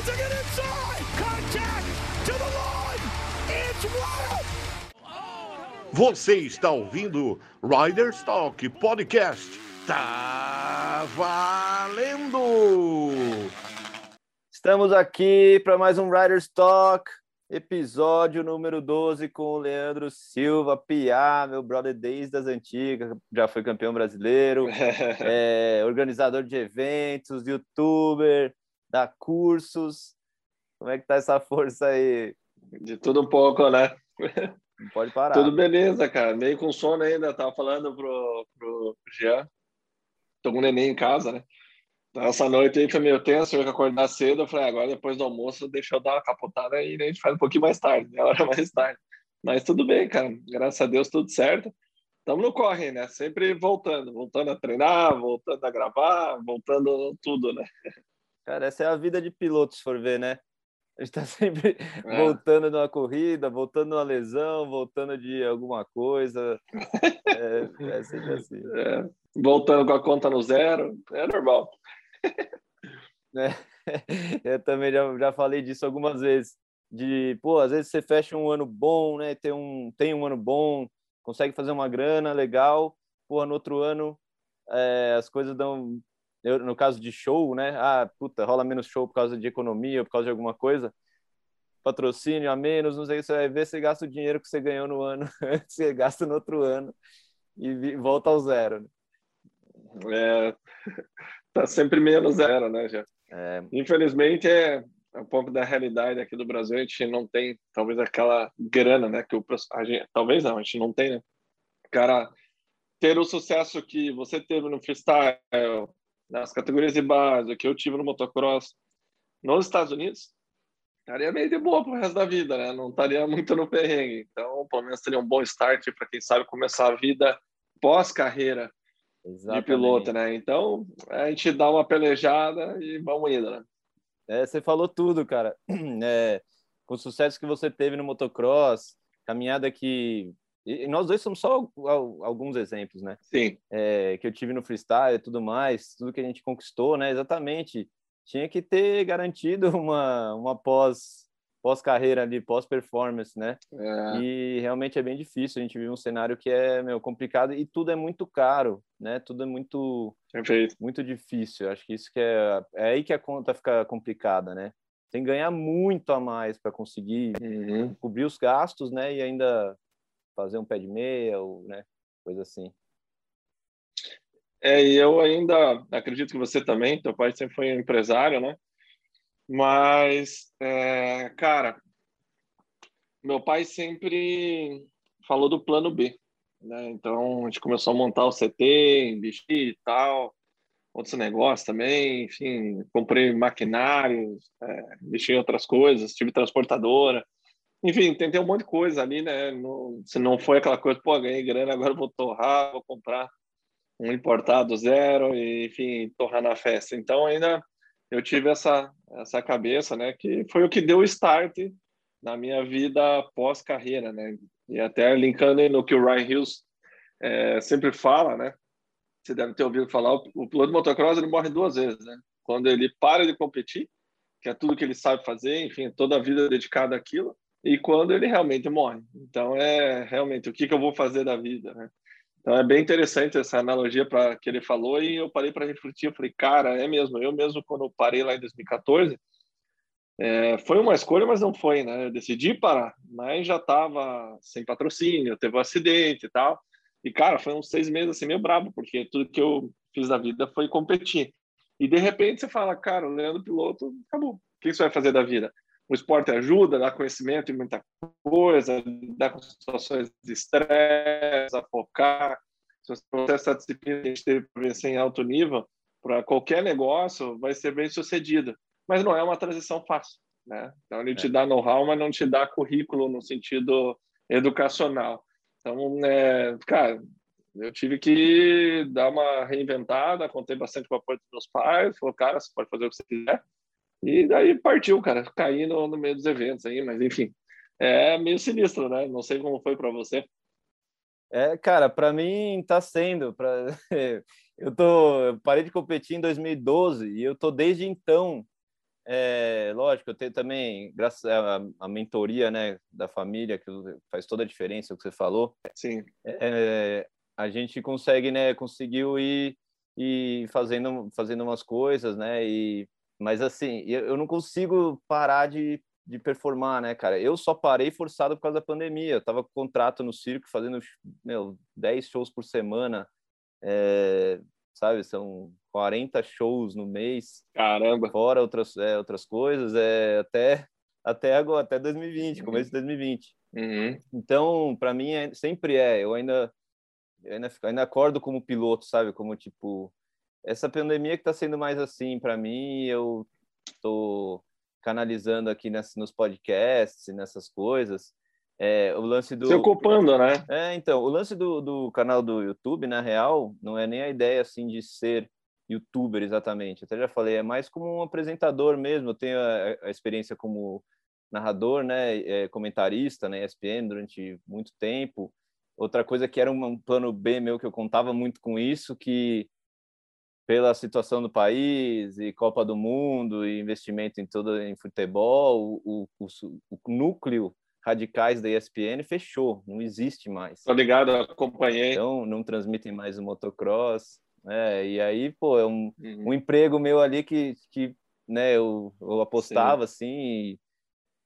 to get inside. Contact to the line. It's wild. Você está ouvindo Riders Talk Podcast. Tá valendo! Estamos aqui para mais um Riders Talk, episódio número 12 com o Leandro Silva, Piá, meu brother desde as antigas, já foi campeão brasileiro, é, organizador de eventos, youtuber, dá cursos. Como é que tá essa força aí? De tudo um pouco, né? Não pode parar. Tudo beleza, cara. Meio com sono ainda. Tava falando pro, pro Jean. Tô com um neném em casa, né? Então, essa noite aí foi meio tenso, eu que acordar cedo. Eu falei, agora depois do almoço, deixa eu dar uma capotada e a gente faz um pouquinho mais tarde, né? hora mais tarde. Mas tudo bem, cara. Graças a Deus, tudo certo. Estamos no corre, né? Sempre voltando, voltando a treinar, voltando a gravar, voltando tudo, né? Cara, essa é a vida de piloto, se for ver, né? A gente tá sempre é. voltando numa corrida, voltando numa lesão, voltando de alguma coisa. É, é sempre assim. É. Voltando com a conta no zero, é normal. É. Eu também já, já falei disso algumas vezes. De, pô, às vezes você fecha um ano bom, né? Tem um, tem um ano bom, consegue fazer uma grana legal. Pô, no outro ano é, as coisas dão eu, no caso de show, né? Ah, puta, rola menos show por causa de economia, por causa de alguma coisa. Patrocínio a menos, não sei, você vai ver, você gasta o dinheiro que você ganhou no ano, você gasta no outro ano e volta ao zero. Né? É, tá sempre menos zero, né, já. É... Infelizmente é um pouco da realidade aqui do Brasil, a gente não tem talvez aquela grana, né, que o a gente, talvez não, a gente não tem, né? Cara, ter o sucesso que você teve no freestyle, nas categorias de base que eu tive no motocross nos Estados Unidos, estaria meio de boa pro resto da vida, né? Não estaria muito no perrengue. Então, pelo menos seria um bom start para quem sabe começar a vida pós-carreira de piloto, né? Então, a gente dá uma pelejada e vamos indo, né? É, você falou tudo, cara. É, com o sucesso que você teve no motocross, caminhada que e nós dois somos só alguns exemplos, né? Sim. É, que eu tive no freestyle e tudo mais, tudo que a gente conquistou, né? Exatamente. Tinha que ter garantido uma, uma pós pós-carreira ali, pós-performance, né? É. E realmente é bem difícil. A gente vive um cenário que é meu, complicado e tudo é muito caro, né? Tudo é muito Perfeito. muito difícil. Acho que isso que é é aí que a conta fica complicada, né? Tem que ganhar muito a mais para conseguir uhum. cobrir os gastos, né? E ainda fazer um pé de meia, ou, né, coisa assim. É, e eu ainda acredito que você também, teu pai sempre foi um empresário, né? Mas, é, cara, meu pai sempre falou do plano B, né? Então, a gente começou a montar o CT, investir e tal, outros negócios também, enfim, comprei maquinários, é, investi em outras coisas, tive transportadora, enfim, tentei um monte de coisa ali, né? Se não foi aquela coisa, pô, ganhei grana, agora vou torrar, vou comprar um importado zero, e, enfim, torrar na festa. Então, ainda eu tive essa, essa cabeça, né? Que foi o que deu o start na minha vida pós-carreira, né? E até linkando no que o Ryan Hills é, sempre fala, né? Você deve ter ouvido falar, o, o piloto de motocross ele morre duas vezes, né? Quando ele para de competir, que é tudo que ele sabe fazer, enfim, toda a vida dedicada àquilo, e quando ele realmente morre. Então, é realmente o que, que eu vou fazer da vida, né? Então, é bem interessante essa analogia para que ele falou e eu parei para refletir. Eu falei, cara, é mesmo. Eu mesmo, quando parei lá em 2014, é, foi uma escolha, mas não foi, né? Eu decidi parar, mas já estava sem patrocínio, teve um acidente e tal. E, cara, foi uns seis meses assim meio brabo, porque tudo que eu fiz da vida foi competir. E, de repente, você fala, cara, o Leandro Piloto, acabou. O que você vai fazer da vida? O esporte ajuda, dá conhecimento em muita coisa, dá situações de estresse, a focar. Se você processa essa disciplina que a gente teve para vencer em alto nível, para qualquer negócio, vai ser bem sucedido. Mas não é uma transição fácil. Né? Então, ele é. te dá know-how, mas não te dá currículo no sentido educacional. Então, é, cara, eu tive que dar uma reinventada, contei bastante com o apoio dos meus pais, falou, cara, você pode fazer o que você quiser, e daí partiu, cara, caí no, meio dos eventos aí, mas enfim, é meio sinistro, né? Não sei como foi para você. É, cara, para mim tá sendo. Pra... eu tô, eu parei de competir em 2012 e eu tô desde então é, lógico, eu tenho também, graças à, à mentoria, né, da família, que faz toda a diferença, o que você falou. Sim. É, a gente consegue, né, conseguiu ir, ir fazendo, fazendo umas coisas, né, e, mas assim, eu, eu não consigo parar de, de performar, né, cara? Eu só parei forçado por causa da pandemia. Eu tava com contrato no circo, fazendo, meu, 10 shows por semana, é, sabe? São 40 shows no mês. Caramba! Fora outras, é, outras coisas, é, até, até agora, até 2020, uhum. começo de 2020. Uhum. Então, para mim, é, sempre é. Eu ainda, eu ainda, ainda acordo como piloto, sabe? Como, tipo, essa pandemia que está sendo mais assim para mim, eu tô canalizando aqui ness, nos podcasts e nessas coisas. É, o lance do. Se ocupando, né? É, então, o lance do, do canal do YouTube, na real, não é nem a ideia assim de ser youtuber exatamente. Até já falei, é mais como um apresentador mesmo. Eu tenho a, a experiência como narrador, né, é, comentarista na né, ESPN durante muito tempo. Outra coisa que era um, um plano B meu que eu contava muito com isso, que pela situação do país e Copa do Mundo e investimento em todo em futebol, o, o, o, núcleo radicais da ESPN fechou, não existe mais. Tô ligado, acompanhei. Então, não transmitem mais o motocross. É, e aí, pô, é um, uhum. um emprego meu ali que, que né, eu, eu apostava, Sim. assim, e,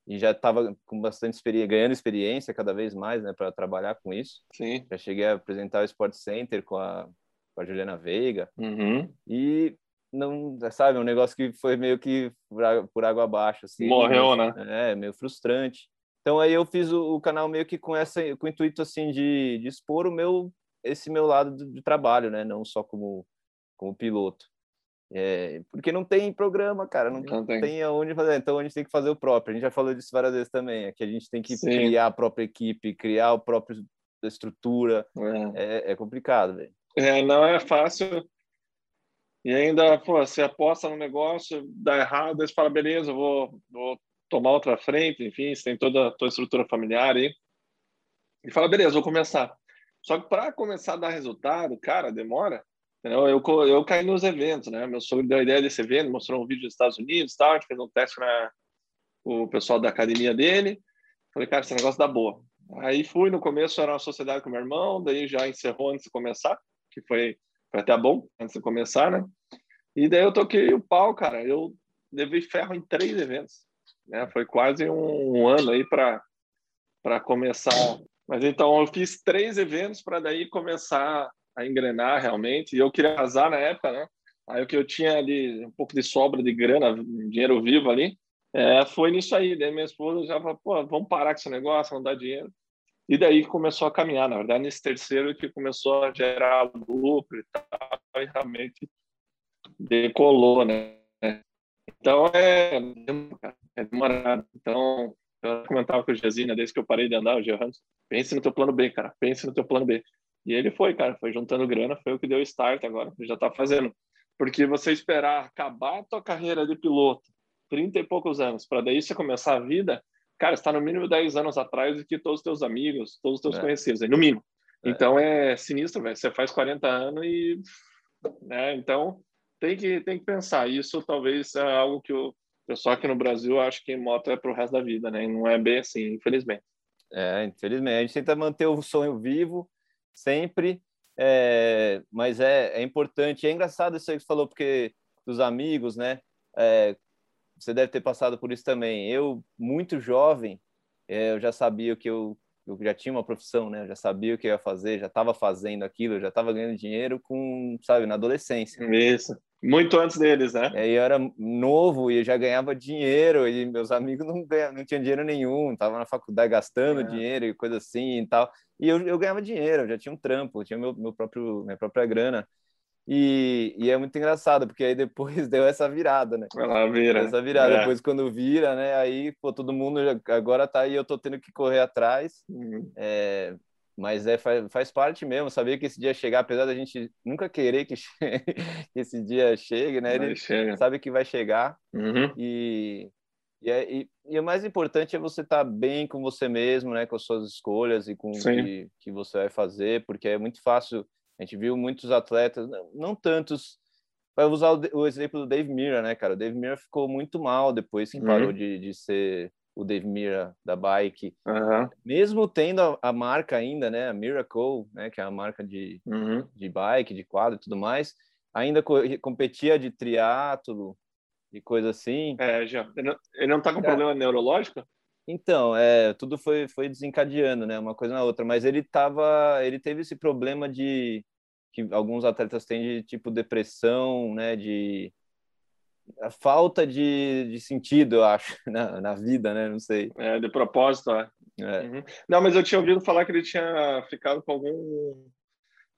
e já estava com bastante experiência, ganhando experiência cada vez mais, né, para trabalhar com isso. Sim. Já cheguei a apresentar o Sport Center com a, com a Juliana Veiga. Uhum. E não, sabe, um negócio que foi meio que por água abaixo, assim. Morreu, né? É, meio frustrante. Então aí eu fiz o, o, canal meio que com essa com o intuito assim de, de expor o meu esse meu lado de, trabalho, né? Não só como como piloto. É, porque não tem programa, cara, não, não tem. tem aonde fazer. Então a gente tem que fazer o próprio. A gente já falou disso várias vezes também. É que a gente tem que Sim. criar a própria equipe, criar o próprio estrutura. É, é, é complicado, velho. É, não é fácil. E ainda, pô, você aposta no negócio, dá errado, aí você fala, beleza, eu vou, vou tomar outra frente, enfim, você tem toda a tua estrutura familiar aí. E fala, beleza, vou começar. Só que para começar a dar resultado, cara, demora. Entendeu? Eu, eu caí nos eventos, né? Meu sogro deu a ideia desse evento, mostrou um vídeo dos Estados Unidos, tal, a gente fez um teste para o pessoal da academia dele. Falei, cara, esse negócio dá boa. Aí fui, no começo era uma sociedade com meu irmão, daí já encerrou antes de começar, que foi, até bom antes de começar, né? E daí eu toquei o pau, cara. Eu levei ferro em três eventos. Né? Foi quase um, ano aí para para começar. Mas então eu fiz três eventos para daí começar a engrenar realmente. E eu queria casar na época, né? Aí o que eu tinha ali um pouco de sobra de grana, dinheiro vivo ali, é, foi nisso aí. Daí minha esposa já falou, pô, vamos parar com esse negócio, não dá dinheiro. E daí começou a caminhar, na verdade, nesse terceiro que começou a gerar lucro e tal, e realmente decolou, né? Então é, é demorado. Então, eu comentava com o Jazina desde que eu parei de andar, o Johannes, pense no teu plano B, cara, pense no teu plano B. E ele foi, cara, foi juntando grana, foi o que deu start agora, já tá fazendo. Porque você esperar acabar a tua carreira de piloto, 30 e poucos anos, para daí você começar a vida, cara, está no mínimo 10 anos atrás do que todos os teus amigos, todos os teus é. conhecidos, no mínimo. É. Então é sinistro, velho. Você faz 40 anos e. Né? Então tem que, tem que pensar. Isso talvez é algo que o pessoal aqui no Brasil acha que moto é para o resto da vida, né? E não é bem assim, infelizmente. É, infelizmente. A gente tenta manter o sonho vivo sempre, é, mas é, é importante. É engraçado isso aí que você falou, porque dos amigos, né? É, você deve ter passado por isso também. Eu, muito jovem, é, eu já sabia que eu eu já tinha uma profissão, né? Eu já sabia o que eu ia fazer, já estava fazendo aquilo, já estava ganhando dinheiro com, sabe, na adolescência. Isso. Muito antes deles, né? E aí eu era novo e eu já ganhava dinheiro e meus amigos não ganhavam, não tinham dinheiro nenhum, estavam na faculdade gastando é. dinheiro e coisa assim e tal. E eu, eu ganhava dinheiro, eu já tinha um trampo, eu tinha meu, meu próprio minha própria grana. E, e, é muito engraçado, porque aí depois deu essa virada, né? Ela vira. Essa virada. É. Depois, quando vira, né? Aí, pô, todo mundo já, agora tá aí, eu tô tendo que correr atrás. Uhum. É, mas é, faz, faz parte mesmo, saber que esse dia chegar, apesar da gente nunca querer que, chegue, que esse dia chegue, né? Ele chega. sabe que vai chegar. Uhum. E, e, é, e, e, o mais importante é você estar tá bem com você mesmo, né? Com as suas escolhas e com o que, que você vai fazer, porque é muito fácil a gente viu muitos atletas, não tantos vai usar o, o, exemplo do Dave Mira, né, cara? O Dave Mira ficou muito mal depois que uhum. parou de, de ser o Dave Mira da bike. Uhum. Mesmo tendo a, a, marca ainda, né, a Miracle, né, que é a marca de, uhum. de bike, de quadro e tudo mais, ainda co competia de triatlo e coisa assim. É, já. Ele não, ele não tá com é. problema neurológico? Então, é, tudo foi, foi desencadeando, né, uma coisa na outra, mas ele tava, ele teve esse problema de que alguns atletas têm de tipo depressão, né, de a falta de, de sentido, eu acho, na, na vida, né, não sei. É, de propósito, é. é. Uhum. Não, mas eu tinha ouvido falar que ele tinha ficado com algum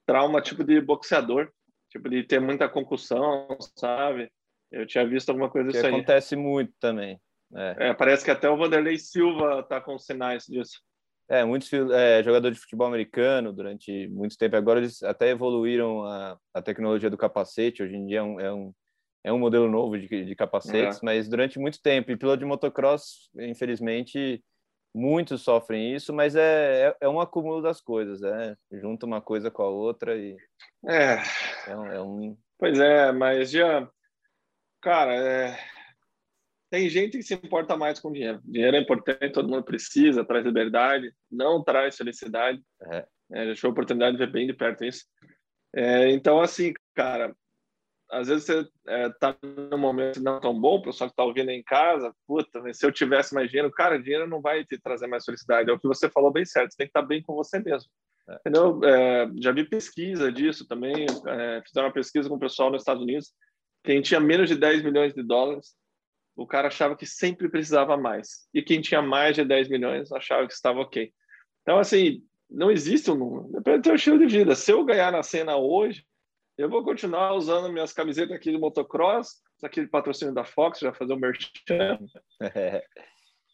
trauma tipo de boxeador, tipo de ter muita concussão, sabe? Eu tinha visto alguma coisa que acontece aí. acontece muito também. É. é. parece que até o Vanderlei Silva tá com sinais disso. É, muitos é, jogadores de futebol americano durante muito tempo. Agora eles até evoluíram a, a tecnologia do capacete. Hoje em dia é um, é um, é um modelo novo de, de capacetes, é. mas durante muito tempo. E piloto de motocross, infelizmente, muitos sofrem isso, mas é, é, é um acúmulo das coisas, é junta uma coisa com a outra e é, é, um, é um... Pois é, mas já, cara, é, tem gente que se importa mais com dinheiro. Dinheiro é importante, todo mundo precisa, traz liberdade, não traz felicidade. É. É, tive a oportunidade de ver bem de perto isso. É, então, assim, cara, às vezes você é, tá num momento não tão bom, o pessoal que tá ouvindo em casa, puta, se eu tivesse mais dinheiro, cara, dinheiro não vai te trazer mais felicidade. É o que você falou bem certo, você tem que estar tá bem com você mesmo. É. Entendeu? É, já vi pesquisa disso também, é, fizeram uma pesquisa com o pessoal nos Estados Unidos, quem tinha menos de 10 milhões de dólares o cara achava que sempre precisava mais. E quem tinha mais de 10 milhões achava que estava ok. Então, assim, não existe um número. Depende do teu estilo de vida. Se eu ganhar na cena hoje, eu vou continuar usando minhas camisetas aqui de motocross, aquele patrocínio da Fox, já fazer o um merchan.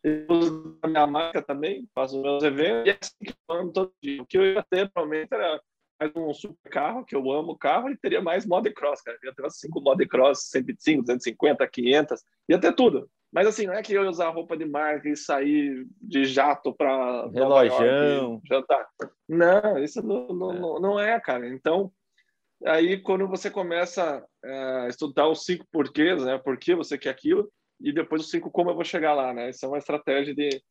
eu uso a minha marca também, faço meus eventos, e é assim que eu ando todo dia. O que eu ia ter, provavelmente, era mais um super carro, que eu amo o carro, e teria mais modcross, cara. Eu ia ter cinco modcross, 105, 250, 500, ia ter tudo. Mas assim, não é que eu ia usar roupa de marca e sair de jato para relojão, jantar. Não, isso não, não, é. não é, cara. Então, aí quando você começa a estudar os cinco porquês, né? Por que você quer aquilo, e depois os cinco como eu vou chegar lá, né? Isso é uma estratégia de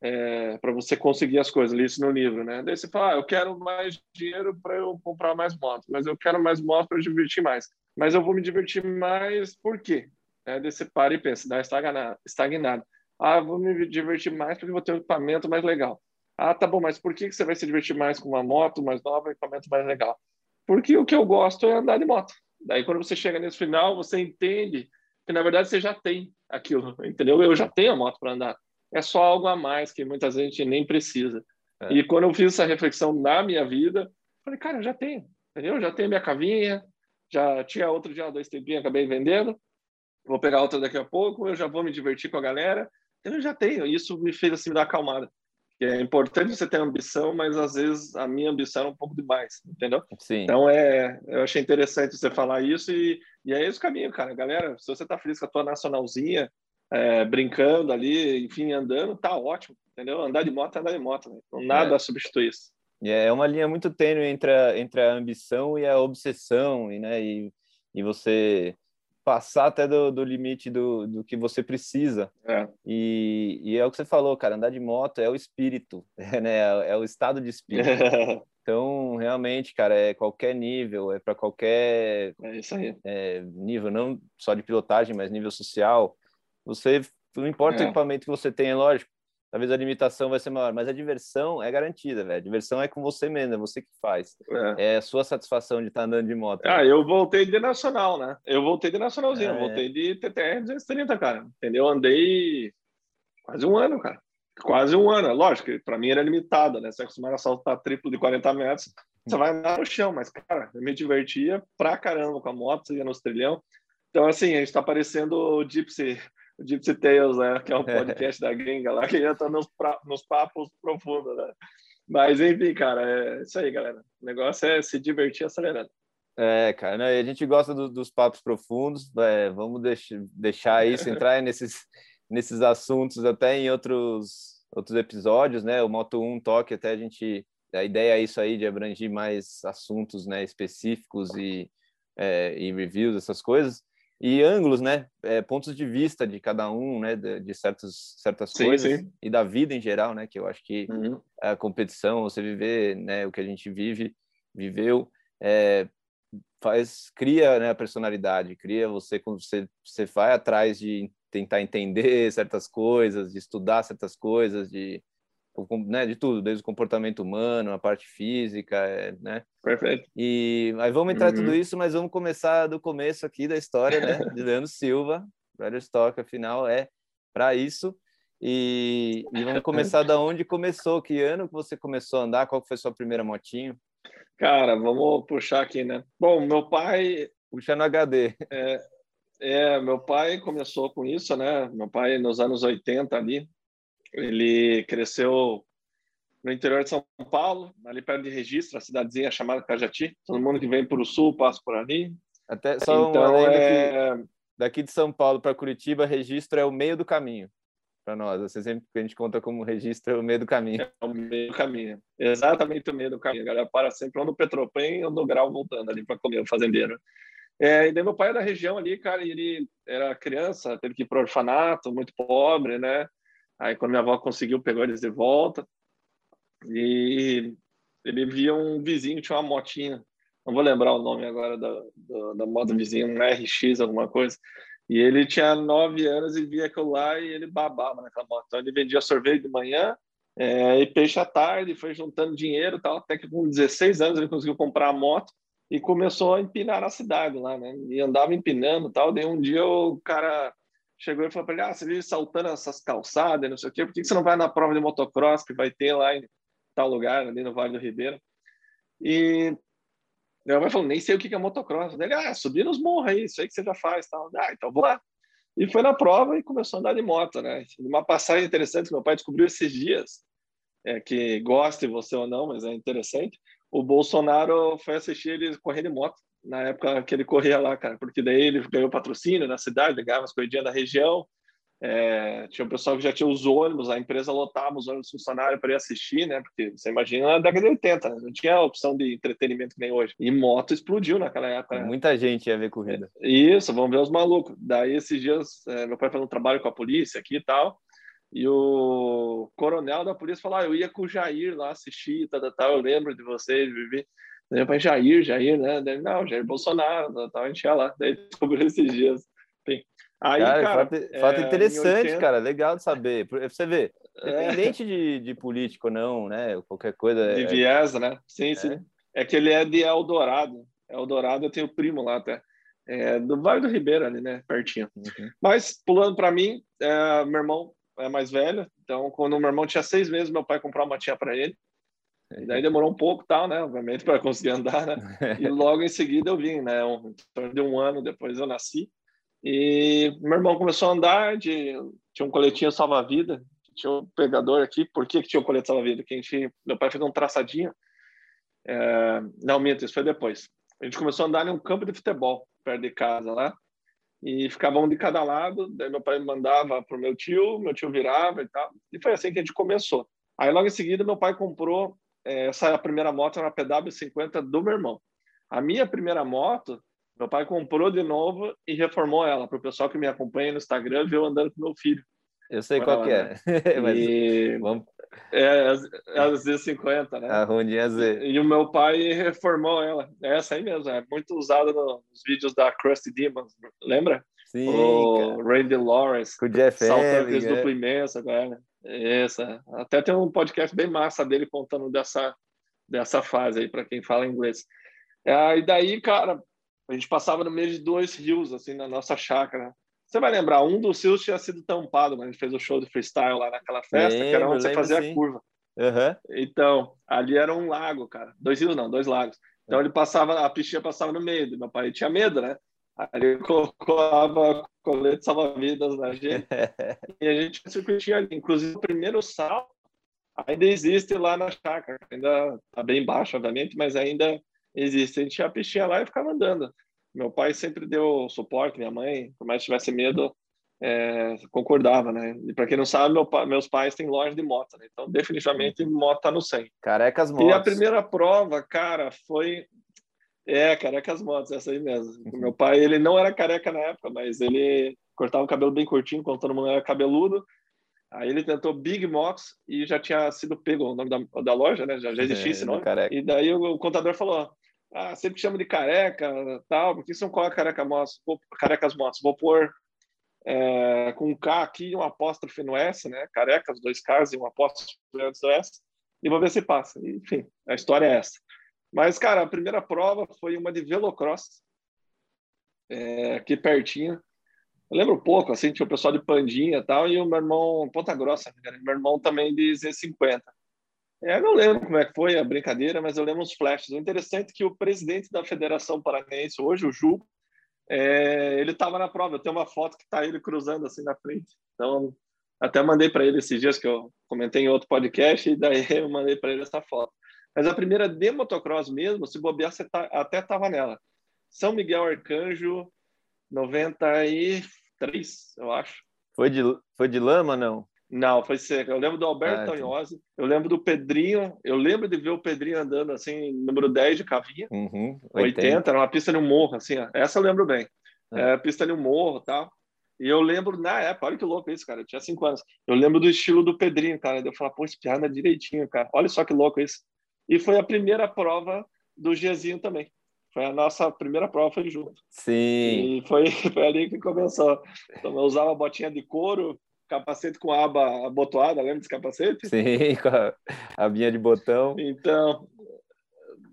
é, para você conseguir as coisas, li isso no livro, né? Daí você fala, ah, eu quero mais dinheiro para eu comprar mais motos, mas eu quero mais motos para divertir mais. Mas eu vou me divertir mais por quê? É, daí você para e pensa, dá estagnado. estagnado. Ah, vou me divertir mais porque vou ter um equipamento mais legal. Ah, tá bom, mas por que você vai se divertir mais com uma moto mais nova, um equipamento mais legal? Porque o que eu gosto é andar de moto. Daí quando você chega nesse final, você entende que na verdade você já tem aquilo, entendeu? Eu já tenho a moto para andar é só algo a mais que muitas vezes a gente nem precisa. É. E quando eu fiz essa reflexão na minha vida, falei, cara, eu já tenho, entendeu? Eu já tenho minha cavinha, já tinha outro dia, dois tempinhos, acabei vendendo, vou pegar outra daqui a pouco, eu já vou me divertir com a galera, eu já tenho. Isso me fez assim me dar acalmada. É importante você ter ambição, mas às vezes a minha ambição é um pouco demais, entendeu? Sim. Então é, eu achei interessante você falar isso e, e é esse o caminho, cara. Galera, se você tá feliz com a tua nacionalzinha, é, brincando ali, enfim, andando, tá ótimo, entendeu? Andar de moto é andar de moto, né? nada é. substitui isso. É uma linha muito tênue entre a, entre a ambição e a obsessão, e, né, e, e você passar até do, do limite do, do que você precisa. É. E, e é o que você falou, cara, andar de moto é o espírito, né? é, é o estado de espírito. Então, realmente, cara, é qualquer nível, é para qualquer é. É, nível, não só de pilotagem, mas nível social. Você, não importa é. o equipamento que você tenha, lógico, talvez a limitação vai ser maior, mas a diversão é garantida, velho. A diversão é com você mesmo, é você que faz. É, é a sua satisfação de estar tá andando de moto. Ah, eu voltei de nacional, né? Eu voltei de nacionalzinho, é. voltei de TTR 230, cara. Entendeu? Andei quase um ano, cara. Quase um ano. Lógico, para mim era limitado, né? Você acostumado a saltar triplo de 40 metros, você vai andar no chão, mas, cara, eu me divertia pra caramba com a moto, ia nos trilhão. Então, assim, a gente tá parecendo o Gypsy o Gypsy Tales, né? Que é um podcast da gringa lá, que já tá nos, pra, nos papos profundos, né? Mas, enfim, cara, é isso aí, galera. O negócio é se divertir acelerando. É, cara, né? a gente gosta do, dos papos profundos, é, vamos deix, deixar isso, entrar nesses, nesses assuntos até em outros, outros episódios, né? O Moto 1 Toque, até a gente. A ideia é isso aí, de abranger mais assuntos né, específicos e é, e reviews, essas coisas, e ângulos, né? É, pontos de vista de cada um, né? De, de certas, certas sim, coisas sim. e da vida em geral, né? Que eu acho que uhum. a competição, você viver, né? O que a gente vive, viveu, é, faz, cria né, a personalidade, cria você quando você, você vai atrás de tentar entender certas coisas, de estudar certas coisas, de né, de tudo, desde o comportamento humano, a parte física, é, né? Perfeito. E aí vamos entrar uhum. tudo isso, mas vamos começar do começo aqui da história, né? De Leandro Silva, Rider Stock, afinal é para isso. E, e, vamos começar da onde começou, que ano que você começou a andar, qual foi sua primeira motinho? Cara, vamos puxar aqui, né? Bom, meu pai... Puxa no HD. É, é, meu pai começou com isso, né? Meu pai nos anos 80 ali, ele cresceu no interior de São Paulo, ali perto de Registro, a cidadezinha chamada Cajati. Todo mundo que vem para o sul passa por ali. Até só então, uma é... daqui de São Paulo para Curitiba, Registro é o meio do caminho para nós. Você sempre a gente conta como Registro é o meio do caminho. É o meio do caminho, exatamente o meio do caminho. A galera para sempre ou no Petropen ou no Grau voltando ali para comer o fazendeiro. É, e daí meu pai é da região ali, cara, e ele era criança, teve que ir para orfanato, muito pobre, né? Aí, quando minha avó conseguiu, pegou eles de volta. E ele via um vizinho, tinha uma motinha. Não vou lembrar o nome agora da, da, da moto vizinho, um RX, alguma coisa. E ele tinha nove anos e via aquilo lá e ele babava naquela moto. Então, ele vendia sorvete de manhã é, e peixe à tarde, foi juntando dinheiro tal, até que com 16 anos ele conseguiu comprar a moto e começou a empinar na cidade lá, né? E andava empinando tal. Daí um dia o cara chegou e falou para ele: Ah, você vive saltando essas calçadas, não sei o quê, por que você não vai na prova de motocross que vai ter lá em tal lugar, ali no Vale do Ribeiro? E meu pai falou: Nem sei o que é motocross. Ele, ah, subir nos morros aí, isso aí que você já faz. Tal. Ah, então vou lá. E foi na prova e começou a andar de moto, né? Uma passagem interessante que meu pai descobriu esses dias, é, que goste você ou não, mas é interessante. O Bolsonaro foi assistir ele correr de moto na época que ele corria lá, cara, porque daí ele ganhou patrocínio na cidade, ganhava as corridinhas da região. É, tinha um pessoal que já tinha os ônibus, a empresa lotava os ônibus funcionários para ir assistir, né? Porque você imagina na década de 80, né? não tinha a opção de entretenimento que nem hoje. E moto explodiu naquela época. Né? Muita gente ia ver corrida. Isso, vamos ver os malucos. Daí esses dias, é, meu pai fez um trabalho com a polícia aqui e tal. E o coronel da polícia falou: ah, eu ia com o Jair lá assistir, tal, tal, tal. eu lembro de vocês, Vivi. Daí para Jair, Jair, né? Daí, não, Jair Bolsonaro, tal, a gente ia lá. Daí descobriu esses dias. Enfim. Aí, cara, cara fato, é, fato interessante, 80... cara, legal de saber. Você vê, é. independente é. de, de político não, né? Qualquer coisa. De é... viés, né? Sim, sim. É. é que ele é de Eldorado. Eldorado eu tenho primo lá até. É, do Vale do Ribeiro ali, né? Pertinho. Uhum. Mas, pulando para mim, é, meu irmão é mais velho. Então, quando meu irmão tinha seis meses, meu pai comprou uma motinha para ele. E daí demorou um pouco, tal, né? Obviamente, para conseguir andar, né? E logo em seguida eu vim, né? Um, de um ano depois eu nasci. E meu irmão começou a andar, de, tinha um coletinho salva-vida, tinha um pegador aqui. Por que, que tinha um colete salva-vida? Que a gente, meu pai fez um traçadinho. É, não, minto, isso foi depois. A gente começou a andar em um campo de futebol, perto de casa lá. E ficava um de cada lado. Daí meu pai mandava para o meu tio, meu tio virava e tal. E foi assim que a gente começou. Aí logo em seguida meu pai comprou essa primeira moto era uma PW50 do meu irmão. A minha primeira moto, meu pai comprou de novo e reformou ela. Para o pessoal que me acompanha no Instagram, viu andando com meu filho. Eu sei qual que é. Mas e... vamos... É, é a Z50, né? A Rondinha Z. E, e, o meu pai reformou ela. É essa aí mesmo, é muito usada nos vídeos da Krusty Demons, lembra? Sim. O cara. Randy Lawrence. Com o Jeff Saltando é. duplo imenso agora. Essa. Até tem um podcast bem massa dele contando dessa, dessa fase aí, para quem fala inglês. É, e daí, cara, a gente passava no meio de dois rios, assim, na nossa chácara. Você vai lembrar, um dos rios tinha sido tampado, mas a gente fez o show de freestyle lá naquela festa, lembro, que era onde você fazia sim. a curva. Uhum. Então, ali era um lago, cara. Dois rios não, dois lagos. Então ele passava, a piscina passava no meio. Meu pai tinha medo, né? Ele colocava colete salva-vidas na gente e a gente circuitinha ali. Inclusive, o primeiro sal ainda existe lá na chácara. Ainda está bem baixo, obviamente, mas ainda existe. A gente tinha a piscina lá e ficava andando. Meu pai sempre deu suporte, minha mãe, por mais que tivesse medo, é, concordava, né? E para quem não sabe, meu, meus pais têm loja de moto, né? Então, definitivamente, moto tá no 100. Carecas motos. E a primeira prova, cara, foi É, Carecas Motos, essa aí mesmo. Meu pai, ele não era careca na época, mas ele cortava o cabelo bem curtinho, quando todo mundo era cabeludo. Aí ele tentou Big Mox e já tinha sido pego o nome da, da loja, né? Já, já existia é, esse nome. E daí o, o, contador falou: Ah, sempre chama de careca, tal, por que você não coloca careca motos? Vou, carecas motos? Vou pôr é, com um K aqui um apóstrofe no S, né? Carecas, dois Ks e um apóstrofe antes do S. E vou ver se passa. Enfim, a história é essa. Mas, cara, a primeira prova foi uma de velocross, é, aqui pertinho. Eu lembro pouco, assim, tinha o pessoal de Pandinha e tal, e o meu irmão, Ponta Grossa, meu irmão também de Z50. É, eu não lembro como é que foi a brincadeira, mas eu lembro os flashes. O interessante é que o presidente da Federação Paranaense, hoje, o Ju, é, ele estava na prova. Eu tenho uma foto que está ele cruzando assim na frente. Então, até mandei para ele esses dias que eu comentei em outro podcast, e daí eu mandei para ele essa foto. Mas a primeira de motocross mesmo, se bobear, você tá, até estava nela. São Miguel Arcanjo, 93, eu acho. Foi de, foi de lama, não? Não, foi seca. Eu lembro do Alberto ah, eu lembro do Pedrinho, eu lembro de ver o Pedrinho andando assim, número 10 de cavinha, uhum, 80. 80. era uma pista de um morro, assim, ó. essa eu lembro bem. É. É, pista de um morro tal. E eu lembro, na época, olha que louco isso, cara, eu tinha 5 anos. Eu lembro do estilo do Pedrinho, cara. Eu falava, pô, esse piada direitinho, cara. Olha só que louco isso. E foi a primeira prova do Giazinho também. Foi a nossa primeira prova, foi junto. Sim. E foi, foi ali que começou. Então, eu usava botinha de couro, capacete com aba abotoada, lembra desse capacete? Sim, com a abinha de botão. Então,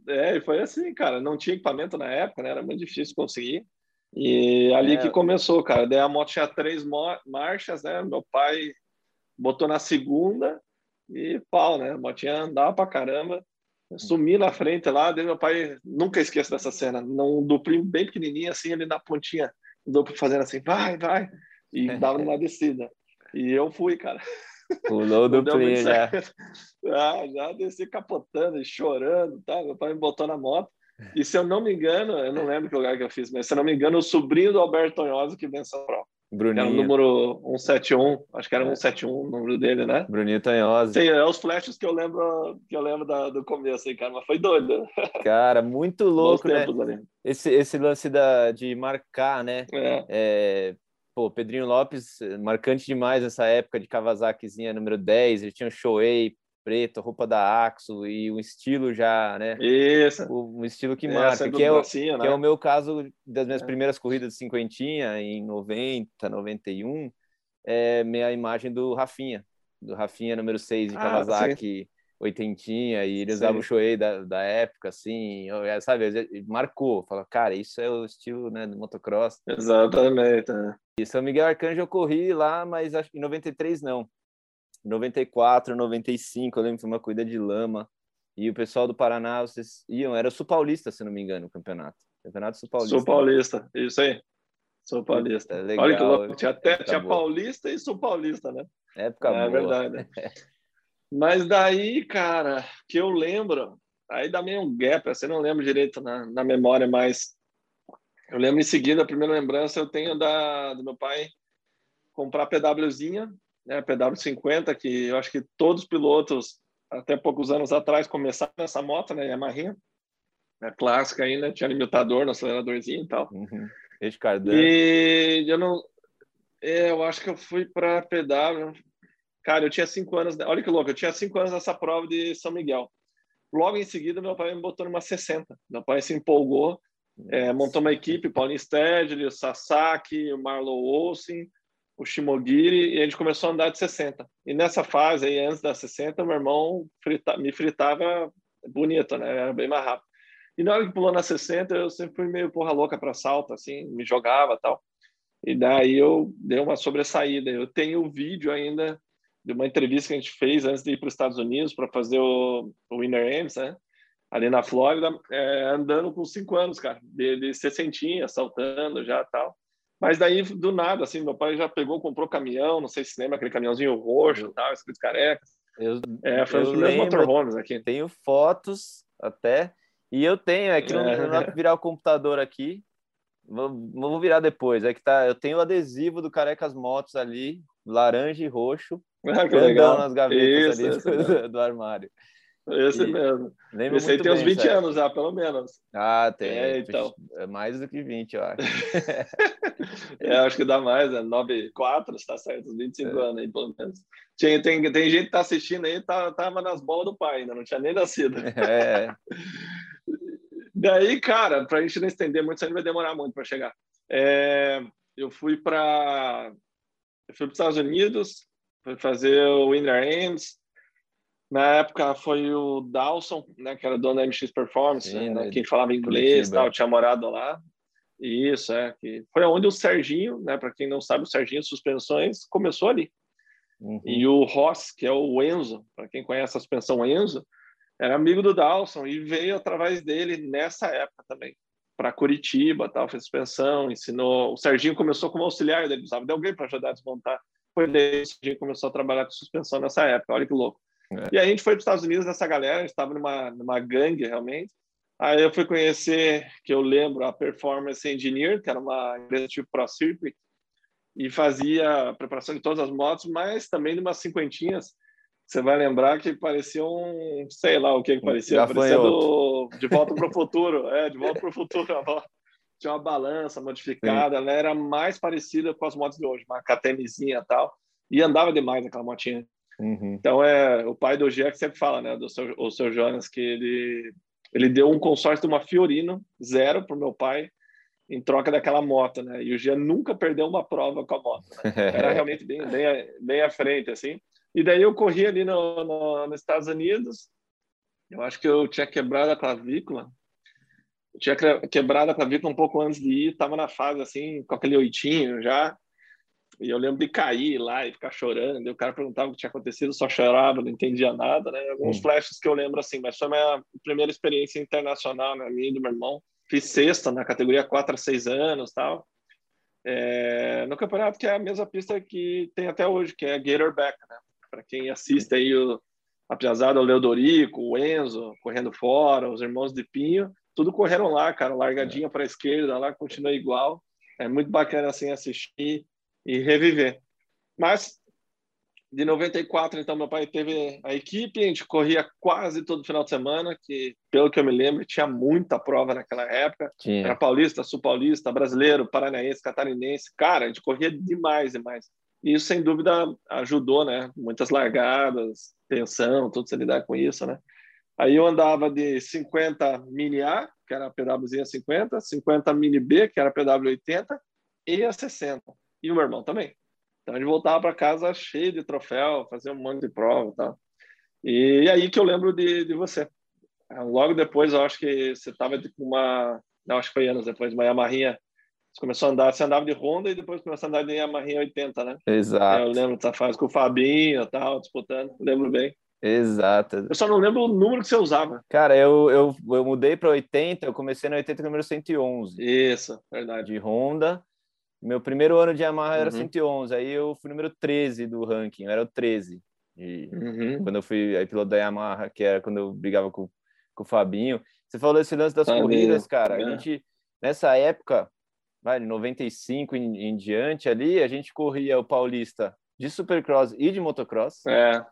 é, foi assim, cara. Não tinha equipamento na época, né? Era muito difícil conseguir. E ali é. que começou, cara. Daí a moto tinha três marchas, né? Meu pai botou na segunda e pau, né? A motinha andava pra caramba. Sumi na frente lá, daí meu pai, nunca esqueço dessa cena, num duplinho bem pequenininho, assim, ali na pontinha, duplo fazendo assim, vai, vai, e dava numa descida. E eu fui, cara. Pulou o duplinho já. Ah, já desci capotando e chorando, tá? Meu pai me botou na moto. E se eu não me engano, eu não lembro que lugar que eu fiz, mas se eu não me engano, o sobrinho do Alberto Tonhosa que venceu a prova. Bruninho. Era o número 171, acho que era 171 o número dele, né? Bruninho Tanhosa. Sim, é os flashes que eu lembro, que eu lembro da, do começo aí, cara, mas foi doido. Cara, muito louco, né? Esse, esse lance da, de marcar, né? É. é. Pô, Pedrinho Lopes, marcante demais nessa época de Kawasakizinha número 10, ele tinha um Shoei preto, roupa da Axo e um estilo já, né? Isso. Um estilo que marca, que é, o, né? que é o meu caso das minhas é. primeiras corridas de cinquentinha, em 90, 91, é minha imagem do Rafinha, do Rafinha número 6 de ah, Kawasaki, sim. oitentinha, e ele sim. usava o Shoei da, da época, assim, é, sabe, marcou, fala, cara, isso é o estilo, né, do motocross. Exatamente. É. E São Miguel Arcanjo eu corri lá, mas em 93 não. 94, 95, eu lembro que foi uma corrida de lama. E o pessoal do Paraná, vocês iam, era Sul Paulista, se não me engano, o campeonato. Campeonato Sul Paulista. Sul Paulista, isso aí. Sul Paulista. Legal. Olha que louco, tinha até tinha Paulista e Sul Paulista, né? Época é, boa. É verdade. Mas daí, cara, que eu lembro, aí dá meio um gap, assim, não lembro direito na, na memória, mas eu lembro em seguida, a primeira lembrança eu tenho da, do meu pai comprar PWzinha né, PW50, que eu acho que todos os pilotos, até poucos anos atrás, começaram nessa moto, né, Yamaha, né, clássica ainda, tinha limitador no aceleradorzinho e tal. Uhum. E eu não... É, eu acho que eu fui para PW... Cara, eu tinha cinco anos... Olha que louco, eu tinha cinco anos nessa prova de São Miguel. Logo em seguida, meu pai me botou numa 60. Meu pai se empolgou, é, montou uma equipe, Paulinho Stedley, o Sasaki, o Marlow Olsen, o Shimogiri e a gente começou a andar de 60. E nessa fase aí, antes da 60, meu irmão frita, me fritava bonito, né? Era bem mais rápido. E na hora que pulou na 60, eu sempre fui meio porra louca para salto, assim, me jogava tal. E daí eu dei uma sobressaída. Eu tenho o vídeo ainda de uma entrevista que a gente fez antes de ir para os Estados Unidos para fazer o, o Winner Ames, né? Ali na Flórida, é, andando com cinco anos, cara, de, de 60, saltando já tal. Mas daí, do nada, assim, meu pai já pegou, comprou caminhão, não sei se lembra, aquele caminhãozinho roxo, tal, escrito carecas. Eu, é, foi um dos primeiros motorhomes aqui. Tenho fotos até, e eu tenho, é que não, é. não dá virar o computador aqui, vou, vou virar depois, é que tá, eu tenho o adesivo do Carecas Motos ali, laranja e roxo, ah, legal. nas gavetas isso, ali do, do, armário. Esse e... mesmo. Lembro Esse aí tem uns 20 anos já, pelo menos. Ah, tem. É, então. É mais do que 20, eu acho. é, acho que dá mais, é 9, 4, está certo, uns 25 é. anos aí, pelo menos. Tem, tem, tem gente que tá assistindo aí, tá, tava nas bolas do pai, ainda não tinha nem nascido. É. Daí, cara, para a gente não estender muito, isso aí vai demorar muito para chegar. É, eu fui para fui para os Estados Unidos, fui fazer o Winter Ends, na época foi o Dawson, né, que era dono da MX Performance, Sim, né, quem falava inglês, tal, tinha morado lá. Isso, é. Que foi onde o Serginho, né, para quem não sabe, o Serginho Suspensões começou ali. Uhum. E o Ross, que é o Enzo, para quem conhece a suspensão Enzo, era amigo do Dawson e veio através dele nessa época também para Curitiba, tal, fez suspensão, ensinou. O Serginho começou como auxiliar, ele precisava de alguém para ajudar a desmontar. Foi daí que o Serginho começou a trabalhar com suspensão nessa época. Olha que louco. É. E aí a gente foi para os Estados Unidos nessa galera, a gente estava numa, numa gangue realmente. Aí eu fui conhecer, que eu lembro, a Performance Engineer, que era uma empresa tipo Pro Circuit, e fazia a preparação de todas as motos, mas também de umas cinquentinhas. Você vai lembrar que parecia um, sei lá o que, que parecia, Já parecia do, de volta para o futuro, é, de volta para o futuro. Tinha uma balança modificada, Sim. ela era mais parecida com as motos de hoje, uma KTMzinha e tal, e andava demais aquela motinha. Uhum. Então é o pai do Gia que sempre fala, né, do seu, o seu Jonas, que ele ele deu um consórcio de uma Fiorino zero para o meu pai em troca daquela moto, né? E o Gia nunca perdeu uma prova com a moto. Né? Era realmente bem, bem, bem à frente, assim. E daí eu corri ali no, no, nos Estados Unidos. Eu acho que eu tinha quebrado a clavícula. Eu tinha quebrado a clavícula um pouco antes de ir. Estava na fase assim, com aquele oitinho já. E eu lembro de cair lá e ficar chorando. E o cara perguntava o que tinha acontecido, só chorava, não entendia nada, né? Alguns hum. flashes que eu lembro assim, mas foi a minha primeira experiência internacional, né? Minha e do meu irmão. Fiz sexta na categoria 4 a 6 anos tal. É, no campeonato que é a mesma pista que tem até hoje, que é Gatorback, né? Para quem assiste aí o apesar do Leodorico, o Enzo correndo fora, os irmãos de Pinho, tudo correram lá, cara, largadinha para a esquerda, lá continua igual. É muito bacana assim assistir e reviver. Mas de 94, então, meu pai teve a equipe, a gente corria quase todo final de semana, que, pelo que eu me lembro, tinha muita prova naquela época. Tinha. Era paulista, sul-paulista, brasileiro, paranaense, catarinense. Cara, a gente corria demais, demais. E isso, sem dúvida, ajudou, né? Muitas largadas, tensão, tudo se lidar com isso, né? Aí eu andava de 50 mini A, que era a PWzinha 50, 50 mini B, que era a PW 80, e a 60 e o meu irmão também. Então gente voltava para casa cheio de troféu, fazia um monte de prova e tal. E aí que eu lembro de, de você. Logo depois, eu acho que você estava com uma. Não, acho que foi anos depois, uma Yamaha. Você começou a andar, você andava de Honda e depois começou a andar de Yamaha 80, né? Exato. Eu lembro dessa fase com o Fabinho e tal, disputando. Lembro bem. Exato. Eu só não lembro o número que você usava. Cara, eu, eu, eu mudei para 80, eu comecei na 80 número 111. Isso, verdade. De Honda. Meu primeiro ano de Yamaha era uhum. 111, aí eu fui número 13 do ranking, era o 13. De, uhum. Quando eu fui aí, piloto da Yamaha, que era quando eu brigava com, com o Fabinho. Você falou desse lance das corridas, cara. A é. gente, nessa época, vai, 95 em, em diante ali, a gente corria o Paulista de Supercross e de motocross. É.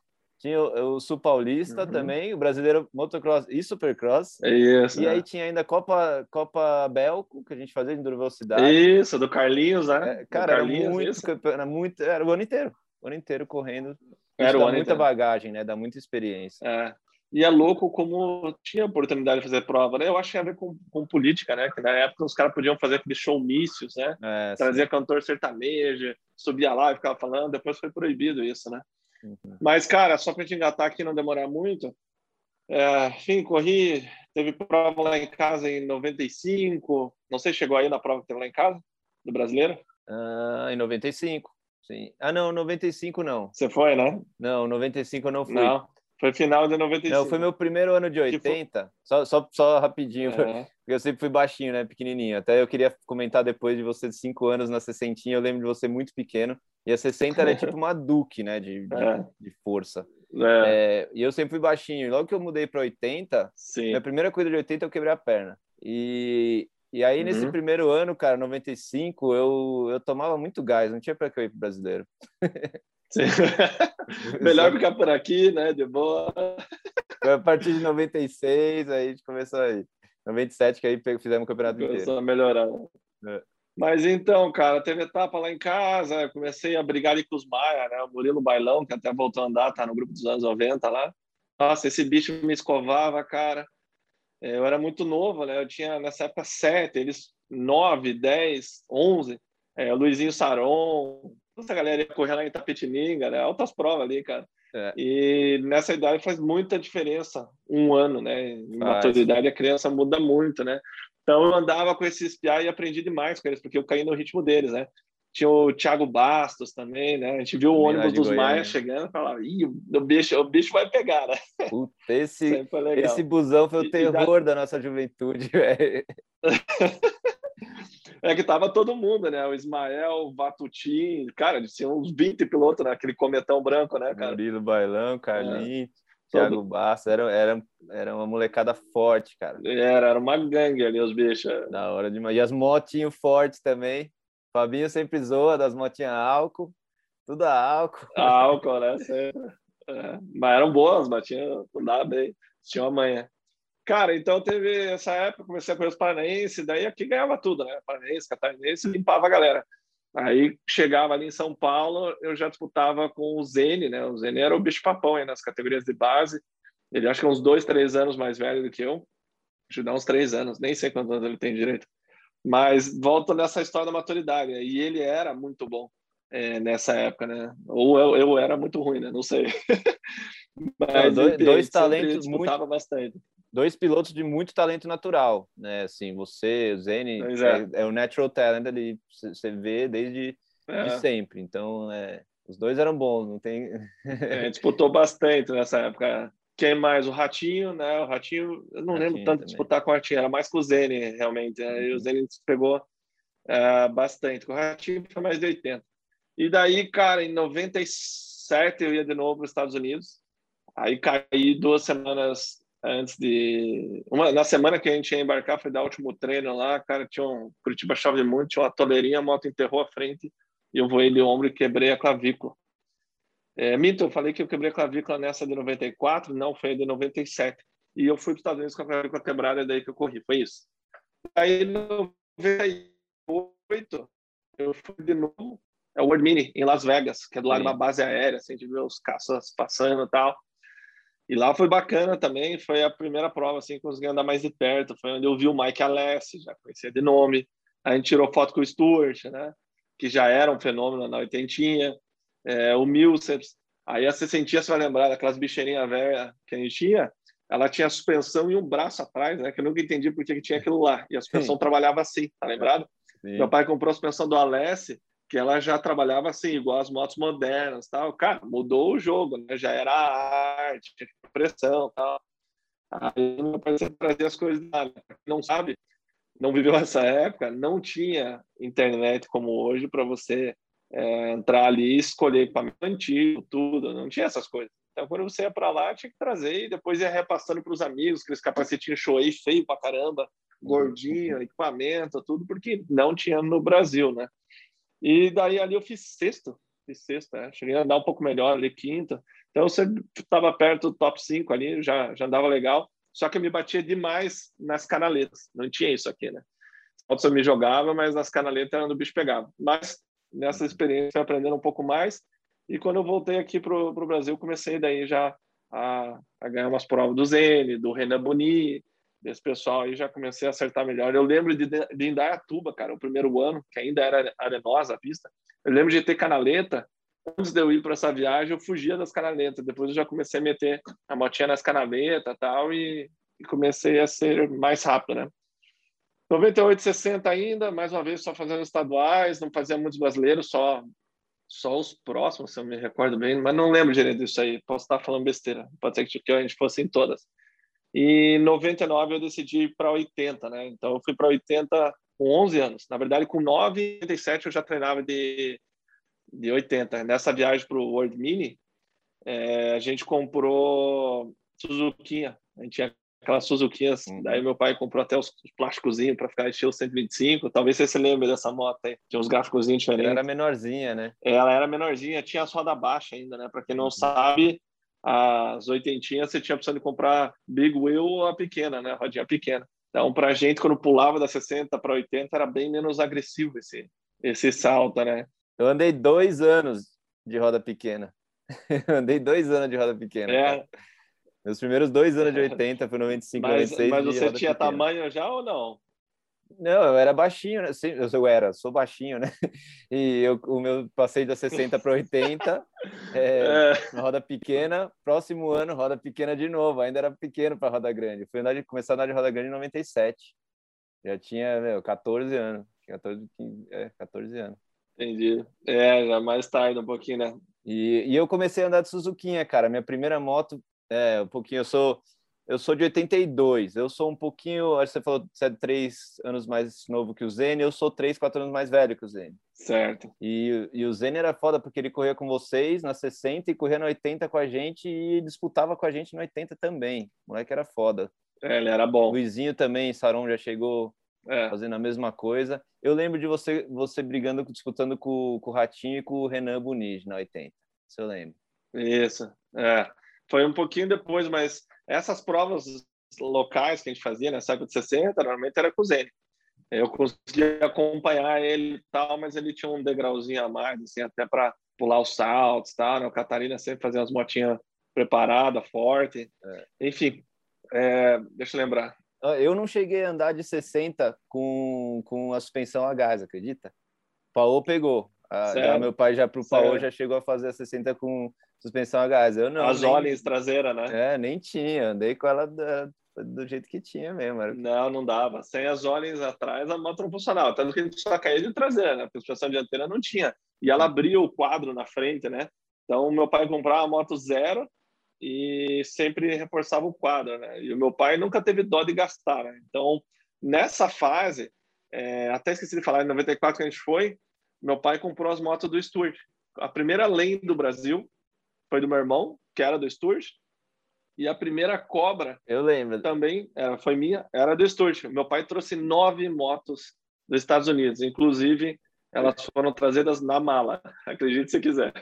Tinha o, o Sul Paulista uhum. também, o Brasileiro Motocross e Supercross. Isso. E é. aí tinha ainda a Copa, Copa Belco, que a gente fazia de Velocidade. Isso, do Carlinhos, né? É, cara, Carlinhos, era, muito, era muito. Era o ano inteiro. O ano inteiro correndo. Era dá muita inteiro. bagagem, né? Dá muita experiência. É. E é louco como tinha oportunidade de fazer prova, né? Eu acho que tinha a ver com, com política, né? Que na época os caras podiam fazer aqueles showmícios, né? É, Trazia cantor sertanejo, subia lá e ficava falando. Depois foi proibido isso, né? Uhum. Mas, cara, só para te engatar aqui não demorar muito, é, enfim, corri, teve prova lá em casa em 95, não sei, chegou aí na prova que teve lá em casa, do brasileiro? Ah, em 95, sim. Ah, não, 95 não. Você foi, né? Não, 95 eu não fui. Não, foi final de 95. Não, foi meu primeiro ano de 80, só, só, só rapidinho, é. porque eu sempre fui baixinho, né, pequenininho. Até eu queria comentar depois de você de 5 anos na 60, eu lembro de você muito pequeno, e a 60 era tipo uma Duke, né? De, de, é. de força. É. É, e eu sempre fui baixinho. Logo que eu mudei para 80, Sim. minha primeira corrida de 80 eu quebrei a perna. E, e aí, uhum. nesse primeiro ano, cara, 95, eu, eu tomava muito gás, não tinha para que eu ir pro brasileiro. Melhor ficar por aqui, né? De boa. Foi a partir de 96, aí a gente começou aí. 97 que aí fizemos o campeonato Começou inteiro. a melhorar. É. Mas então, cara, teve etapa lá em casa, comecei a brigar ali com os Maia, né? O Murilo Bailão, que até voltou a andar, tá no grupo dos anos 90 lá. Nossa, esse bicho me escovava, cara. É, eu era muito novo, né? Eu tinha nessa época sete, eles nove, dez, onze. É, Luizinho Saron, essa galera ia correr lá em Tapetininga, né? Altas provas ali, cara. É. E nessa idade faz muita diferença, um ano, né? Em maturidade a criança muda muito, né? Então eu andava com esses piá e aprendi demais com eles, porque eu caí no ritmo deles, né? Tinha o Thiago Bastos também, né? A gente viu o ônibus dos. Maia chegando e falava, ih, o bicho, o bicho vai pegar, né? Puta, esse, esse busão foi E- o e terror da nossa juventude, velho. É que tava todo mundo, né? O Ismael, o Vatutin, cara, tinha uns 20 pilotos naquele cometão branco, né, cara? Murilo Bailão, Carlinhos, Todo- Thiago Bastos, era, era, era uma molecada forte, cara. Era, era uma gangue ali, os bichos. Da hora demais. E as motinhos fortes também. Fabinho sempre zoa das motinhas álcool. Tudo álcool. Álcool, né? É. Mas eram boas, batiam, andava bem, tinha uma manhã. Cara, então teve essa época, comecei a correr os paranaenses, daí aqui ganhava tudo, né? Paranaense, catarinense, limpava a galera. Aí chegava ali em São Paulo, eu já disputava com o Zene, né? O Zene era o bicho papão aí nas categorias de base. Ele acho que é uns dois, três anos mais velho do que eu. Acho que dá uns três anos, nem sei quantos anos ele tem direito. Mas volto nessa história da maturidade. né? E ele era muito bom é, nessa época, né? Ou eu, eu era muito ruim, né? Não sei. Mas, dois- dois talentos disputava bastante. Dois pilotos de muito talento natural, né? Assim, você, o Zene, é. é. é o natural talent ali, você vê desde É, de sempre. Então, é, os dois eram bons, não tem. gente disputou bastante nessa época. Quem mais? O Ratinho, né? O Ratinho, eu não lembro Ratinho tanto de disputar com o Ratinho, era mais com o Zene, realmente. né? E o Uhum. Zene pegou é, bastante. O Ratinho foi mais de 80. E daí, cara, em 97 eu ia de novo para os Estados Unidos. Aí caí duas semanas antes de. Uma, na semana que a gente ia embarcar, foi dar o último treino lá, cara, tinha um. Curitiba chave muito, tinha uma toleirinha, a moto enterrou a frente e eu voei de ombro e quebrei a clavícula. É, Mito, eu falei que eu quebrei a clavícula nessa de 94, não, foi a de 97. E eu fui para os Estados Unidos com a clavícula quebrada, é daí que eu corri, foi isso. Aí, em 98, eu fui de novo, é o World Mini, em Las Vegas, que é do lado de uma Sim. base aérea, assim, de ver os caças passando e tal. E lá foi bacana também, foi a primeira prova, assim, consegui andar mais de perto, foi onde eu vi o Mike Alessi, já conhecia de nome, a gente tirou foto com o Stuart, né, que já era um fenômeno na oitentinha, é, o Milceps, aí a 60 você vai lembrar daquelas bicheirinhas velhas que a gente tinha, ela tinha suspensão e um braço atrás, né, que eu nunca entendi por que que tinha aquilo lá, e a suspensão Sim. trabalhava assim, tá lembrado? Sim. Meu pai comprou a suspensão do Alessi, que ela já trabalhava assim, igual as motos modernas, tal. Cara, mudou o jogo, né? Já era arte, pressão, tal. Aí meu pai trazia as coisas quem não sabe, não viveu essa época, não tinha internet como hoje para você é, entrar ali e escolher equipamento antigo, tudo, não tinha essas coisas. Então, quando você ia para lá, tinha que trazer e depois ia repassando para os amigos, aqueles capacetinhos show aí, feio pra caramba, gordinho, equipamento, tudo, porque não tinha no Brasil, né? E daí ali eu fiz sexto, fiz sexto, né? cheguei a andar um pouco melhor ali, quinto. Então você estava perto do top 5 ali, já, já andava legal. Só que eu me batia demais nas canaletas. Não tinha isso aqui, né? Só me jogava, mas nas canaletas era onde o bicho pegava. Mas nessa experiência aprendendo um pouco mais. E quando eu voltei aqui para o Brasil, comecei daí já a, a ganhar umas provas do Zene, do Renan Boni, desse pessoal aí já comecei a acertar melhor. Eu lembro de, de Indaiatuba, cara, o primeiro ano, que ainda era arenosa a pista. Eu lembro de ter canaleta. Antes de eu ir para essa viagem, eu fugia das canaletas. Depois eu já comecei a meter a motinha nas canaletas tal, e, e comecei a ser mais rápido, né? 98, 60 ainda, mais uma vez só fazendo estaduais, não fazia muitos brasileiros, só só os próximos, se eu me recordo bem, mas não lembro direito disso aí. Posso estar falando besteira. Pode ser que a gente fosse em todas. E em 99 eu decidi ir para 80, né? Então eu fui para 80 com 11 anos. Na verdade, com 9 87 eu já treinava de, de 80. Nessa viagem para o World Mini, é, a gente comprou Suzuquinha. A gente tinha aquelas Suzuquinhas. Uhum. Daí meu pai comprou até os, os plásticozinhos para ficar estilo 125. Talvez você se lembre dessa moto aí. Tinha uns gráficos diferentes. Ela era menorzinha, né? Ela era menorzinha, tinha as roda baixa ainda, né? Para quem não Uhum. sabe, as oitentinhas, você tinha a opção de comprar Big Wheel ou a pequena, né? A rodinha pequena. Então, para a gente, quando pulava da 60 para 80, era bem menos agressivo esse, esse salto, né? Eu andei dois anos de roda pequena. andei dois anos de roda pequena. É. Meus primeiros dois anos de 80 foi 95, mas, 96. Mas você tinha pequena. tamanho já ou não? Não, eu era baixinho, né? Eu era, sou baixinho, né? E eu, o meu passei da 60 para 80, é, é. roda pequena. Próximo ano, roda pequena de novo. Ainda era pequeno para roda grande. Fui andar de, começar a andar de roda grande em 97. Já tinha, meu, 14 anos. 14, 15, é, 14 anos. Entendi. É, já mais tarde um pouquinho, né? E, e eu comecei a andar de Suzuquinha, cara. Minha primeira moto, é, um pouquinho, eu sou eu sou de 82. Eu sou um pouquinho, acho que você falou você é três anos mais novo que o Zene, eu sou três, quatro anos mais velho que o Zene. Certo. E, e o Zene era foda porque ele corria com vocês na 60 e corria na 80 com a gente e disputava com a gente na 80 também. O moleque era foda. É, ele era bom. Luizinho também, Saron já chegou é. fazendo a mesma coisa. Eu lembro de você você brigando, disputando com, com o Ratinho e com o Renan Bunis na 80. Isso eu lembro. Isso, é. Foi um pouquinho depois, mas essas provas locais que a gente fazia nessa época de 60, normalmente era com o Zene. Eu conseguia acompanhar ele e tal, mas ele tinha um degrauzinho a mais, assim, até para pular os saltos, tal. Né? O Catarina sempre fazia umas motinhas preparadas, forte. É. Enfim, é, deixa eu lembrar. Eu não cheguei a andar de 60 com, com a suspensão a gás, acredita? Paô pegou. Ah, meu pai já pro Paô já chegou a fazer a 60 com suspensão a gás. Eu não. As nem... olhos traseira, né? É, nem tinha. Andei com ela da, do jeito que tinha mesmo. Era... Não, não dava. Sem as olhos atrás, a moto não funcionava. Tanto que a gente só caía de traseira, né? Porque a suspensão dianteira não tinha. E ela abria o quadro na frente, né? Então, meu pai comprava a moto zero e sempre reforçava o quadro, né? E o meu pai nunca teve dó de gastar, né? Então, nessa fase, é, até esqueci de falar, em 94 que a gente foi, meu pai comprou as motos do Stuart. A primeira lei do Brasil foi do meu irmão, que era do Stuart. E a primeira cobra. Eu lembro. Também era, foi minha, era do Stuart. Meu pai trouxe nove motos dos Estados Unidos. Inclusive, elas foram trazidas na mala. Acredite se quiser.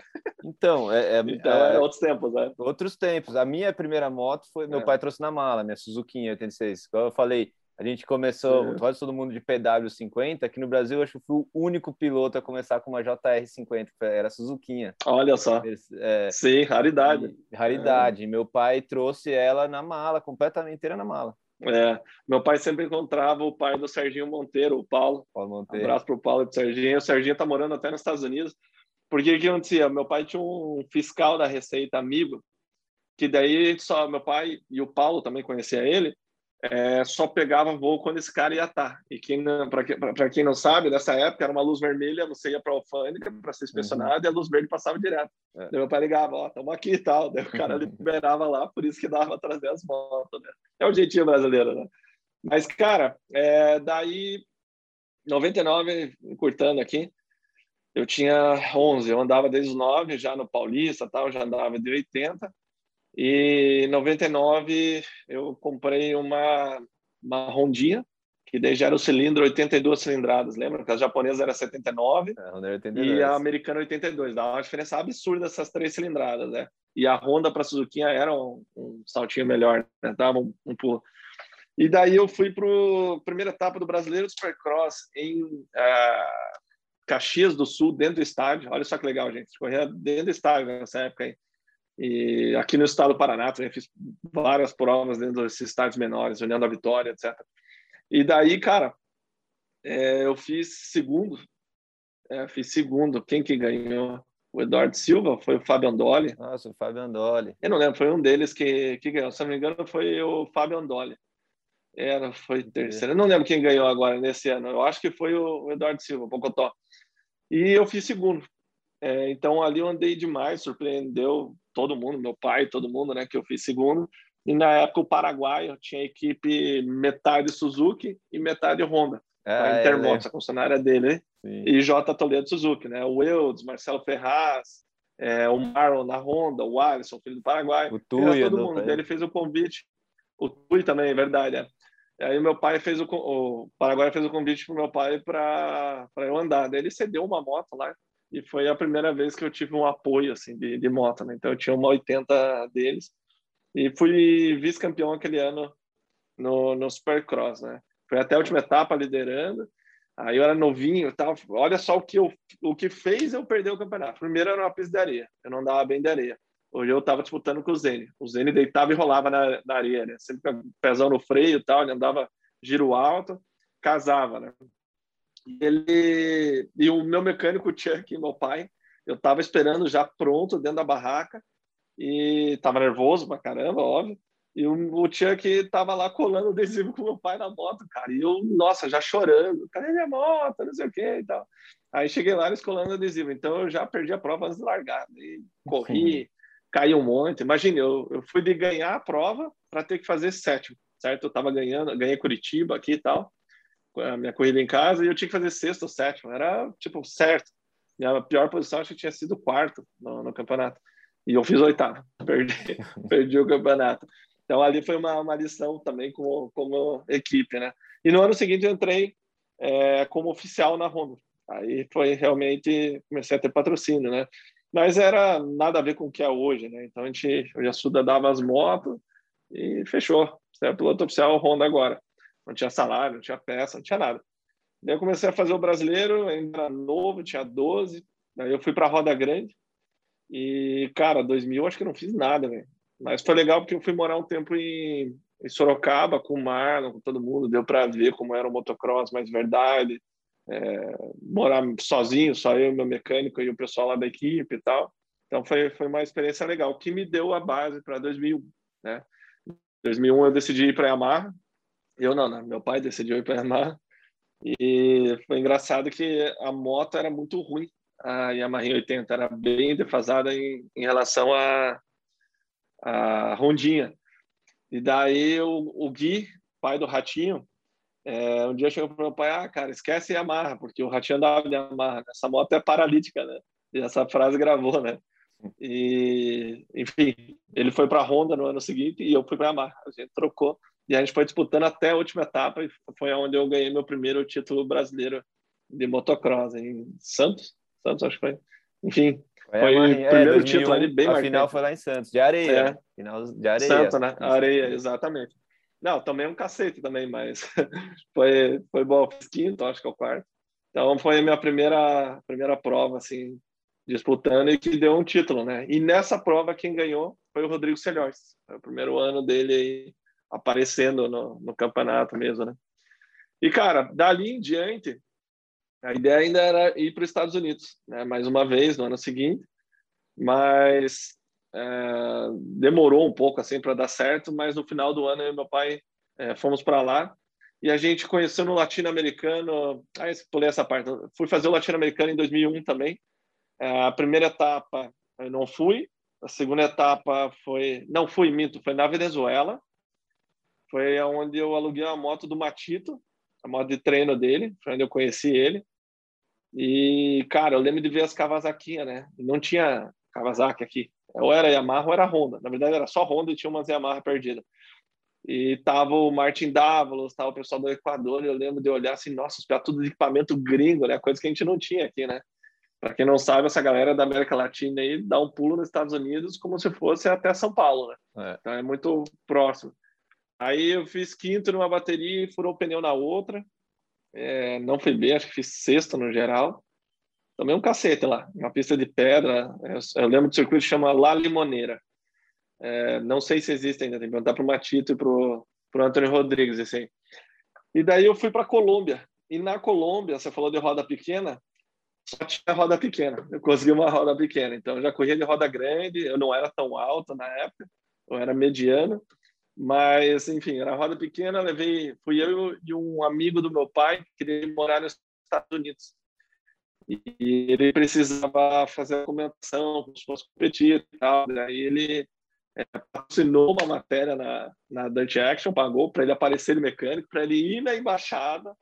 Então, é, é, então, é, é outros tempos, né? Outros tempos. A minha primeira moto foi meu é. pai trouxe na mala, minha Suzuki 86. Como eu falei, a gente começou, quase todo mundo de PW50. Aqui no Brasil, acho que fui o único piloto a começar com uma JR50, que era Suzuquinha. Olha só. É, Sim, raridade. E, raridade. É. Meu pai trouxe ela na mala, completamente inteira na mala. É, meu pai sempre encontrava o pai do Serginho Monteiro, o Paulo. Paulo Monteiro. Um abraço pro Paulo do Serginho. O Serginho tá morando até nos Estados Unidos. Porque o que acontecia? Meu pai tinha um fiscal da Receita amigo, que daí só meu pai e o Paulo também conhecia ele, é, só pegava voo quando esse cara ia estar. E quem para quem não sabe, nessa época era uma luz vermelha, você ia para a alfândega para ser inspecionado uhum. e a luz verde passava direto. É. Daí meu pai ligava, ó, estamos aqui e tal. Daí o cara liberava lá, por isso que dava para trazer as motos. Né? É o jeitinho brasileiro, né? Mas, cara, é, daí, 99, encurtando aqui, eu tinha 11, eu andava desde os 9 já no Paulista, tal, já andava de 80. E em 99 eu comprei uma, uma Rondinha, que daí já era o cilindro 82 cilindradas, lembra? Que a japonesa era 79 é, e a americana 82. Dá uma diferença absurda essas três cilindradas, né? E a Honda para a Suzuki era um, um, saltinho melhor, né? Dava um, um pulo. E daí eu fui para a primeira etapa do Brasileiro Supercross em uh, Caxias do Sul, dentro do estádio. Olha só que legal, gente. Corria dentro do estádio nessa época aí. E aqui no estado do Paraná também fiz várias provas dentro desses estádios menores, União da Vitória, etc. E daí, cara, é, eu fiz segundo. É, fiz segundo. Quem que ganhou? O Eduardo Silva, foi o Fábio Andoli. Nossa, o Fábio Andoli. Eu não lembro, foi um deles que, que ganhou. Se não me engano, foi o Fábio Andoli. Era, foi terceiro. Eu não lembro quem ganhou agora nesse ano. Eu acho que foi o Eduardo Silva, Pocotó. E eu fiz segundo. É, então ali eu andei demais, surpreendeu todo mundo, meu pai, todo mundo, né, que eu fiz segundo. E na época o Paraguai tinha equipe metade Suzuki e metade Honda. Ah, a Intermotos, é, a concessionária dele, né? Sim. e J. Toledo Suzuki, né? O Wilds, Marcelo Ferraz, é, o Marlon na Honda, o Alisson, filho do Paraguai. O Tui, todo mundo. Ele fez o convite. O Tui também, é verdade. É. Aí meu pai fez o, o Paraguai fez o convite para meu pai para eu andar. Daí ele cedeu uma moto lá e foi a primeira vez que eu tive um apoio assim de, de moto, né? Então eu tinha uma 80 deles e fui vice-campeão aquele ano no, no Supercross, né? Foi até a última etapa liderando. Aí eu era novinho tal. Olha só o que eu, o que fez eu perder o campeonato. Primeiro era uma pista de areia. Eu não dava bem de areia. Hoje eu estava disputando com o Zene. O Zene deitava e rolava na, na areia, né? Sempre com pezão no freio tal. Ele andava giro alto, casava, né? Ele e o meu mecânico Chuck, meu pai, eu estava esperando já pronto dentro da barraca e estava nervoso pra caramba, óbvio. E o, o Chuck estava lá colando adesivo com meu pai na moto, cara. E eu, nossa, já chorando, cadê minha moto? Não sei o que e tal. Aí cheguei lá, eles colando adesivo. Então eu já perdi a prova antes de largar. E corri, caí um monte. Imagina, eu, eu fui de ganhar a prova para ter que fazer sétimo, certo? Eu estava ganhando, ganhei Curitiba aqui e tal a minha corrida em casa e eu tinha que fazer sexto ou sétimo. Era, tipo, certo. Minha pior posição acho que tinha sido quarto no, no campeonato. E eu fiz oitavo. Perdi, perdi o campeonato. Então, ali foi uma, uma lição também como, como equipe, né? E no ano seguinte eu entrei é, como oficial na Honda. Aí foi realmente, comecei a ter patrocínio, né? Mas era nada a ver com o que é hoje, né? Então, a gente, já Suda dava as motos e fechou. Você é piloto oficial Honda agora não tinha salário, não tinha peça, não tinha nada. Daí eu comecei a fazer o brasileiro, ainda novo, tinha 12. Daí eu fui para a Roda Grande. E, cara, 2000 acho que não fiz nada, velho. Mas foi legal porque eu fui morar um tempo em, em Sorocaba com o Marlon, com todo mundo. Deu para ver como era o motocross, mais verdade. É, morar sozinho, só eu, meu mecânico e o pessoal lá da equipe e tal. Então foi, foi uma experiência legal, que me deu a base para 2001, né? 2001 eu decidi ir para Yamaha, eu não, né? Meu pai decidiu ir para Yamaha. E foi engraçado que a moto era muito ruim. A Yamaha 80 era bem defasada em, em relação à a, a Rondinha. E daí o, o Gui, pai do Ratinho, é, um dia chegou para meu pai, ah, cara, esquece Yamaha, porque o Ratinho andava de Yamaha. Essa moto é paralítica, né? E essa frase gravou, né? E, enfim, ele foi para a Honda no ano seguinte e eu fui para a Yamaha. A gente trocou. E a gente foi disputando até a última etapa e foi onde eu ganhei meu primeiro título brasileiro de motocross em Santos. Santos, acho que foi. Enfim, foi, foi o é, primeiro 2001, título ali bem A marcante. final foi lá em Santos, de areia. É. Final de areia. Santos, né? Areia, exatamente. Não, também um cacete também, mas foi, foi bom. Fiz quinto, acho que é o quarto. Então foi a minha primeira, primeira prova, assim, disputando e que deu um título, né? E nessa prova quem ganhou foi o Rodrigo Celhões. Foi o primeiro ano dele aí aparecendo no, no campeonato mesmo, né? E, cara, dali em diante, a ideia ainda era ir para os Estados Unidos, né? mais uma vez, no ano seguinte, mas é, demorou um pouco assim para dar certo, mas no final do ano eu e meu pai é, fomos para lá e a gente conheceu no latino-americano, aí pulei essa parte, fui fazer o latino-americano em 2001 também, é, a primeira etapa eu não fui, a segunda etapa foi, não fui, minto, foi na Venezuela, foi onde eu aluguei a moto do Matito, a moto de treino dele, foi onde eu conheci ele. E, cara, eu lembro de ver as Kawasaki, né? Não tinha Kawasaki aqui. Ou era Yamaha ou era Honda. Na verdade, era só Honda e tinha umas Yamaha perdidas. E tava o Martin Dávalos, tava o pessoal do Equador, e eu lembro de olhar assim, nossa, os tudo de equipamento gringo, né? Coisa que a gente não tinha aqui, né? Para quem não sabe, essa galera da América Latina aí dá um pulo nos Estados Unidos como se fosse até São Paulo, né? É. Então é muito próximo. Aí eu fiz quinto numa bateria e furou o pneu na outra. É, não fui bem, acho que fiz sexto no geral. Tomei um cacete lá, uma pista de pedra. Eu, eu lembro do circuito que chama La Limoneira. É, não sei se existe ainda, tem que perguntar para o Matito e para o Antônio Rodrigues. Assim. E daí eu fui para Colômbia. E na Colômbia, você falou de roda pequena, só tinha roda pequena. Eu consegui uma roda pequena. Então eu já corria de roda grande, eu não era tão alto na época, eu era mediano. Mas, enfim, era roda pequena, levei, fui eu e um amigo do meu pai que queria morar nos Estados Unidos. E ele precisava fazer a documentação, fosse competir e tal. Daí ele é, assinou uma matéria na, na Dutch Action, pagou para ele aparecer de mecânico, para ele ir na embaixada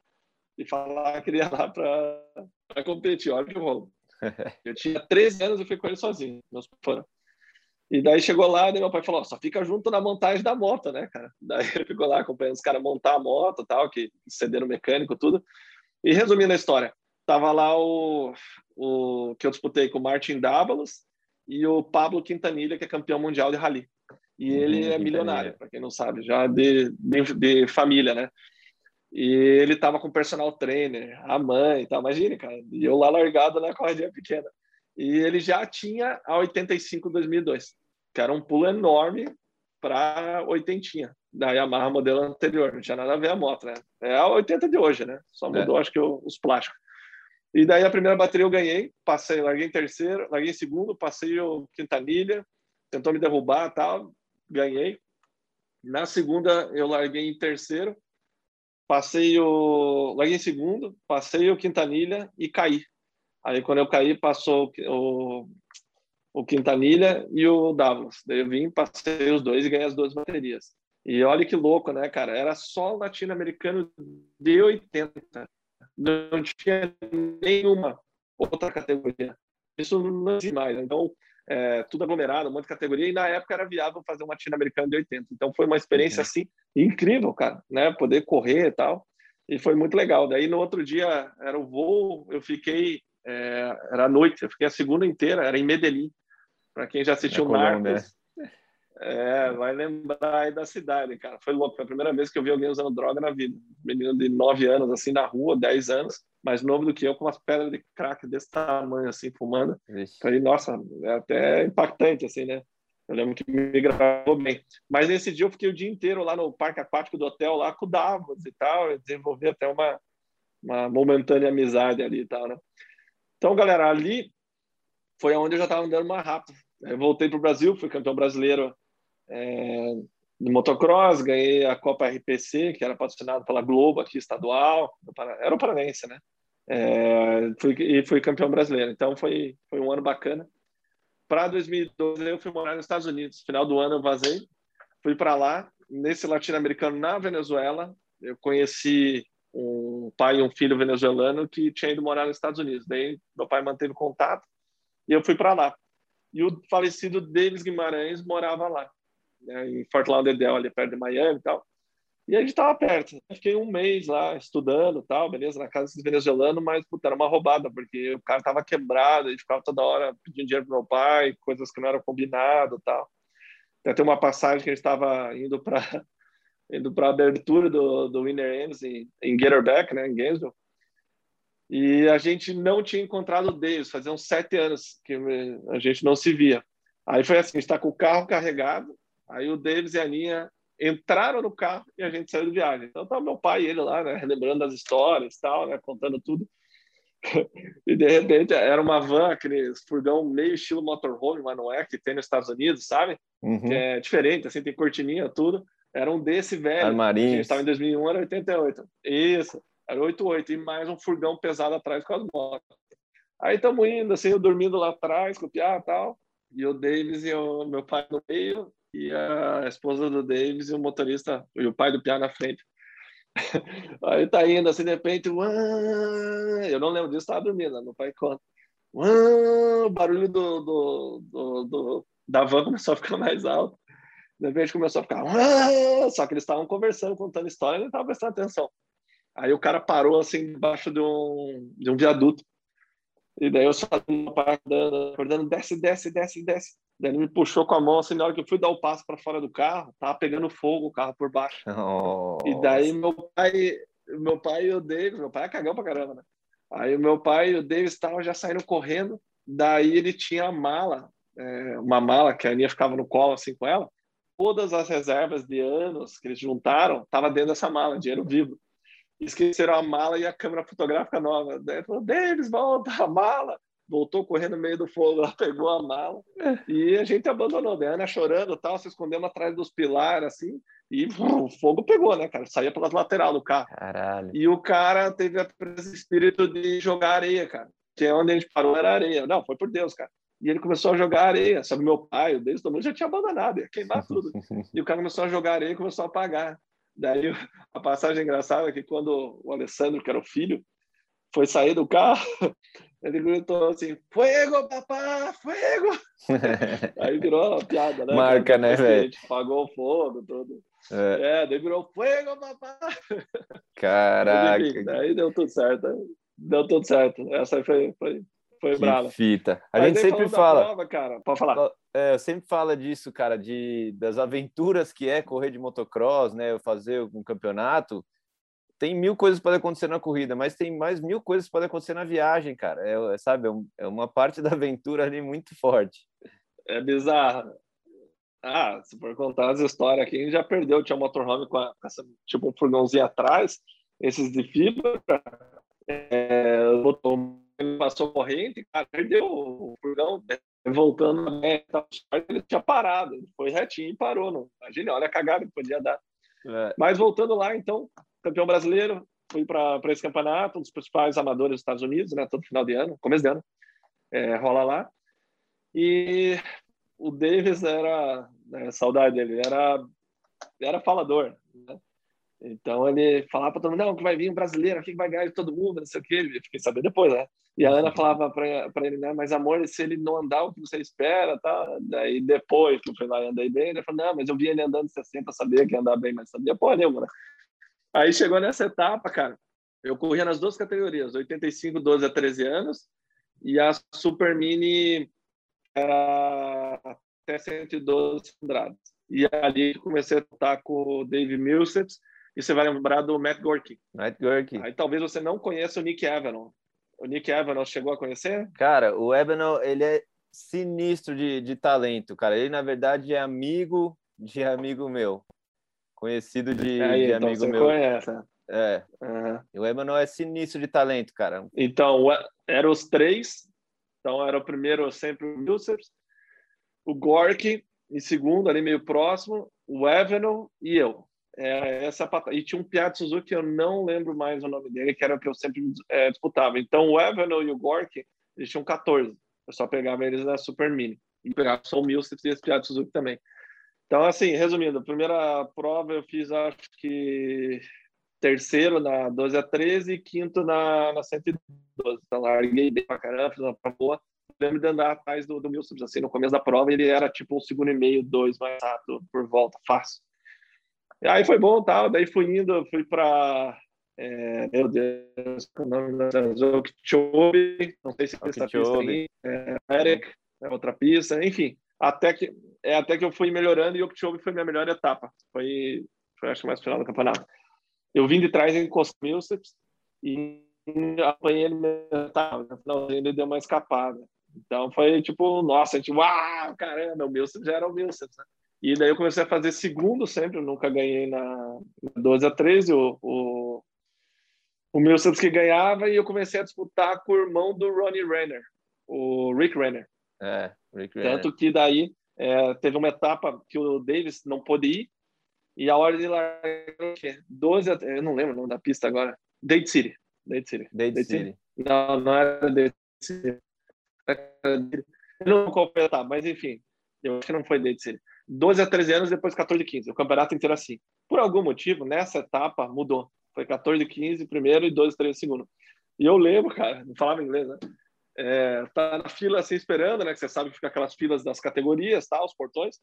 e falar que ele ia lá para competir. Olha que rolo. Eu tinha 13 anos e fui com ele sozinho. Meus foram. E daí chegou lá, e meu pai falou: só fica junto na montagem da moto, né, cara? Daí ficou lá acompanhando os caras montar a moto tal, que cederam mecânico, tudo. E resumindo a história, tava lá o, o que eu disputei com o Martin Dávalos e o Pablo Quintanilha, que é campeão mundial de rally. E ele uhum, é milionário, para quem não sabe, já de, de, de, família, né? E ele tava com personal trainer, a mãe e tal, imagine, cara. E eu lá largado na corridinha pequena. E ele já tinha a 85 2002, que era um pulo enorme para oitentinha da Yamaha modelo anterior. Não tinha nada a ver a moto, né? É a 80 de hoje, né? Só é. mudou, é. acho que, os plásticos. E daí a primeira bateria eu ganhei, passei, larguei em terceiro, larguei em segundo, passei o Quintanilha, tentou me derrubar tal, ganhei. Na segunda eu larguei em terceiro, passei o, larguei em segundo, passei o Quintanilha e caí. Aí quando eu caí passou o, o Quintanilha e o Davos. Daí eu vim, passei os dois e ganhei as duas baterias. E olha que louco, né, cara? Era só latino-americano de 80 não tinha nenhuma outra categoria. Isso não existe mais. Então, é, tudo aglomerado, um monte de categoria, e na época era viável fazer uma Tina americana de 80. Então, foi uma experiência, uhum. assim, incrível, cara, né? Poder correr e tal. E foi muito legal. Daí, no outro dia, era o voo, eu fiquei, é, era a noite, eu fiquei a segunda inteira, era em Medellín. Para quem já assistiu é Narcos, é, vai lembrar aí da cidade, cara. Foi louco. Foi a primeira vez que eu vi alguém usando droga na vida. Menino de 9 anos, assim, na rua, 10 anos, mais novo do que eu, com umas pedras de crack desse tamanho, assim, fumando. Falei, nossa, é até impactante, assim, né? Eu lembro que me gravou bem. Mas nesse dia eu fiquei o dia inteiro lá no parque aquático do hotel, lá com o Davos e tal. Eu desenvolvi até uma, uma momentânea amizade ali e tal, né? Então, galera, ali foi onde eu já estava andando mais rápido. Eu voltei para o Brasil, fui campeão brasileiro é, motocross, ganhei a Copa RPC, que era patrocinada pela Globo aqui, estadual, era o Paranense, né? É, fui, e fui campeão brasileiro, então foi, foi um ano bacana. Para 2012, eu fui morar nos Estados Unidos. Final do ano eu vazei, fui para lá, nesse latino-americano na Venezuela, eu conheci um pai e um filho venezuelano que tinha ido morar nos Estados Unidos. Daí meu pai manteve contato e eu fui para lá. E o falecido Davis Guimarães morava lá né, em Fort Lauderdale, ali perto de Miami e tal. E a gente estava perto. Fiquei um mês lá estudando tal, beleza, na casa desse venezuelano, mas puta, era uma roubada, porque o cara estava quebrado, ele ficava toda hora pedindo dinheiro pro meu pai, coisas que não eram combinado tal. Até uma passagem que a gente estava indo para indo para a abertura do, do Winner Ends em, em Gatorback, né, em Gainesville. E a gente não tinha encontrado o Davis, fazia uns sete anos que a gente não se via. Aí foi assim, a gente está com o carro carregado, Aí o Davis e a Aninha entraram no carro e a gente saiu de viagem. Então tá meu pai e ele lá, né, lembrando das histórias tal, né, contando tudo. e de repente era uma van, aquele furgão meio estilo motorhome, mas não é, que tem nos Estados Unidos, sabe? Uhum. Que é diferente, assim, tem cortininha, tudo. Era um desse velho. Armarinhos. A gente estava em 2001, era 88. Isso, era 88. E mais um furgão pesado atrás com as motos. Aí estamos indo, assim, eu dormindo lá atrás, com o Piá e tal. E o Davis e o meu pai no meio, e a esposa do Davis e o motorista e o pai do Piá na frente. Aí tá indo assim, de repente, eu não lembro disso, estava dormindo, meu pai conta. o barulho do, do, do, do, da van começou a ficar mais alto. De repente começou a ficar, só que eles estavam conversando, contando história, e não estavam prestando atenção. Aí o cara parou assim debaixo de um, de um viaduto. E daí eu só acordando, acordando, desce, desce, desce, desce. Daí ele me puxou com a mão, assim, na hora que eu fui dar o passo para fora do carro, tava pegando fogo o carro por baixo. Oh. E daí meu pai, meu pai e o David, meu pai é cagão pra caramba, né? Aí o meu pai e o David estavam já saindo correndo, daí ele tinha a mala, é, uma mala que a Aninha ficava no colo assim com ela, todas as reservas de anos que eles juntaram, tava dentro dessa mala, dinheiro vivo. Esqueceram a mala e a câmera fotográfica nova. Daí falou, Davis, volta a mala voltou correndo no meio do fogo, ela pegou a mala é. e a gente abandonou. A Ana chorando tal, se escondendo atrás dos pilares, assim, e o fogo pegou, né, cara? Saía pelas lateral do carro. Caralho. E o cara teve esse espírito de jogar areia, cara. Que é onde a gente parou, era areia. Não, foi por Deus, cara. E ele começou a jogar areia. Sabe, meu pai, o Deus, todo mundo já tinha abandonado, ia queimar tudo. e o cara começou a jogar areia e começou a apagar. Daí a passagem engraçada é que quando o Alessandro, que era o filho, foi sair do carro, ele gritou assim, fuego, papá, fuego! Aí virou uma piada, né? Marca, né, velho? Apagou o fogo, tudo. É, é daí virou fuego, papá! Caraca! Enfim, daí deu tudo certo. deu tudo certo. Essa aí foi, foi, foi Que brava. fita. A Mas gente sempre fala, prova, cara, pode falar. é, eu sempre fala disso, cara, de das aventuras que é correr de motocross, né? Fazer um campeonato. Tem mil coisas que podem acontecer na corrida, mas tem mais mil coisas que podem acontecer na viagem, cara. É, é, sabe, é, é uma parte da aventura ali muito forte. É bizarro. Ah, se for contar as histórias aqui, a gente já perdeu. Tinha um motorhome com, a, com essa, tipo um furgãozinho atrás, esses de fibra. É, motorhome passou corrente, cara, perdeu o furgão, né, voltando na meta, ele tinha parado, ele foi retinho e parou. Não. Imagina, olha a cagada que podia dar. É, Mas voltando lá, então, campeão brasileiro, fui para esse campeonato, um dos principais amadores dos Estados Unidos, né? Todo final de ano, começo de ano, é, rola lá. E o Davis era, né, saudade dele, era, era falador, né? Então ele falava para todo mundo, não, que vai vir um brasileiro aqui que vai ganhar de todo mundo, não sei o que. Eu fiquei sabendo depois, né? E a Ana falava para ele, né, mas amor, se ele não andar o que você espera, tá? Daí depois que eu fui lá e andei bem, ele falou, não, mas eu vi ele andando 60, sabia que ia andar bem, mas sabia porra nenhuma, né? Aí chegou nessa etapa, cara, eu corria nas duas categorias, 85, 12 a 13 anos, e a Super Mini era até 112 cilindradas. E ali comecei a lutar com o Dave Millsap, e você vai lembrar do Matt Gorky. Night Gurk. Aí talvez você não conheça o Nick Avalon. O Nick Avalon chegou a conhecer? Cara, o Ebano, ele é sinistro de, de talento, cara. Ele, na verdade, é amigo de amigo meu. Conhecido de, Aí, de então amigo você meu. conhece. É, Aham. o Ebano é sinistro de talento, cara. Então, eram os três. Então, era o primeiro sempre o Millsap, o Gorky em segundo, ali meio próximo, o Evenon e eu. É, essa E tinha um Piat Suzuki que eu não lembro mais o nome dele, que era o que eu sempre é, disputava. Então, o Evenon e o Gorky, eles tinham 14. Eu só pegava eles na Super Mini. E pegava só o Millsap e esse Piat Suzuki também. Então, assim, resumindo, a primeira prova eu fiz, acho que terceiro na 12 a 13 e quinto na, na 112. Então, larguei bem pra caramba, fiz uma prova boa. Lembro de andar atrás do, do Milson, assim, no começo da prova ele era tipo um segundo e meio, dois mais rápido por volta, fácil. E aí foi bom, tal, daí fui indo, fui para é, meu Deus, é o nome da Okeechobee, não sei se essa pista aí, é, Eric, é outra pista, enfim, até que é até que eu fui melhorando e Okeechobee foi minha melhor etapa. Foi, foi acho que mais final do campeonato. Eu vim de trás em Milceps e apanhei ele etapa. No finalzinho ele deu uma escapada. Então foi tipo, nossa, a gente, uau, caramba, o Milceps já era o Milceps, né? E daí eu comecei a fazer segundo sempre, eu nunca ganhei na, na 12 a 13, o, o, o Milceps que ganhava, e eu comecei a disputar com o irmão do Ronnie Renner, o Rick Renner. É, Rick Renner. Tanto que daí é, teve uma etapa que o Davis não pôde ir e a hora de largar o quê? 12 a, eu não lembro o nome da pista agora. Date City. Date City. Dade Dade City. Não, não era Date City. Eu não vou completar, mas enfim, eu acho que não foi Date City. 12 a 13 anos, depois 14 e 15. O campeonato inteiro assim. Por algum motivo, nessa etapa mudou. Foi 14 e 15 primeiro e 12 e 13 segundo. E eu lembro, cara, não falava inglês, né? É, tá na fila assim esperando, né? Que você sabe que fica aquelas filas das categorias, tá? Os portões.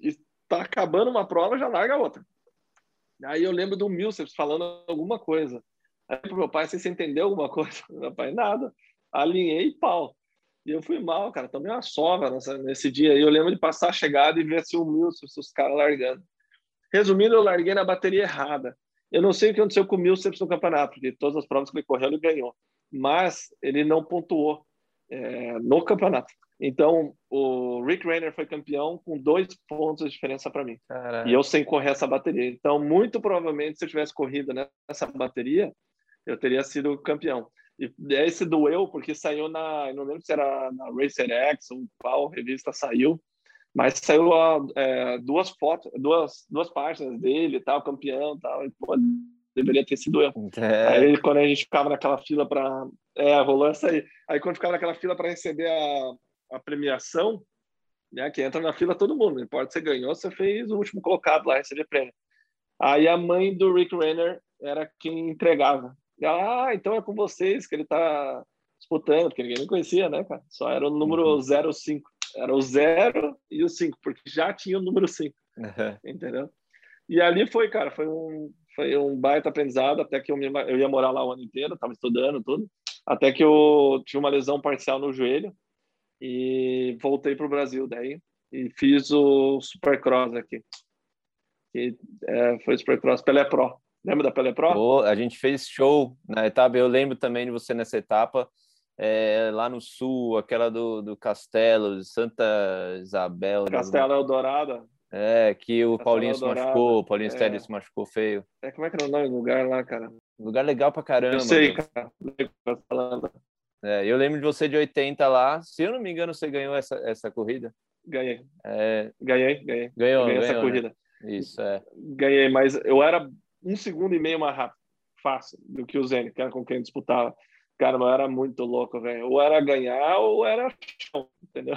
E tá acabando uma prova, já larga a outra. Aí eu lembro do Milceps falando alguma coisa. Aí pro meu pai, você entendeu alguma coisa? Meu pai, nada. Alinhei e pau. E eu fui mal, cara. Tomei uma sova nessa, nesse dia. E eu lembro de passar a chegada e ver se o Milceps, os caras largando. Resumindo, eu larguei na bateria errada. Eu não sei o que aconteceu com o Milceps no campeonato, porque todas as provas que ele correu, ele ganhou. Mas ele não pontuou é, no campeonato. Então, o Rick Renner foi campeão com dois pontos de diferença para mim. E eu sem correr essa bateria. Então, muito provavelmente, se eu tivesse corrido nessa bateria, eu teria sido campeão. E esse doeu porque saiu na, não lembro se era na Racer X ou qual revista saiu, mas saiu é, duas fotos, duas, duas páginas dele, tal, campeão, tal. E, pô, deveria ter sido eu. É. Aí quando a gente ficava naquela fila para, é, rolou essa aí. Aí quando ficava naquela fila para receber a, a premiação, né, que entra na fila todo mundo, não importa se você ganhou, você fez o último colocado lá, receber prêmio. Aí a mãe do Rick Renner era quem entregava. Ah, então é com vocês que ele tá disputando, porque ninguém me conhecia, né, cara? Só era o número uhum. 05. Era o 0 e o 5, porque já tinha o número 5. Entendeu? E ali foi, cara, foi um, foi um baita aprendizado, até que eu, me, eu ia morar lá o ano inteiro, estava estudando tudo. Até que eu tinha uma lesão parcial no joelho e voltei para o Brasil daí e fiz o Supercross aqui. E, é, foi o Supercross Pelé Pro. Lembra da Pelé Pro? Oh, a gente fez show na etapa. Eu lembro também de você nessa etapa. É, lá no sul, aquela do, do Castelo, Santa Isabel. Castelo Eldorado. É, que o Castelo Paulinho Eldorado. se machucou, o Paulinho é. se machucou feio. É, como é que era o nome do lugar lá, cara? Lugar legal pra caramba. Eu sei, cara. É, eu lembro de você de 80 lá. Se eu não me engano, você ganhou essa, essa corrida? Ganhei. É... Ganhei, ganhei. Ganhou, ganhei ganhou, essa né? corrida. Isso, é. Ganhei, mas eu era um segundo e meio mais rápido, fácil, do que o Zene, que era com quem disputava. Cara, mas era muito louco, velho. Ou era ganhar ou era chão, entendeu?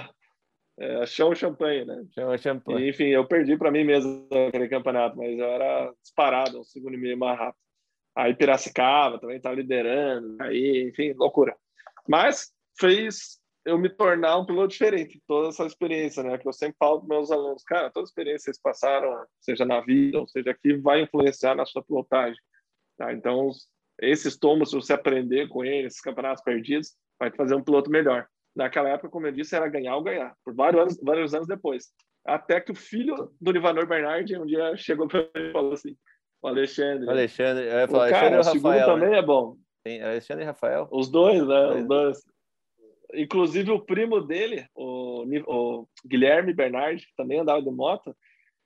É, chão champanhe, né? Chão champanhe. E, enfim, eu perdi para mim mesmo aquele campeonato, mas eu era disparado, um segundo e meio mais rápido. Aí Piracicaba também estava liderando, aí, enfim, loucura. Mas fez eu me tornar um piloto diferente, toda essa experiência, né? Que eu sempre falo para meus alunos, cara, toda experiência que vocês passaram, seja na vida, ou seja aqui, vai influenciar na sua pilotagem. Tá? Então, esses tomos, se você aprender com eles, esses campeonatos perdidos, vai te fazer um piloto melhor. Naquela época, como eu disse, era ganhar ou ganhar, por vários anos, vários anos depois. Até que o filho do Nivanor Bernardi um dia chegou para mim e falou assim: o Alexandre. O Alexandre, eu ia falar, cara, Alexandre o Rafael, também né? é bom. Tem Alexandre e Rafael. Os dois, né? Os dois. Inclusive o primo dele, o, o Guilherme Bernardi, que também andava de moto,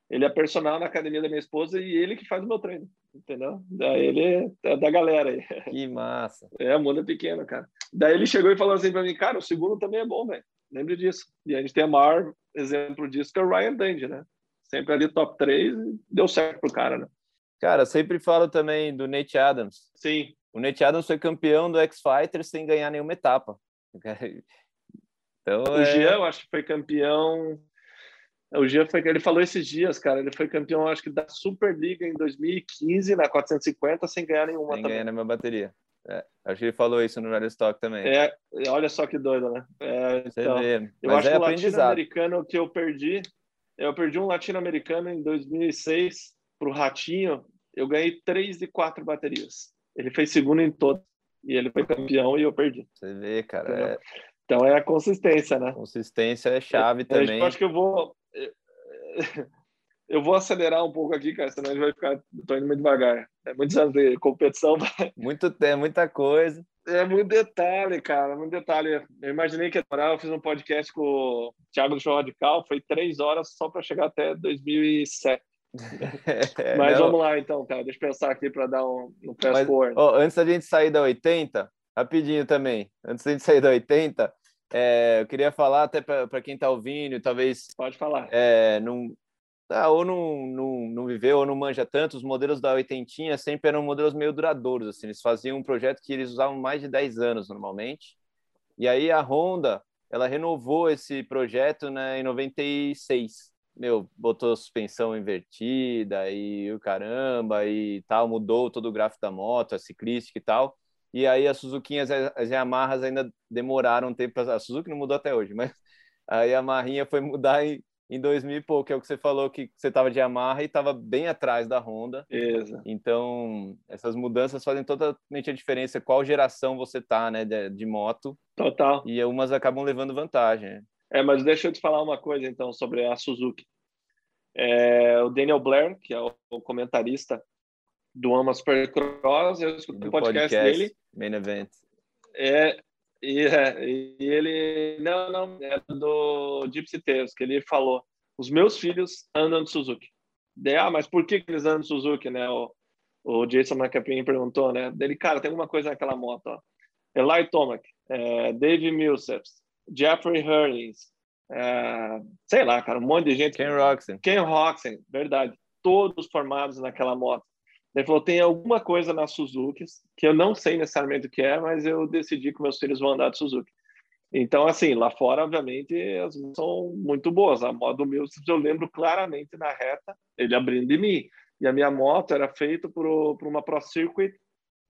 ele é personal na academia da minha esposa e ele que faz o meu treino, entendeu? Daí ele é da galera aí. Que massa. É, o mundo é pequeno, cara. Daí ele chegou e falou assim para mim, cara, o segundo também é bom, velho. Lembre disso. E a gente tem o maior exemplo disso, que é o Ryan Dandy, né? Sempre ali top 3 e deu certo pro cara, né? Cara, sempre falo também do Nate Adams. Sim. O Nate Adams foi campeão do X-Fighter sem ganhar nenhuma etapa. Então, o é... Jean, eu acho que foi campeão. O Jean foi, ele falou esses dias, cara, ele foi campeão, acho que da Superliga em 2015 na 450 sem ganhar nenhuma. Sem ganhar nenhuma bateria. É, acho que ele falou isso no Rally Stock também. É, olha só que doido, né? É, então, eu acho é que o latino-americano que eu perdi, eu perdi um latino-americano em 2006 para o Ratinho, eu ganhei três de quatro baterias. Ele fez segundo em todos e ele foi campeão e eu perdi. Você vê, cara. É... Então é a consistência, né? Consistência é chave também. Eu acho que eu vou. Eu vou acelerar um pouco aqui, cara, senão a gente vai ficar. Tô indo muito devagar. É muitos anos de competição. Muito, é muita coisa. É muito detalhe, cara, muito detalhe. Eu imaginei que eu fiz um podcast com o Thiago do Show Radical, foi três horas só para chegar até 2007. É, Mas não. vamos lá então, cara. Deixa eu pensar aqui para dar um, um fast. Oh, antes da gente sair da 80, rapidinho também, antes da gente sair da 80, é, eu queria falar até para quem está ouvindo, talvez. Pode falar. É, não, ah, ou não, não, não viveu ou não manja tanto, os modelos da 80 sempre eram modelos meio duradouros. Assim, eles faziam um projeto que eles usavam mais de 10 anos normalmente. E aí a Honda ela renovou esse projeto né, em 96 meu, botou suspensão invertida e o caramba e tal, mudou todo o gráfico da moto, a ciclística e tal. E aí as Suzuquinhas, as Yamahas ainda demoraram um tempo. A Suzuki não mudou até hoje, mas a Yamaha foi mudar em, em 2000 e pouco, é o que você falou que você estava de Yamaha e estava bem atrás da Honda. Isso. Então, essas mudanças fazem totalmente a diferença qual geração você tá, né, de, de moto. Total. E umas acabam levando vantagem. É, mas deixa eu te falar uma coisa, então, sobre a Suzuki. É, o Daniel Blair, que é o comentarista do Ama Supercross, eu escutei o podcast, podcast, dele. Main Event. É, e, é, e ele... Não, não, é do Gypsy Tales, que ele falou, os meus filhos andam de Suzuki. Ah, mas por que, que eles andam de Suzuki, né? O, o Jason McApeen perguntou, né? Dele, cara, tem alguma coisa naquela moto, ó. Eli Tomac, é, Dave Millsaps, Jeffrey Hurlings, é, sei lá, cara, um monte de gente. Ken Roxen. Ken Roxen, verdade. Todos formados naquela moto. Ele falou: tem alguma coisa na Suzuki que eu não sei necessariamente o que é, mas eu decidi que meus filhos vão andar de Suzuki. Então, assim, lá fora, obviamente, as são muito boas. A moto do meu, eu lembro claramente na reta, ele abrindo de mim. E a minha moto era feita por, por uma Pro Circuit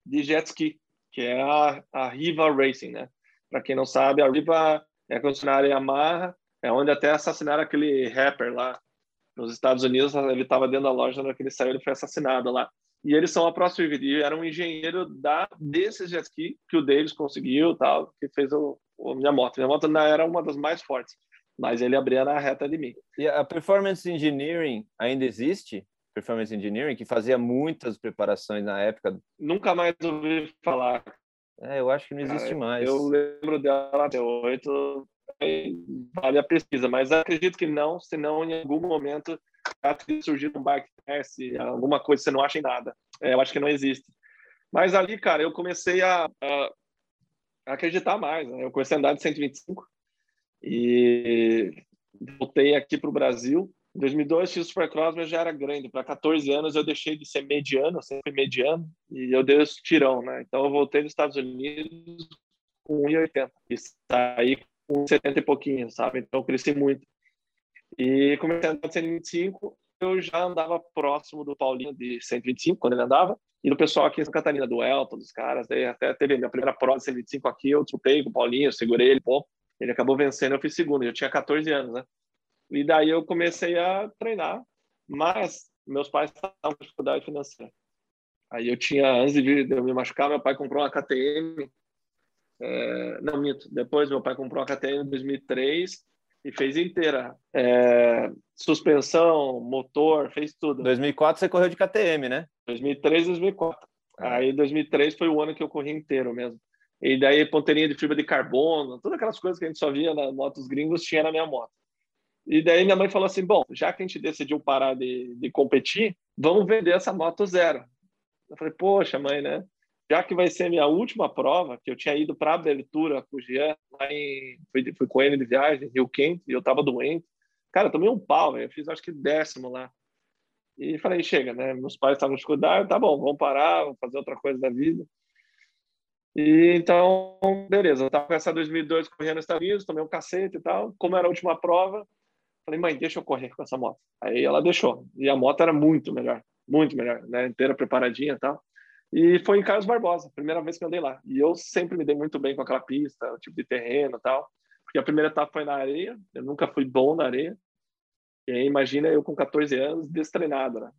de jet ski, que é a, a Riva Racing, né? Para quem não sabe, a Riva é a concessionária Yamaha, é onde até assassinaram aquele rapper lá nos Estados Unidos. Ele estava dentro da loja na que ele saiu, ele foi assassinado lá. e eles são a ProSwift. E era um engenheiro da, desses jet ski que o Davis conseguiu, tal, que fez o, a minha moto. Minha moto não era uma das mais fortes, mas ele abria na reta de mim. E a Performance Engineering ainda existe? Performance Engineering, que fazia muitas preparações na época. Nunca mais ouvi falar. É, eu acho que não existe Cara, mais. Eu lembro dela até oito, vale a pesquisa, mas acredito que não, senão em algum momento surgir um bike test, alguma coisa você não acha em nada. É, eu acho que não existe. Mas ali, cara, eu comecei a, a, a acreditar mais. Né? Eu comecei a andar de 125 e voltei aqui para o Brasil. Em 2002 fiz o Supercross, mas já era grande. Para 14 anos eu deixei de ser mediano, sempre mediano, e eu dei os tirão, né? Então eu voltei dos Estados Unidos com 1,80 e saí com 70 e pouquinho, sabe? Então eu cresci muito. E comecei a andar de 125, eu já andava próximo do Paulinho de 125, quando ele andava, e do pessoal aqui em Santa Catarina, do Elton, dos caras, daí até teve minha primeira prova de 125 aqui, eu disputei com o Paulinho, eu segurei ele, pô, ele acabou vencendo, eu fui segundo, eu tinha 14 anos, né? E daí eu comecei a treinar, mas meus pais estavam com dificuldade financeira. Aí eu tinha, antes de eu me machucar, meu pai comprou uma KTM, é, não, minto, depois meu pai comprou uma KTM em 2003 e fez inteira. É, suspensão, motor, fez tudo. 2004 você correu de KTM, né? 2003, 2004. Ah. Aí 2003 foi o ano que eu corri inteiro mesmo. E daí ponteirinha de fibra de carbono, todas aquelas coisas que a gente só via nas motos gringos tinha na minha moto. E daí minha mãe falou assim, bom, já que a gente decidiu parar de, de competir, vamos vender essa moto zero. Eu falei, poxa, mãe, né? Já que vai ser minha última prova, que eu tinha ido para a abertura com o Jean, lá em, fui, fui com ele de viagem, Rio Quente, e eu tava doente. Cara, eu tomei um pau, eu fiz acho que décimo lá. E falei, chega, né? Meus pais estavam escudados, tá bom, vamos parar, vamos fazer outra coisa da vida. E então, beleza, eu tava com essa 2002 correndo nos Estados Unidos, tomei um cacete e tal. Como era a última prova, Falei, mãe, deixa eu correr com essa moto. Aí ela deixou. E a moto era muito melhor, muito melhor, né? Inteira preparadinha e tal. E foi em Carlos Barbosa, primeira vez que eu andei lá. E eu sempre me dei muito bem com aquela pista, o tipo de terreno e tal. Porque a primeira etapa foi na areia, eu nunca fui bom na areia. E aí, imagina eu com 14 anos, destreinado, né?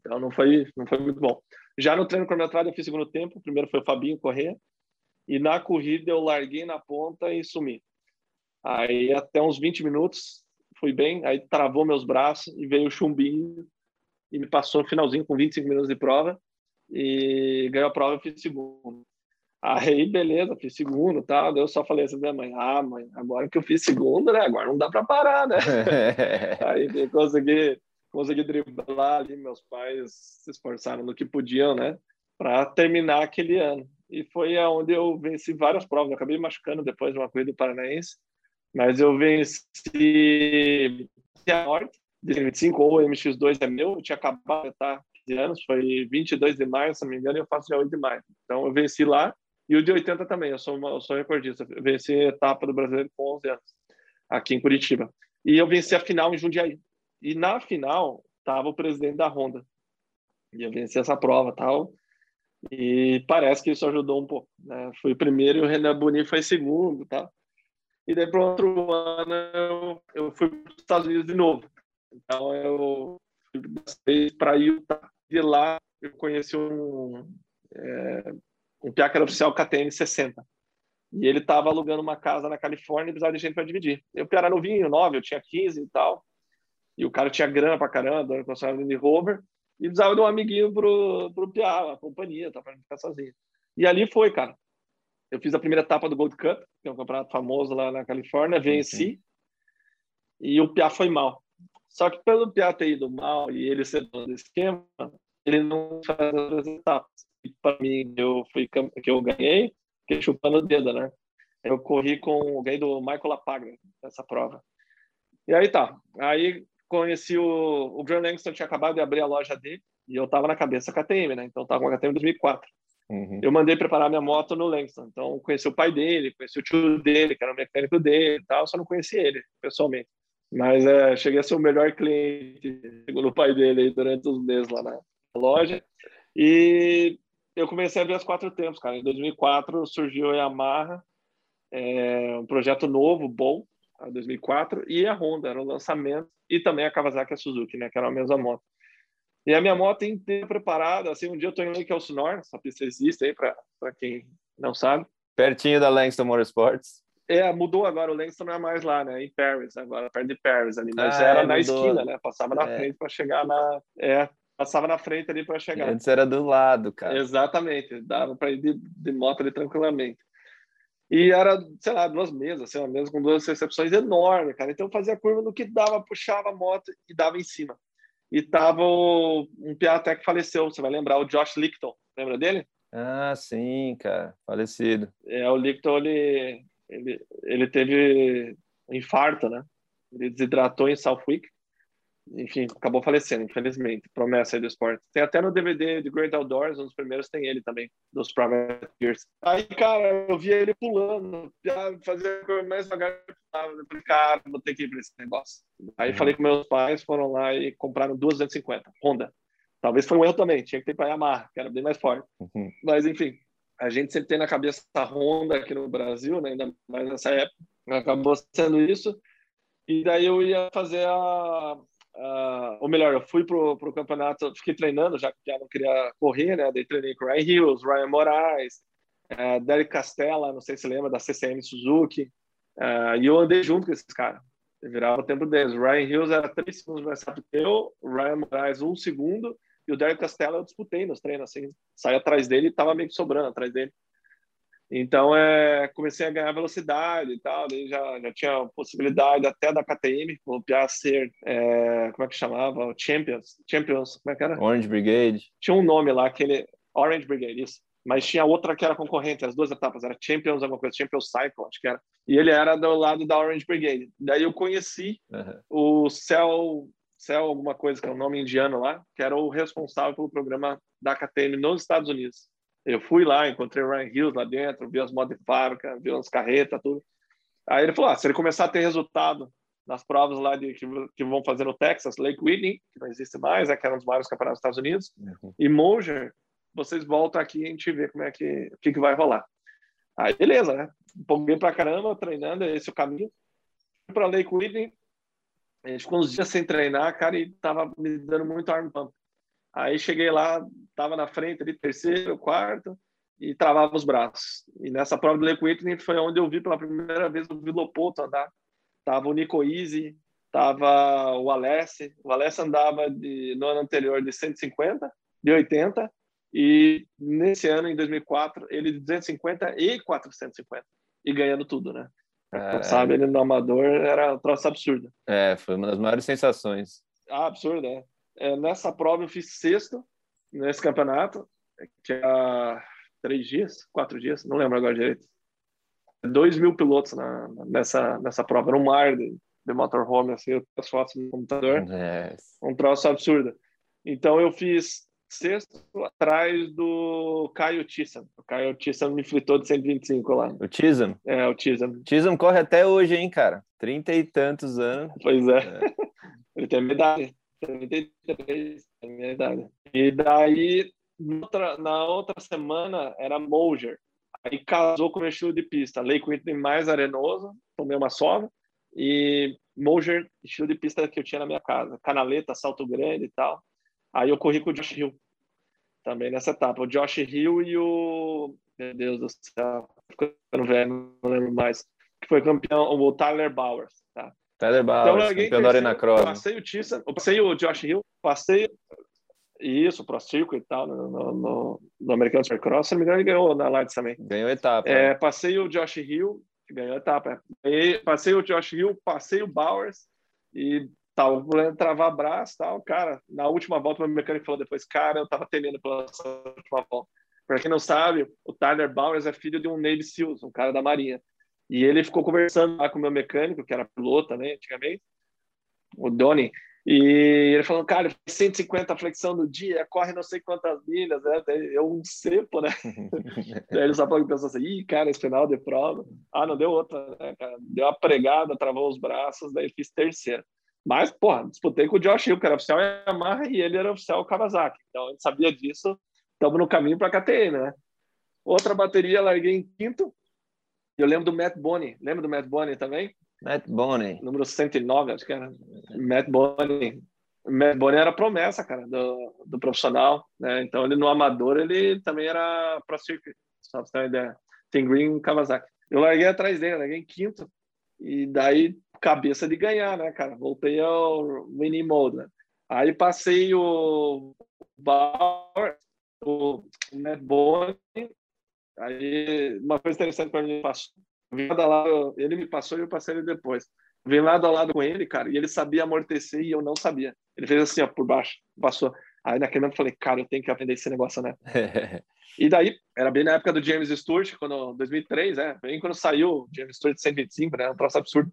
Então não foi, não foi muito bom. Já no treino cronometrado eu fiz segundo tempo, primeiro foi o Fabinho correr. E na corrida eu larguei na ponta e sumi. Aí até uns 20 minutos fui bem, aí travou meus braços e veio o chumbinho e me passou no finalzinho com 25 minutos de prova e ganhou a prova e fiz segundo. Aí, beleza, fiz segundo. Tá? Eu só falei assim pra minha mãe: Ah, mãe, agora que eu fiz segundo, né? Agora não dá para parar, né? aí consegui, consegui driblar ali. Meus pais se esforçaram no que podiam, né? Para terminar aquele ano. E foi aonde eu venci várias provas. Eu acabei machucando depois de uma corrida paranaense. Mas eu venci a de 25, ou o MX2 é meu, eu tinha acabado de estar 15 anos, foi 22 de maio, se não me engano, e eu faço dia 8 de maio. Então eu venci lá, e o de 80 também, eu sou, uma, eu sou recordista, eu venci a etapa do brasileiro com 11 anos, aqui em Curitiba. E eu venci a final em Jundiaí. E na final, estava o presidente da Honda. E eu venci essa prova tal. E parece que isso ajudou um pouco. Né? Fui primeiro e o Renan Boni foi segundo. Tá? E daí, para outro ano, eu, fui para os Estados Unidos de novo. Então, eu fui para Utah. De lá, eu conheci um, é, um piá que era oficial KTM 60. E ele estava alugando uma casa na Califórnia e precisava de gente para dividir. Eu, piá era novinho, 9, eu tinha 15 e tal. E o cara tinha grana para caramba, dona concessionária de Rover. E precisava de um amiguinho pro, pro piá, a companhia, tá, para não ficar sozinho. E ali foi, cara. Eu fiz a primeira etapa do Gold Cup, que é um campeonato famoso lá na Califórnia, venci. E o Piá foi mal. Só que pelo Piá ter ido mal e ele ser dono do esquema, ele não faz as etapas. E para mim, eu fui que eu ganhei, fiquei chupando o dedo, né? Eu corri com o ganhei do Michael Lapagra nessa prova. E aí tá. Aí conheci o o Langston tinha acabado de abrir a loja dele e eu tava na cabeça KTM, né? Então eu tava com a KTM em 2004. Uhum. Eu mandei preparar minha moto no Langston. Então, conheci o pai dele, conheci o tio dele, que era o mecânico dele e tal, só não conheci ele pessoalmente. Mas é, cheguei a ser o melhor cliente, segundo o pai dele, durante os meses lá na loja. E eu comecei a ver as quatro tempos, cara. Em 2004 surgiu a Yamaha, é, um projeto novo, bom, a 2004, e a Honda, era o lançamento, e também a Kawasaki e a Suzuki, né, que era a mesma moto. E a minha moto inteira preparada, assim, um dia eu tô em Lake Elsinore, essa pista existe aí para quem não sabe. Pertinho da Langston Motorsports. É, mudou agora, o Langston não é mais lá, né? Em Paris, agora, perto de Paris ali. Mas Ah, era é, na mudou. esquina, né? Passava na É. frente para chegar na. É, passava na frente ali para chegar. Antes era do lado, cara. Exatamente, dava para ir de, de moto ali tranquilamente. E era, sei lá, duas mesas, assim, uma mesa com duas recepções enorme, cara. Então eu fazia a curva no que dava, puxava a moto e dava em cima. E tava o, um piá até que faleceu, você vai lembrar, o Josh Licton, lembra dele? Ah, sim, cara. Falecido. É, o Licton, ele, ele, ele teve um infarto, né? Ele desidratou em Southwick. Enfim, acabou falecendo, infelizmente. Promessa aí do esporte. Tem até no DVD de Great Outdoors, um dos primeiros tem ele também, dos Privateers. Aí, cara, eu via ele pulando, já fazia a coisa mais devagar. Eu falei, cara, vou ter que ir pra esse negócio. Aí falei com meus pais, foram lá e compraram duas 250, Honda. Talvez foi um erro também, tinha que ter para Yamaha, que era bem mais forte. Uhum. Mas, enfim, a gente sempre tem na cabeça a Honda aqui no Brasil, né? ainda mais nessa época. Acabou sendo isso. E daí eu ia fazer a. a ou melhor, eu fui pro, pro campeonato, fiquei treinando, já que já não queria correr, né? Daí treinei com Ryan Hills, Ryan Moraes, uh, Derek Castella, não sei se lembra, da CCM Suzuki. Uh, e eu andei junto com esses caras. Virava o tempo deles. Ryan Hills era três segundos mais rápido que eu, Ryan Moraes um segundo, e o Derek Castella eu disputei nos treinos, assim, saí atrás dele e tava meio que sobrando atrás dele. Então, é, comecei a ganhar velocidade e tal, daí já, já tinha possibilidade até da KTM, copiar ser, é, como é que chamava? Champions, Champions, como é que era? Orange Brigade. Tinha um nome lá, aquele, Orange Brigade, isso. Mas tinha outra que era concorrente, as duas etapas, era Champions alguma coisa, Champions Cycle, acho que era. E ele era do lado da Orange Brigade. Daí eu conheci Uhum. o Cell, Cell alguma coisa, que é um nome indiano lá, que era o responsável pelo programa da KTM nos Estados Unidos. Eu fui lá, encontrei o Ryan Hills lá dentro, vi as motos de fábrica, vi as carretas, tudo. Aí ele falou, ah, se ele começar a ter resultado nas provas lá de, que, que vão fazer no Texas, Lake Whitney, que não existe mais, é que era um dos maiores campeonatos dos Estados Unidos, Uhum. e Moser, vocês voltam aqui e a gente vê como é que, que, que vai rolar. Aí, beleza, né? Empolguei pra caramba, treinando, esse é o caminho. Fui pra Lake Whitney, a gente ficou uns dias sem treinar, cara, e tava me dando muito arm pump. Aí cheguei lá, tava na frente ali, terceiro, quarto, e travava os braços. E nessa prova do Lake Whitney foi onde eu vi pela primeira vez o Vilopoto andar. Tava o Nico Easy, tava o Alessi. O Alessi andava de, no ano anterior de 150, de 80, e nesse ano, em 2004, ele de 250 e 450. E ganhando tudo, né? Sabe, ele no amador era um troço absurdo. É, foi uma das maiores sensações. Ah, absurdo, é. É. Nessa prova eu fiz sexto nesse campeonato, que era três dias, quatro dias, não lembro agora direito. Dois mil pilotos na, nessa, nessa prova, era um mar de, de motorhome, assim, eu as fotos no computador, É. um troço absurdo. Então eu fiz sexto atrás do Caio Tissam. O Caio Tissam me fritou de 125 lá. O Chisholm. É, o Tissam. Chisholm corre até hoje, hein, cara? Trinta e tantos anos. Pois é. Ele tem medalha. 33, tem a minha idade. E daí, outra, na outra semana, era Moger. Aí casou com o meu estilo de pista. Lake Whitney mais arenoso, tomei uma sova. E Moger, estilo de pista que eu tinha na minha casa. Canaleta, salto grande e tal. Aí eu corri com o Josh Hill. Também nessa etapa. O Josh Hill e o... Meu Deus do céu. Ficando velho, não lembro mais. Que foi campeão, o Tyler Bowers. Tyler Então, Bowers, larguei campeão da Arena Cross. Passei o Tissa, passei o Josh Hill, passei isso, Pro Circuit e tal, no, no, no, no Americano Supercross. Se não me engano, ele ganhou na Lights também. Ganhou etapa. É, passei o Josh Hill, que ganhou a etapa. E passei o Josh Hill, passei o Bowers e tava podendo travar braço e tal. Cara, na última volta, o meu mecânico falou depois, cara, eu tava temendo pela última volta. Pra quem não sabe, o Tyler Bowers é filho de um Navy SEALs, um cara da Marinha. E ele ficou conversando lá com o meu mecânico, que era piloto também, antigamente, o Donnie, e ele falou, cara, 150 flexão no dia, corre não sei quantas milhas, né? Eu um cepo, né? Daí ele só pensou assim, ih, cara, esse final de prova. Ah, não deu outra, né, cara? Deu uma pregada, travou os braços, daí fiz terceiro. Mas, porra, disputei com o Josh Hill, que era oficial Yamaha, e ele era oficial Kawasaki. Então, a gente sabia disso, estamos no caminho para a KTM, né? Outra bateria, larguei em quinto. Eu lembro do Matt Bonney. Lembra do Matt Bonney também? Matt Bonney. Número 109, acho que era. Matt Bonney. Boni era promessa, cara, do, do profissional, né? Então ele no amador ele também era pro circuit, só pra você ter uma ideia. Tem Green Kawasaki. Eu larguei atrás dele, larguei em quinto. E daí, cabeça de ganhar, né, cara? Voltei ao winning mode, né? Aí passei o Bauer, o Matt Boni. Aí, uma coisa interessante para mim, passou. Ele me passou e eu passei ele depois. Vim lado a lado com ele, cara, e ele sabia amortecer e eu não sabia. Ele fez assim, ó, por baixo, passou. Aí naquele momento eu falei, cara, eu tenho que aprender esse negócio, né? e daí, era bem na época do James Stewart, quando 2003, é, bem quando saiu o James Stewart 125, né? Um troço absurdo.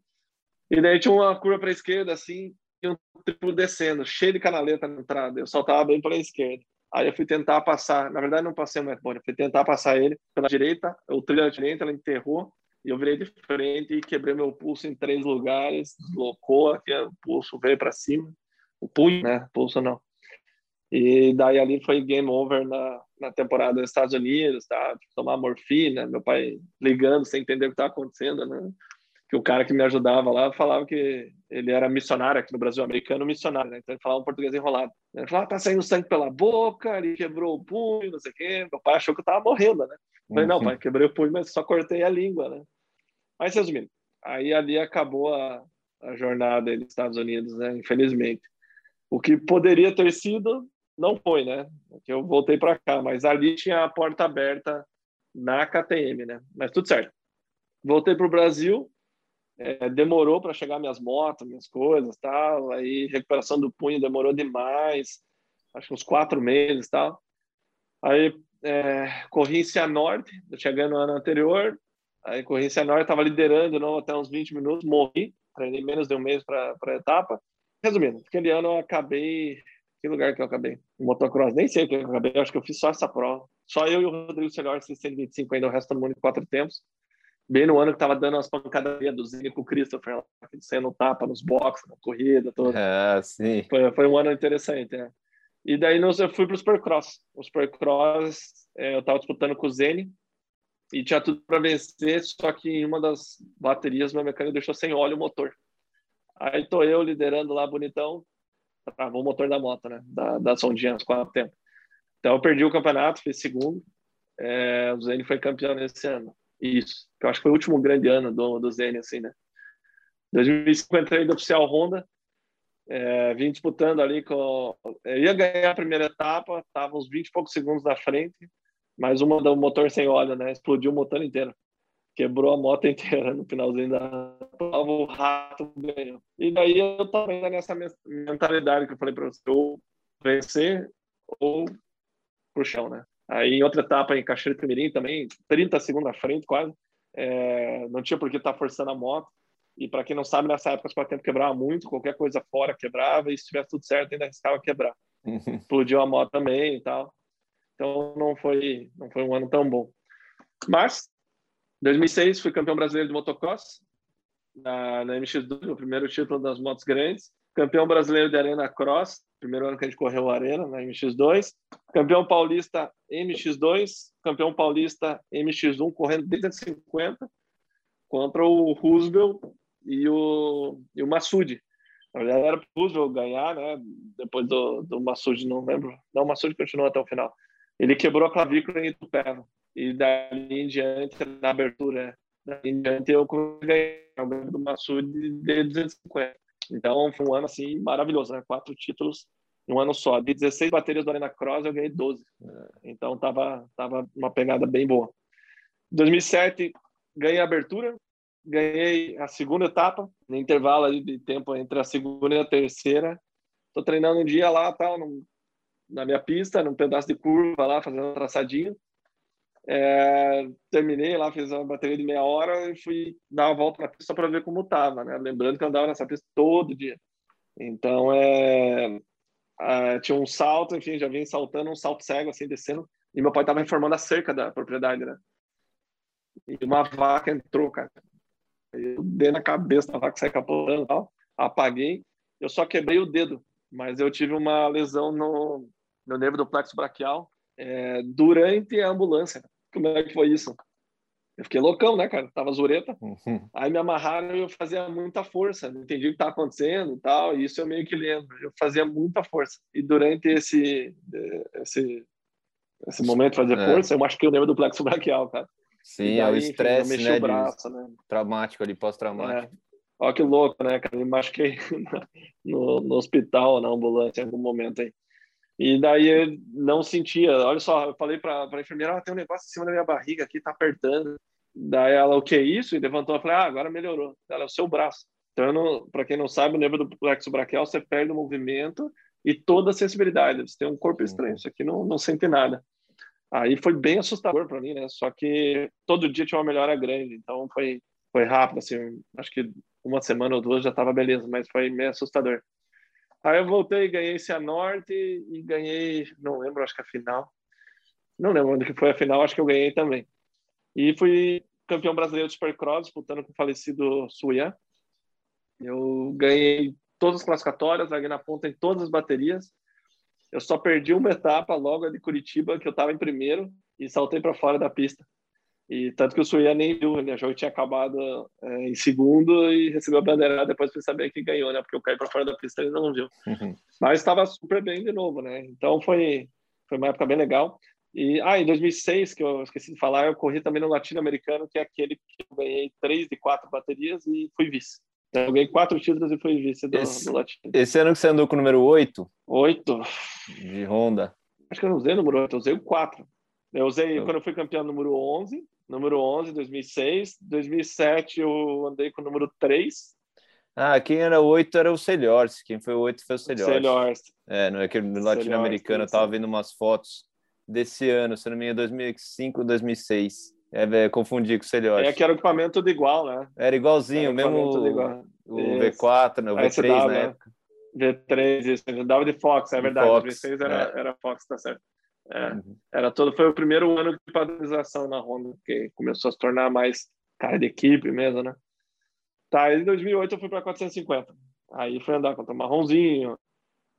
E daí tinha uma curva para a esquerda, assim, e um triplo descendo, cheio de canaleta na entrada. Eu saltava bem para a esquerda. Aí eu fui tentar passar, na verdade não passei o Matt Boni, fui tentar passar ele pela direita, o trilho da direita, ela enterrou, e eu virei de frente e quebrei meu pulso em três lugares, deslocou, aqui o pulso veio para cima, o punho, né? Pulso não. E daí ali foi game over na, na temporada dos Estados Unidos, tá? Tomar morfina, meu pai ligando sem entender o que estava acontecendo, né? Que o cara que me ajudava lá falava que ele era missionário aqui no Brasil, americano missionário, né? Então ele falava um português enrolado. Ele falava, ah, tá saindo sangue pela boca, ele quebrou o punho, não sei o quê. Meu pai achou que eu tava morrendo, né? Eu falei, não, pai, quebrei o punho, mas só cortei a língua, né? Mas resumindo, aí ali acabou a, a jornada nos Estados Unidos, né? Infelizmente. O que poderia ter sido, não foi, né? Eu voltei para cá, mas ali tinha a porta aberta na KTM, né? Mas tudo certo. Voltei para o Brasil, é, demorou para chegar minhas motos, minhas coisas, tal. Aí recuperação do punho demorou demais, acho que uns quatro meses, tal. Aí é, corri em Cianorte, chegando no ano anterior. Aí corri em Cianorte, estava liderando não, até uns 20 minutos, morri, treinei menos de um mês para a etapa. Resumindo, aquele ano eu acabei que lugar que eu acabei? Motocross, nem sei o que eu acabei, acho que eu fiz só essa prova. Só eu e o Rodrigo Celhor, 125 ainda, o resto do mundo em quatro tempos. Bem no ano que tava dando umas pancadarias do Zinho com o Christopher, sendo tapa nos boxes, na corrida toda. Ah, sim. Foi, foi um ano interessante, né? E daí eu fui para o Supercross. O Supercross, é, eu estava disputando com o Zene e tinha tudo para vencer, só que em uma das baterias meu mecânico deixou sem óleo o motor. Aí tô eu liderando lá bonitão, travou o motor da moto, né? Da, da sondinha, uns quatro tempos. Então eu perdi o campeonato, fiz segundo. É, o Zene foi campeão nesse ano. Isso. Eu acho que foi o último grande ano do, do Zene, assim, né? 2005 entrei do oficial Honda. É, vim disputando ali com. Eu ia ganhar a primeira etapa, estava uns 20 e poucos segundos na frente, mas uma do motor sem óleo, né? Explodiu o motor inteiro quebrou a moto inteira no finalzinho da prova, o rato ganhou. E daí eu ainda nessa mentalidade que eu falei para você, ou vencer ou pro chão, né? Aí em outra etapa, em Cachoeira Mirim também, 30 segundos à frente quase, é, não tinha por que estar tá forçando a moto. E para quem não sabe, nessa época o tempo quebrava muito, qualquer coisa fora quebrava, e se tivesse tudo certo ainda arriscava quebrar. Explodiu a moto também e tal. Então não foi, não foi um ano tão bom. Mas 2006 fui campeão brasileiro de motocross na, na MX2, o primeiro título das motos grandes. Campeão brasileiro de Arena Cross, primeiro ano que a gente correu a Arena na MX2. Campeão paulista MX2, campeão paulista MX1 correndo desde 50 contra o Roosevelt e o, e o Massoud. Na verdade era o Roosevelt ganhar, né? Depois do, do Massoud, não lembro. Não, o Massoud continuou até o final. Ele quebrou a clavícula em Itupeva e dali em diante, na abertura, dali em diante, eu ganhei o do Massoud de 250. Então, foi um ano, assim, maravilhoso, né? Quatro títulos em um ano só. De 16 baterias do Arena Cross, eu ganhei 12. Então, tava, tava uma pegada bem boa. 2007, ganhei a abertura, ganhei a segunda etapa, no intervalo de tempo entre a segunda e a terceira. Tô treinando um dia lá, tal, na minha pista, num pedaço de curva lá, fazendo um traçadinho. É, terminei lá, fiz uma bateria de meia hora e fui dar uma volta na pista para ver como estava, né? Lembrando que eu andava nessa pista todo dia. Então, é, é, tinha um salto, enfim, já vim saltando um salto cego, assim, descendo. E meu pai estava reformando a cerca da propriedade, né? E uma vaca entrou, cara. Eu dei na cabeça da vaca, saí capotando e tal. Apaguei. Eu só quebrei o dedo, mas eu tive uma lesão no, no nervo do plexo braquial é, durante a ambulância. Como é que foi isso? Eu fiquei loucão, né, cara? Tava zureta. Uhum. Aí me amarraram e eu fazia muita força. Não entendi o que estava acontecendo e tal. E isso eu meio que lembro. Eu fazia muita força. E durante esse, esse, esse momento de fazer é. força, eu acho que eu lembro do plexo braquial, cara. Sim, daí, é o estresse, né, braço, né? Traumático ali, pós-traumático. É. Olha que louco, né, cara? Me machuquei no, no hospital, na ambulância, em algum momento aí. E daí eu não sentia. Olha só, eu falei para a enfermeira: ah, tem um negócio em cima da minha barriga aqui, tá apertando. Daí ela, o que é isso? E levantou. Eu falei: ah, agora melhorou. Ela é o seu braço. Então, para quem não sabe, o nervo do plexo braquial, você perde o movimento e toda a sensibilidade. Você tem um corpo uhum. estranho, isso aqui não, não sente nada. Aí foi bem assustador para mim, né? Só que todo dia tinha uma melhora grande, então foi, foi rápido, assim, acho que uma semana ou duas já estava beleza, mas foi meio assustador. Aí eu voltei, ganhei Cianorte e ganhei, não lembro, acho que a final. Não lembro onde que foi a final, acho que eu ganhei também. E fui campeão brasileiro de Supercross, disputando com o falecido Suyan. Eu ganhei todas as classificatórias, larguei na ponta em todas as baterias. Eu só perdi uma etapa logo de Curitiba, que eu estava em primeiro, e saltei para fora da pista. E tanto que o Suia nem viu, ele achou que tinha acabado é, em segundo e recebeu a bandeira depois foi saber que ganhou, né? Porque eu caí para fora da pista e ele não viu. Uhum. Mas estava super bem de novo, né? Então foi, foi uma época bem legal. E, ah, em 2006, que eu esqueci de falar, eu corri também no Latino-Americano, que é aquele que eu ganhei três de quatro baterias e fui vice. Então, eu ganhei quatro títulos e fui vice do, esse, do Latino. Esse ano que você andou com o número 8? 8. De Honda. Acho que eu não usei o número 8, eu usei o 4. Eu usei, quando eu fui campeão, número 11, número 11, 2006. 2007 eu andei com o número 3. Ah, quem era o 8 era o Celhors. Quem foi o 8 foi o Celhors. Celhors. É, no, aquele no latino-americano, eu tava vendo umas fotos desse ano, se não me engano, 2005, 2006. É, é, confundi com o Celhors. É que era o equipamento tudo igual, né? Era igualzinho, era mesmo igual. o, o V4, né? o V3 dava, na época. V3, isso, dava de Fox, é verdade. Fox, 2006 era, é. era Fox, tá certo. É, uhum. Era todo, foi o primeiro ano de padronização na Honda, que começou a se tornar mais cara de equipe mesmo, né? Tá, em 2008 eu fui para 450. Aí fui andar contra o Marronzinho,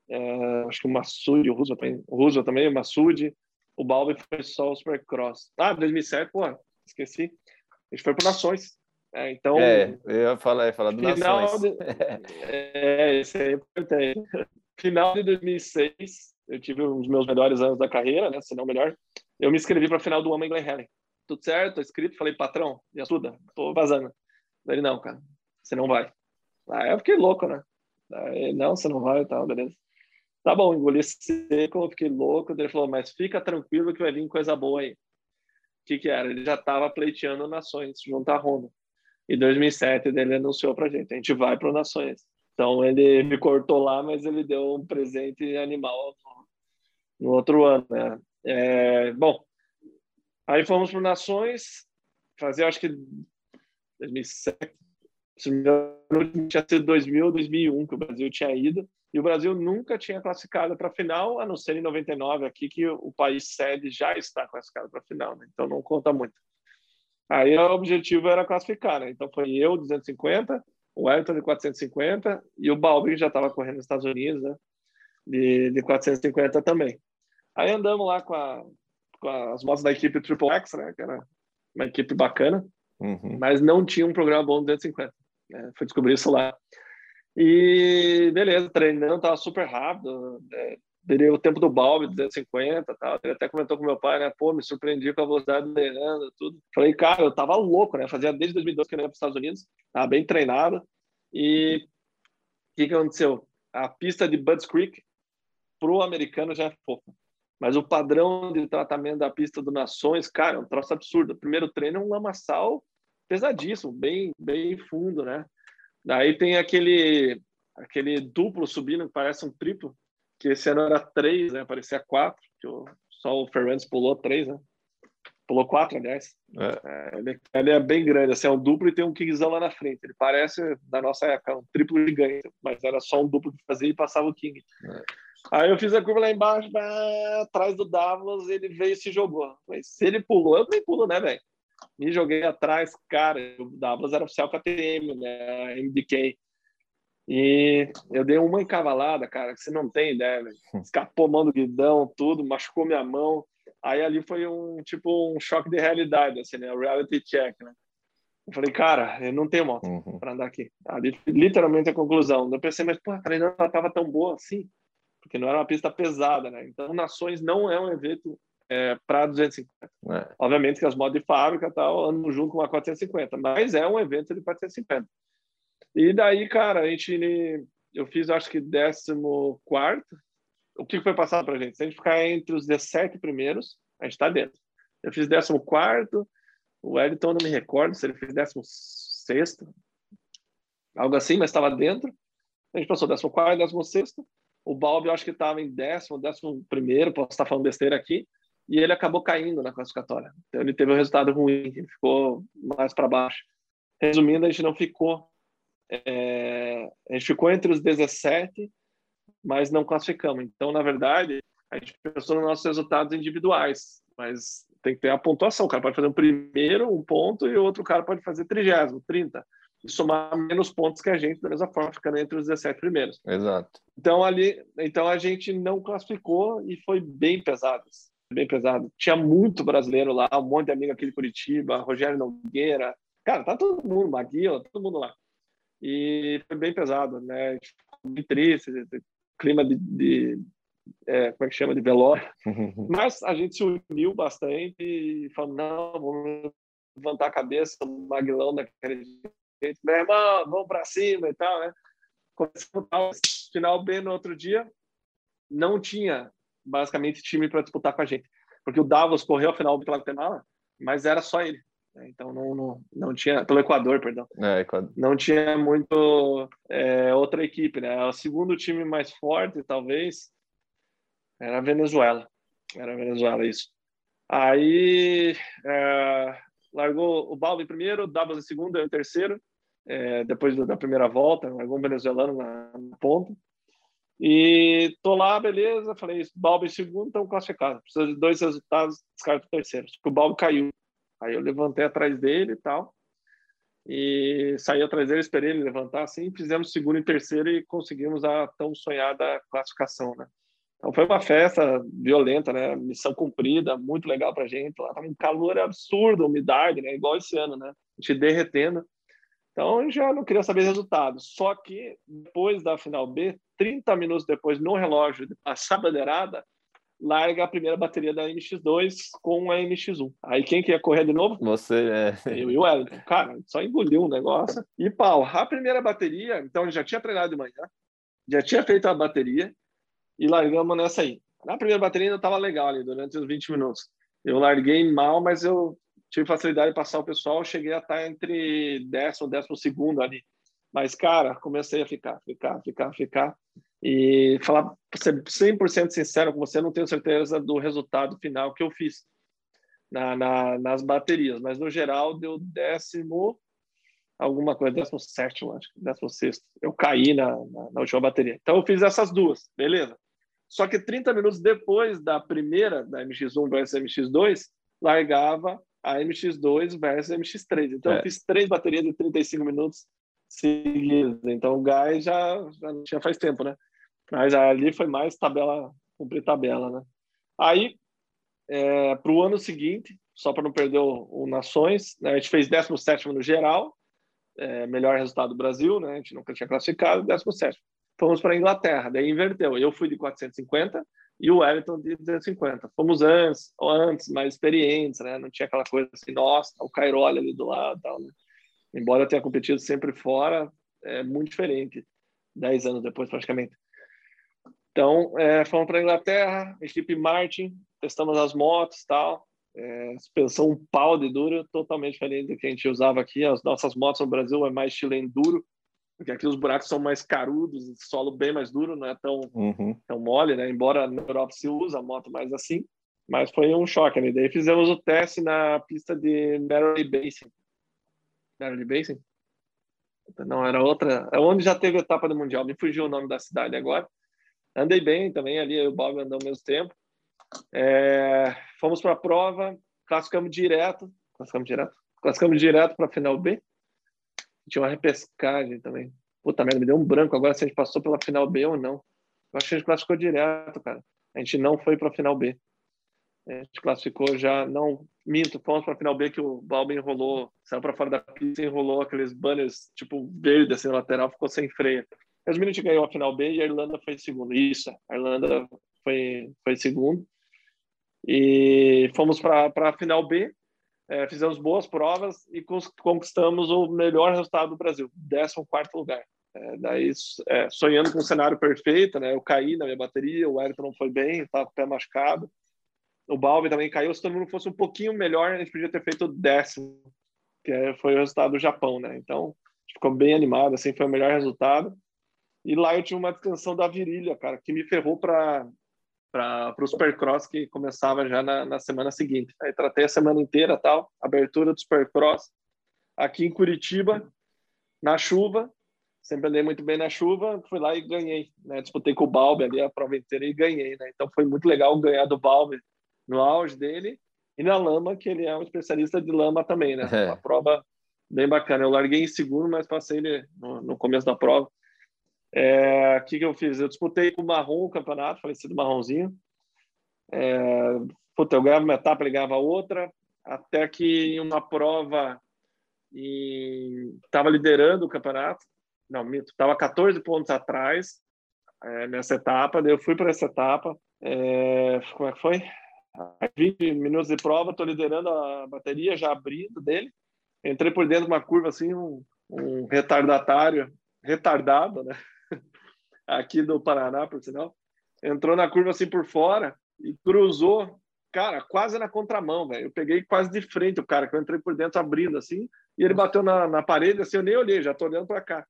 é, acho que o Massoud, o Russo também, o Russo também, o Massoud, o Balbi foi só o Supercross. Ah, 2007, pô, esqueci. A gente foi para Nações. É, então, é, eu ia falar, ia falar do Nações. De, é, isso é importante. Final de 2006, eu tive os meus melhores anos da carreira, né? Se não melhor. Eu me inscrevi para a final do Homem Glen Helen. Tudo certo, tô inscrito. Falei, patrão, me ajuda, tô vazando. Ele, não, cara, você não vai. Aí eu fiquei louco, né? Aí, não, você não vai e tal, beleza. Tá bom, engoli seco, fiquei louco. Ele falou, mas fica tranquilo que vai vir coisa boa aí. O que que era? Ele já estava pleiteando Nações junto à Honda. Em 2007, ele anunciou pra gente, a gente vai para Nações. Então ele me cortou lá, mas ele deu um presente animal no, outro ano, né? É, bom, aí fomos para Nações, fazer acho que 2007, se não me engano, tinha sido 2000 ou 2001 que o Brasil tinha ido, e o Brasil nunca tinha classificado para a final, a não ser em 99 aqui, que o país sede já está classificado para a final, né? então não conta muito. Aí o objetivo era classificar, né? Então foi eu, 250, o Everton de 450 e o Balbi já estava correndo nos Estados Unidos, né? De, de 450 também. Aí andamos lá com, a, com as motos da equipe Triple X, né? Que era uma equipe bacana, uhum. mas não tinha um programa bom de 250. Né? Fui descobrir isso lá. E beleza, treinando, tava super rápido. Né? Virei o tempo do Balbi, 250 tal. Ele até comentou com meu pai, né? Pô, me surpreendi com a velocidade treinando, tudo. Falei, cara, eu tava louco, né? Fazia desde 2012 que eu ia para os Estados Unidos, tava bem treinado. E o que, que aconteceu? A pista de Budds Creek pro americano já é fofa. Mas o padrão de tratamento da pista do Nações, cara, é um troço absurdo. O primeiro treino é um lamaçal pesadíssimo, bem, bem fundo, né? Daí tem aquele aquele duplo subindo que parece um triplo, que esse ano era três, né? Parecia quatro, que o, só o Fernandes pulou três, né? Pulou quatro, aliás. É. É, ele, ele, é bem grande, assim, é um duplo e tem um kingzão lá na frente. Ele parece, da nossa época, um triplo gigante, mas era só um duplo que fazia e passava o king. É. Aí eu fiz a curva lá embaixo, bah, atrás do Davos, ele veio e se jogou. Mas se ele pulou, eu nem pulo, né, velho? Me joguei atrás, cara, o Davos era oficial KTM, né, MDK. E eu dei uma encavalada, cara, que você não tem ideia, velho. Escapou mão do guidão, tudo, machucou minha mão. Aí ali foi um tipo um choque de realidade, assim, né? Reality check, né? Eu falei, cara, eu não tenho moto uhum. para andar aqui. Ali, literalmente a conclusão. Eu pensei, mas pô, a treinando ela tava tão boa assim, porque não era uma pista pesada, né? Então, Nações não é um evento é, para 250. É. Obviamente que as motos de fábrica tal andam junto com a 450, mas é um evento de 450. E daí, cara, a gente eu fiz acho que 14 o que foi passado para a gente? Se a gente ficar entre os 17 primeiros, a gente está dentro. Eu fiz 14 o Wellington não me recordo se ele fez 16 algo assim, mas estava dentro. A gente passou 14 16 O Balbi eu acho que estava em décimo, décimo primeiro, posso estar falando besteira aqui, e ele acabou caindo na classificatória. Então ele teve um resultado ruim, ele ficou mais para baixo. Resumindo, a gente não ficou. É, a gente ficou entre os 17 mas não classificamos. Então, na verdade, a gente pensou nos nossos resultados individuais, mas tem que ter a pontuação. O cara pode fazer um primeiro, um ponto, e o outro cara pode fazer trigésimo, trinta. E somar menos pontos que a gente, da mesma forma, ficando entre os 17 primeiros. Exato. Então, ali, então a gente não classificou e foi bem pesado. Bem pesado. Tinha muito brasileiro lá, um monte de amigo aqui de Curitiba, Rogério Nogueira. Cara, tá todo mundo, Maguila, todo mundo lá. E foi bem pesado, né? Bem triste, clima de, de é, como é que chama, de velório. Mas a gente se uniu bastante e falou, não, vamos levantar a cabeça, o Maguilão daquele jeito, meu irmão, vamos para cima e tal, né? Começamos final B no outro dia, não tinha basicamente time para disputar com a gente, porque o Davos correu a final pela Guatemala, mas era só ele. Né? Então não, não, não tinha pelo Equador, perdão. É, Equador. Não tinha muito é, outra equipe, né? O segundo time mais forte, talvez, era a Venezuela. Era a Venezuela isso. Aí é, largou o Baldo em primeiro, o Dabas em segundo, eu em terceiro. É, depois da primeira volta, largou um venezuelano na, na ponta. E tô lá, beleza. Falei, Balbo em segundo, então classificado. Precisa de dois resultados, descarta o terceiro. O Balbo caiu. Aí eu levantei atrás dele e tal. E saí atrás dele, esperei ele levantar assim, fizemos segundo e terceiro e conseguimos a tão sonhada classificação, né? Então foi uma festa violenta, né? Missão cumprida, muito legal pra gente. Lá tava um calor absurdo, umidade, né? Igual esse ano, né? A gente derretendo. Então eu já não queria saber resultado. Só que depois da final B, 30 minutos depois, no relógio, de passar a bandeirada, larga a primeira bateria da MX2 com a MX1. Aí quem que ia correr de novo? Você, é. Eu e o Wellington. Cara, só engoliu um negócio. E pau, a primeira bateria, então ele já tinha treinado de manhã, já tinha feito a bateria e largamos nessa aí. Na primeira bateria ainda estava legal ali, durante os 20 minutos. Eu larguei mal, mas eu tive facilidade de passar o pessoal, cheguei a estar entre décimo décimo segundo ali. Mas, cara, comecei a ficar, ficar, ficar, ficar. E falar, ser 100% sincero com você, não tenho certeza do resultado final que eu fiz na, na, nas baterias, mas no geral deu décimo, alguma coisa, décimo sétimo, acho, décimo sexto. Eu caí na, na, na última bateria. Então eu fiz essas duas, beleza. Só que 30 minutos depois da primeira, da MX1 versus MX2, largava a MX2 versus a MX3. Então é. eu fiz três baterias de 35 minutos seguidas. Então o gás já, já tinha faz tempo, né? Mas ali foi mais tabela, cumprir tabela, né? Aí, é, para o ano seguinte, só para não perder o, o Nações, né, a gente fez 17 no geral, é, melhor resultado do Brasil, né? A gente nunca tinha classificado, 17. Fomos para a Inglaterra, daí inverteu. Eu fui de 450 e o Wellington de 250. Fomos antes, antes mais experientes, né? Não tinha aquela coisa assim, nossa, o Cairoli ali do lado, tal, né? Embora eu tenha competido sempre fora, é muito diferente. Dez anos depois, praticamente. Então, é, fomos para a Inglaterra, equipe Martin, testamos as motos tal. É, suspensão um pau de duro, totalmente diferente do que a gente usava aqui. As nossas motos no Brasil é mais estilo enduro, porque aqui os buracos são mais carudos, solo bem mais duro, não é tão, uhum. tão mole, né? Embora na Europa se usa a moto mais assim, mas foi um choque. Né? Daí fizemos o teste na pista de Merrily Basin. Merrily Basin? Não, era outra. É onde já teve etapa do Mundial. Me fugiu o nome da cidade agora. Andei bem também ali, eu e o Bob andamos ao mesmo tempo. É, fomos para a prova, classificamos direto, classificamos direto, classificamos direto para a final B. Tinha uma repescagem também. Puta merda, me deu um branco agora se a gente passou pela final B ou não. Eu acho que a gente classificou direto, cara. A gente não foi para a final B. A gente classificou já, não minto, fomos para a final B que o Balbi enrolou, saiu para fora da pista, enrolou aqueles banners tipo verde assim lateral, ficou sem freio. Resumindo, a gente ganhou a final B e a Irlanda foi segundo. Isso, a Irlanda foi, foi segundo. E fomos para a final B, é, fizemos boas provas e conquistamos o melhor resultado do Brasil, 14 lugar. É, daí, é, sonhando com um cenário perfeito, né? Eu caí na minha bateria, o Ayrton não foi bem, estava com o pé machucado. O Balbi também caiu. Se todo mundo fosse um pouquinho melhor, a gente podia ter feito décimo, que é, foi o resultado do Japão, né? Então, ficou bem animado, assim, foi o melhor resultado. E lá eu tinha uma descansão da virilha, cara, que me ferrou para para o Supercross que começava já na, na, semana seguinte. Aí tratei a semana inteira, tal, abertura do Supercross aqui em Curitiba, na chuva. Sempre andei muito bem na chuva, fui lá e ganhei, né? Disputei com o Balbi ali a prova inteira e ganhei, né? Então foi muito legal ganhar do Balbi no auge dele e na lama, que ele é um especialista de lama também, né? É. Uma prova bem bacana. Eu larguei em segundo, mas passei ele no, no começo da prova. É, o que, que eu fiz? Eu disputei com o Marrom o campeonato, falecido Marronzinho. É, puta, eu ganhava uma etapa, ele ganhava outra, até que em uma prova estava liderando o campeonato. Não, mito, estava 14 pontos atrás é, nessa etapa. Daí eu fui para essa etapa. É, como é que foi? 20 minutos de prova, estou liderando a bateria, já abrindo dele. Entrei por dentro de uma curva assim, um, um retardatário, retardado, né? Aqui do Paraná, por sinal, entrou na curva assim por fora e cruzou, cara, quase na contramão, velho. Eu peguei quase de frente o cara, que eu entrei por dentro abrindo assim, e ele bateu na, na parede, assim, eu nem olhei, já tô olhando para cá.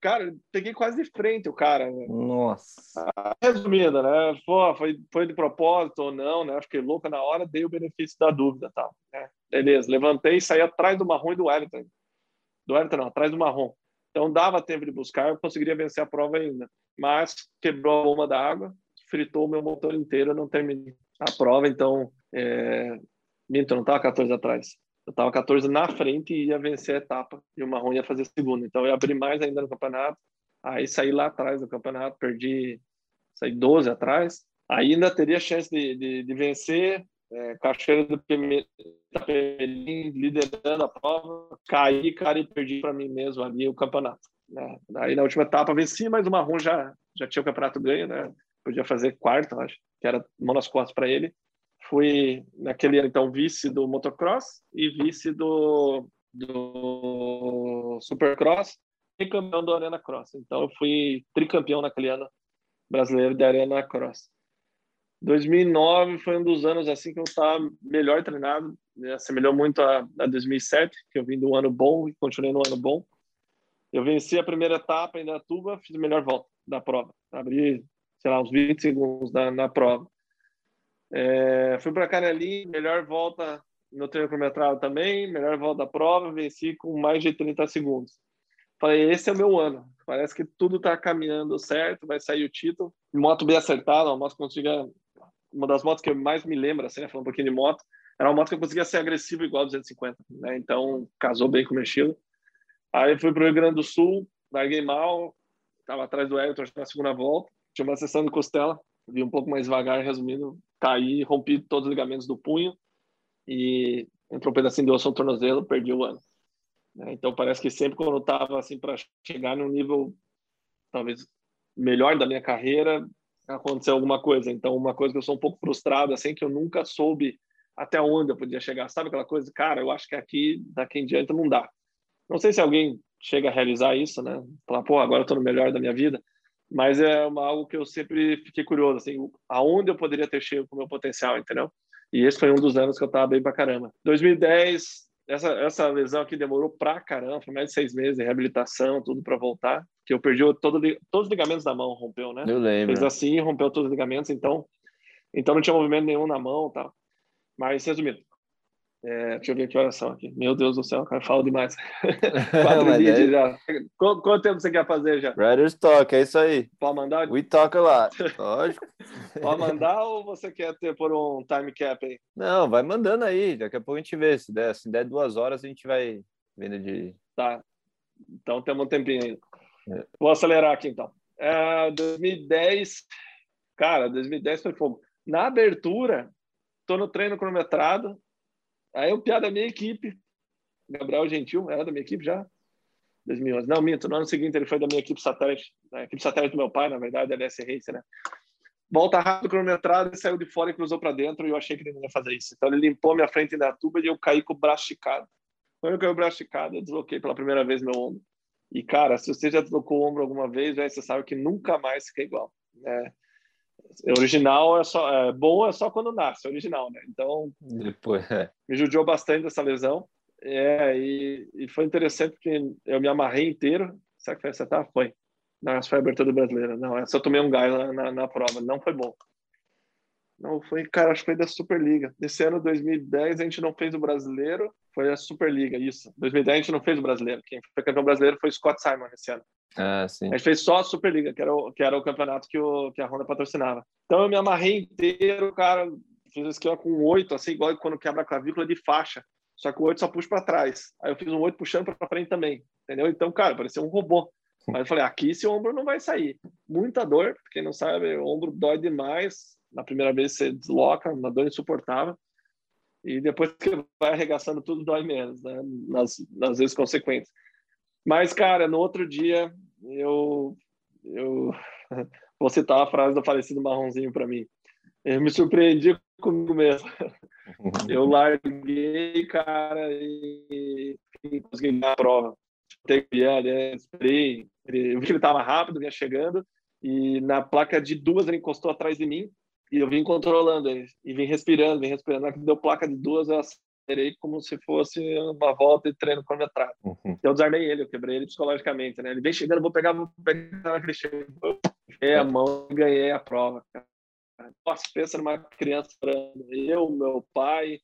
Cara, peguei quase de frente o cara. Véio. Nossa. Resumindo, né? Pô, foi, foi de propósito ou não, né? Fiquei louca na hora, dei o benefício da dúvida tal. Né? Beleza, levantei e saí atrás do marrom e do Everton. Do Everton não, atrás do marrom. Então dava tempo de buscar, eu conseguiria vencer a prova ainda. Mas quebrou a bomba da água, fritou o meu motor inteiro, eu não terminei a prova, então é... Minto, eu não estava 14 atrás. Eu estava 14 na frente e ia vencer a etapa, e o Marrom ia fazer segunda. Então eu abri mais ainda no campeonato, aí saí lá atrás do campeonato, perdi, saí 12 atrás. Aí ainda teria chance de, de, de vencer, é, Cachoeira do Pemelim liderando a prova, caí, cara, e perdi para mim mesmo ali o campeonato. Né? Daí na última etapa venci, mas o Marrom já, já tinha o campeonato ganho, né? Podia fazer quarto, acho, que era mão nas costas para ele. Fui naquele ano, então, vice do motocross e vice do, do supercross e campeão do Arena Cross. Então, eu fui tricampeão naquele ano brasileiro de Arena Cross. 2009 foi um dos anos assim que eu estava melhor treinado, né? assemelhou muito a, a 2007, que eu vim do ano bom e continuei no ano bom. Eu venci a primeira etapa em Datuba, fiz a melhor volta da prova, abri, sei lá, uns 20 segundos na, na prova. É, fui para Canelim, melhor volta no treino cronometrado também, melhor volta da prova, venci com mais de 30 segundos. Falei, esse é o meu ano. Parece que tudo está caminhando certo, vai sair o título. Moto bem acertada, uma moto que consiga uma das motos que eu mais me lembro, assim, né, falando um pouquinho de moto, era uma moto que eu conseguia ser agressivo igual a 250, né? Então, casou bem com o meu estilo. Aí fui para o Rio Grande do Sul, larguei mal, estava atrás do Everton na segunda volta, tinha uma sessão de costela, vi um pouco mais devagar, resumindo, caí, rompi todos os ligamentos do punho e entrou um pedacinho de osso no tornozelo, perdi o ano. Né? Então, parece que sempre quando eu estava assim, para chegar num nível talvez melhor da minha carreira, aconteceu alguma coisa. Então, uma coisa que eu sou um pouco frustrado, assim, que eu nunca soube até onde eu podia chegar. Sabe aquela coisa, cara, eu acho que aqui, daqui em diante, não dá. Não sei se alguém chega a realizar isso, né? Falar, pô, agora eu tô no melhor da minha vida. Mas é uma, algo que eu sempre fiquei curioso, assim, aonde eu poderia ter chego com o meu potencial, entendeu? E esse foi um dos anos que eu tava bem pra caramba. 2010, essa, essa lesão aqui demorou pra caramba, foi mais de seis meses de reabilitação, tudo para voltar, que eu perdi todo, todos os ligamentos da mão, rompeu, né? Eu lembro. Fez assim, rompeu todos os ligamentos, então, então não tinha movimento nenhum na mão tal. Mas, resumindo, é, deixa eu ver que oração aqui. Meu Deus do céu, cara, falo demais. Quatro dias é... já. Quanto, quanto, tempo você quer fazer já? Writers Talk, é isso aí. Pode mandar? We talk a lot, lógico. Pode mandar ou você quer ter por um time cap aí? Não, vai mandando aí. Daqui a pouco a gente vê. Se der, se der duas horas, a gente vai vendo de. Tá. Então temos um tempinho ainda. É. Vou acelerar aqui então. É, 2010, cara, 2010 foi fogo. Na abertura, tô no treino cronometrado, aí o piada da minha equipe, Gabriel Gentil, era da minha equipe já, 2011. Não, minto, no ano seguinte ele foi da minha equipe satélite, da equipe satélite do meu pai, na verdade, a LS Race, né? Volta rápido, cronometrado, e saiu de fora e cruzou para dentro, e eu achei que ele não ia fazer isso. Então ele limpou minha frente da tuba e eu caí com o braço esticado. Quando eu caí com o braço esticado, eu desloquei pela primeira vez meu ombro. E, cara, se você já deslocou o ombro alguma vez, véio, você sabe que nunca mais fica igual. Né? Original é só é, bom é só quando nasce, original, né? Então depois é. me judiou bastante essa lesão. É, e, e, foi interessante porque eu me amarrei inteiro. Será que foi essa etapa? Foi. Não, essa foi a abertura brasileira. Não, essa eu tomei um gás na, na, na, prova. Não foi bom. Não, foi, cara, acho que foi da Superliga. Nesse ano, 2010, a gente não fez o brasileiro. Foi a Superliga, isso. 2010 a gente não fez o brasileiro. Quem foi campeão brasileiro foi o Scott Simon esse ano. Ah, sim. A gente fez só a Superliga, que era o, que era o campeonato que, o, que a Honda patrocinava. Então eu me amarrei inteiro, cara. Fiz um esquema com oito, assim, igual quando quebra a clavícula de faixa. Só que o oito só puxa para trás. Aí eu fiz um oito puxando para frente também, entendeu? Então, cara, parecia um robô. Mas eu falei, aqui esse ombro não vai sair. Muita dor, quem não sabe, o ombro dói demais. Na primeira vez você desloca, uma dor insuportável. E depois que vai arregaçando tudo, dói menos, né? Nas, nas vezes consequentes. Mas, cara, no outro dia, eu, eu vou citar a frase do falecido Marronzinho para mim. Eu me surpreendi comigo mesmo. Eu larguei, cara, e, e consegui ganhar a prova. Né? Esperei, eu vi que ele estava rápido, vinha chegando, e na placa de duas ele encostou atrás de mim, e eu vim controlando ele, e vim respirando, vim respirando. Na que deu placa de duas, eu acelerei como se fosse uma volta de treino cronometrado. Uhum. Eu desarmei ele, eu quebrei ele psicologicamente, né? Ele vem chegando, vou pegar, vou pegar naquele chega. Peguei a mão e ganhei a prova, cara. Nossa, pensa numa criança Eu, meu pai,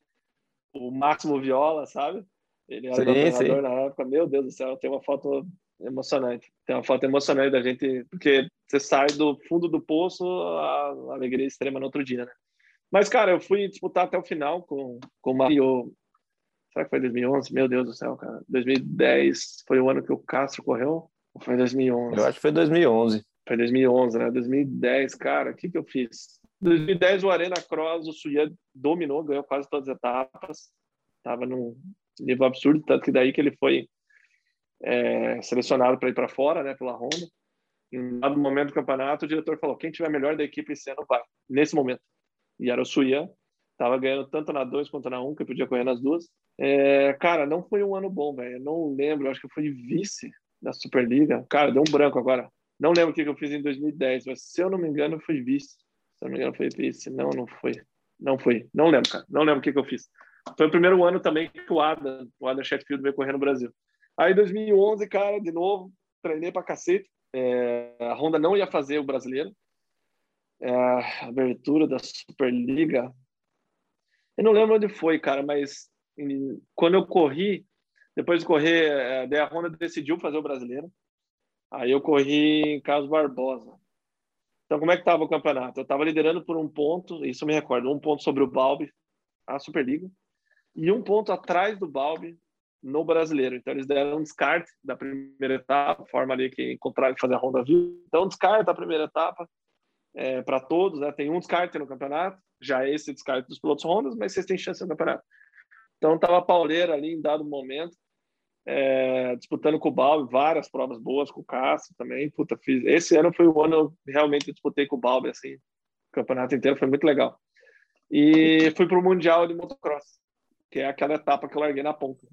o Máximo Viola, sabe? Ele era sim, treinador na época. Meu Deus do céu, tem uma foto emocionante. Tem uma foto emocionante da gente, porque você sai do fundo do poço, a alegria extrema no outro dia, né? Mas, cara, eu fui disputar até o final com, com o Mario. Será que foi 2011? Meu Deus do céu, cara. 2010 foi o ano que o Castro correu? Ou foi 2011? Eu acho que foi 2011. Foi 2011, né? 2010, cara, o que que eu fiz? 2010 o Arena Cross, o Suya dominou, ganhou quase todas as etapas. Tava num nível absurdo, tanto que daí que ele foi é, selecionado para ir para fora, né, pela Honda. Em dado momento do campeonato, o diretor falou: quem tiver melhor da equipe esse ano vai, nesse momento. E era o Suya, estava ganhando tanto na 2 quanto na 1, um, que podia correr nas duas. É, cara, não foi um ano bom, velho. Não lembro, acho que eu fui vice da Superliga. Cara, deu um branco agora. Não lembro o que eu fiz em 2010, mas se eu não me engano, eu fui vice. Se eu não me engano, foi vice. Não, não foi. Não foi. Não lembro, cara. Não lembro o que eu fiz. Foi o primeiro ano também que o Adam, o Adam Chatfield veio correr no Brasil. Aí, 2011, cara, de novo, treinei pra cacete. É, a Honda não ia fazer o brasileiro. É, abertura da Superliga. Eu não lembro onde foi, cara, mas em, quando eu corri, depois de correr, é, daí a Honda decidiu fazer o brasileiro. Aí eu corri em Carlos Barbosa. Então, como é que estava o campeonato? Eu estava liderando por um ponto, isso eu me recordo, um ponto sobre o Balbi, a Superliga, e um ponto atrás do Balbi no brasileiro. Então, eles deram um descarte da primeira etapa, forma ali que encontraram fazer a Honda Viu. Então, descarta a primeira etapa é, para todos, né? Tem um descarte no campeonato, já é esse descarte dos pilotos Hondas, mas vocês têm chance no campeonato. Então, estava a pauleira ali em dado momento, é, disputando com o Balbi, várias provas boas com o Castro também. Puta, fiz. Esse ano foi o ano que realmente disputei com o Balbi, assim, o campeonato inteiro, foi muito legal. E fui para o Mundial de Motocross, que é aquela etapa que eu larguei na ponta.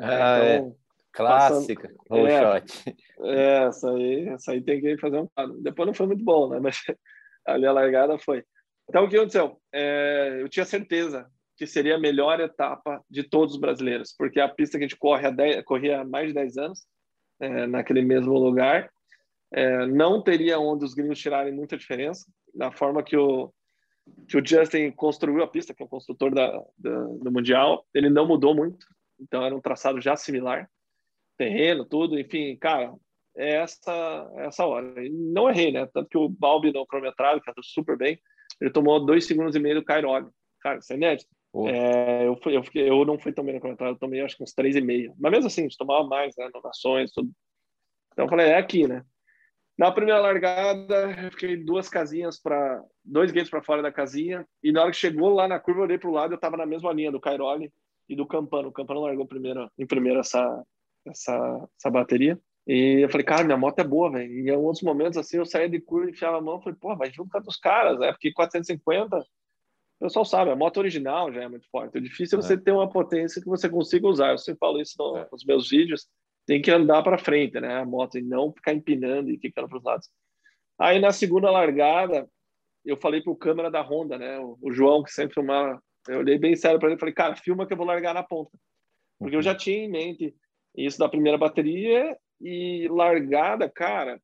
Ah, é. então, é. Clássica, passando, é, shot. É, essa aí, essa aí tem que fazer um quadro. Depois não foi muito bom, né? Mas ali a largada foi. Então, o que aconteceu? É, eu tinha certeza que seria a melhor etapa de todos os brasileiros, porque a pista que a gente corre há 10, corria há mais de 10 anos, é, naquele mesmo lugar, é, não teria onde os gringos tirarem muita diferença, na forma que o, que o Justin construiu a pista, que é o construtor da, da, do Mundial, ele não mudou muito, então era um traçado já similar, terreno, tudo, enfim, cara, é essa, é essa hora. E não errei, né? Tanto que o Balbi no cronometrado, que super bem, ele tomou dois segundos e meio do Cairog. Cara, isso é inédito. É, eu, fui, eu, fiquei, eu não fui tão bem no comentário, eu tomei acho que uns três e meio. Mas mesmo assim, a gente tomava mais, né? Inovações, tudo. Então eu falei, é aqui, né? Na primeira largada, eu fiquei duas casinhas para dois gates para fora da casinha e na hora que chegou lá na curva, eu olhei para o lado, eu estava na mesma linha do Cairoli e do Campano. O Campano largou primeiro, em primeiro essa essa essa bateria. E eu falei, cara, minha moto é boa, velho. E em outros momentos, assim, eu saía de curva, enfiava a mão, falei, pô, vai junto dos caras, né? Porque 450, o pessoal sabe, a moto original já é muito forte. É difícil é. você ter uma potência que você consiga usar. Eu sempre falo isso no, é. nos meus vídeos. Tem que andar para frente, né? A moto, e não ficar empinando e ficando para os lados. Aí, na segunda largada, eu falei pro câmera da Honda, né? O, o João, que sempre filmava, eu olhei bem sério para ele e falei, cara, filma que eu vou largar na ponta. Porque eu uhum. já tinha em mente isso da primeira bateria e largada, cara,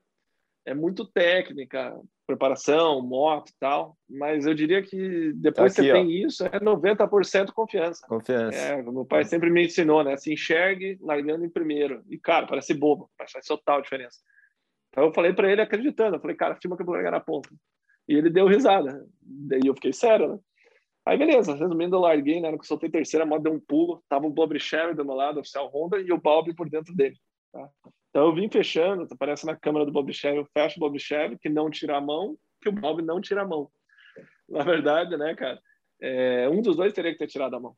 é muito técnica, preparação, moto e tal, mas eu diria que depois tá aqui, você ó. tem isso, é 90% confiança. Confiança. É, meu pai sempre me ensinou, né? Se enxergue largando em primeiro. E, cara, parece bobo, mas faz total diferença. Então eu falei para ele acreditando, eu falei, cara, filma que eu vou largar na ponta. E ele deu risada. Daí eu fiquei sério, né? Aí beleza, resumindo, eu larguei, né? No que soltei terceira, a moto deu um pulo, tava o Bob Sherry do meu lado, oficial Honda, e o Bob por dentro dele. Tá? Então eu vim fechando, aparece na câmera do Bob Chevy, eu fecho o Bob Chevy, que não tira a mão, que o Bob não tira a mão. Na verdade, né, cara, é, um dos dois teria que ter tirado a mão.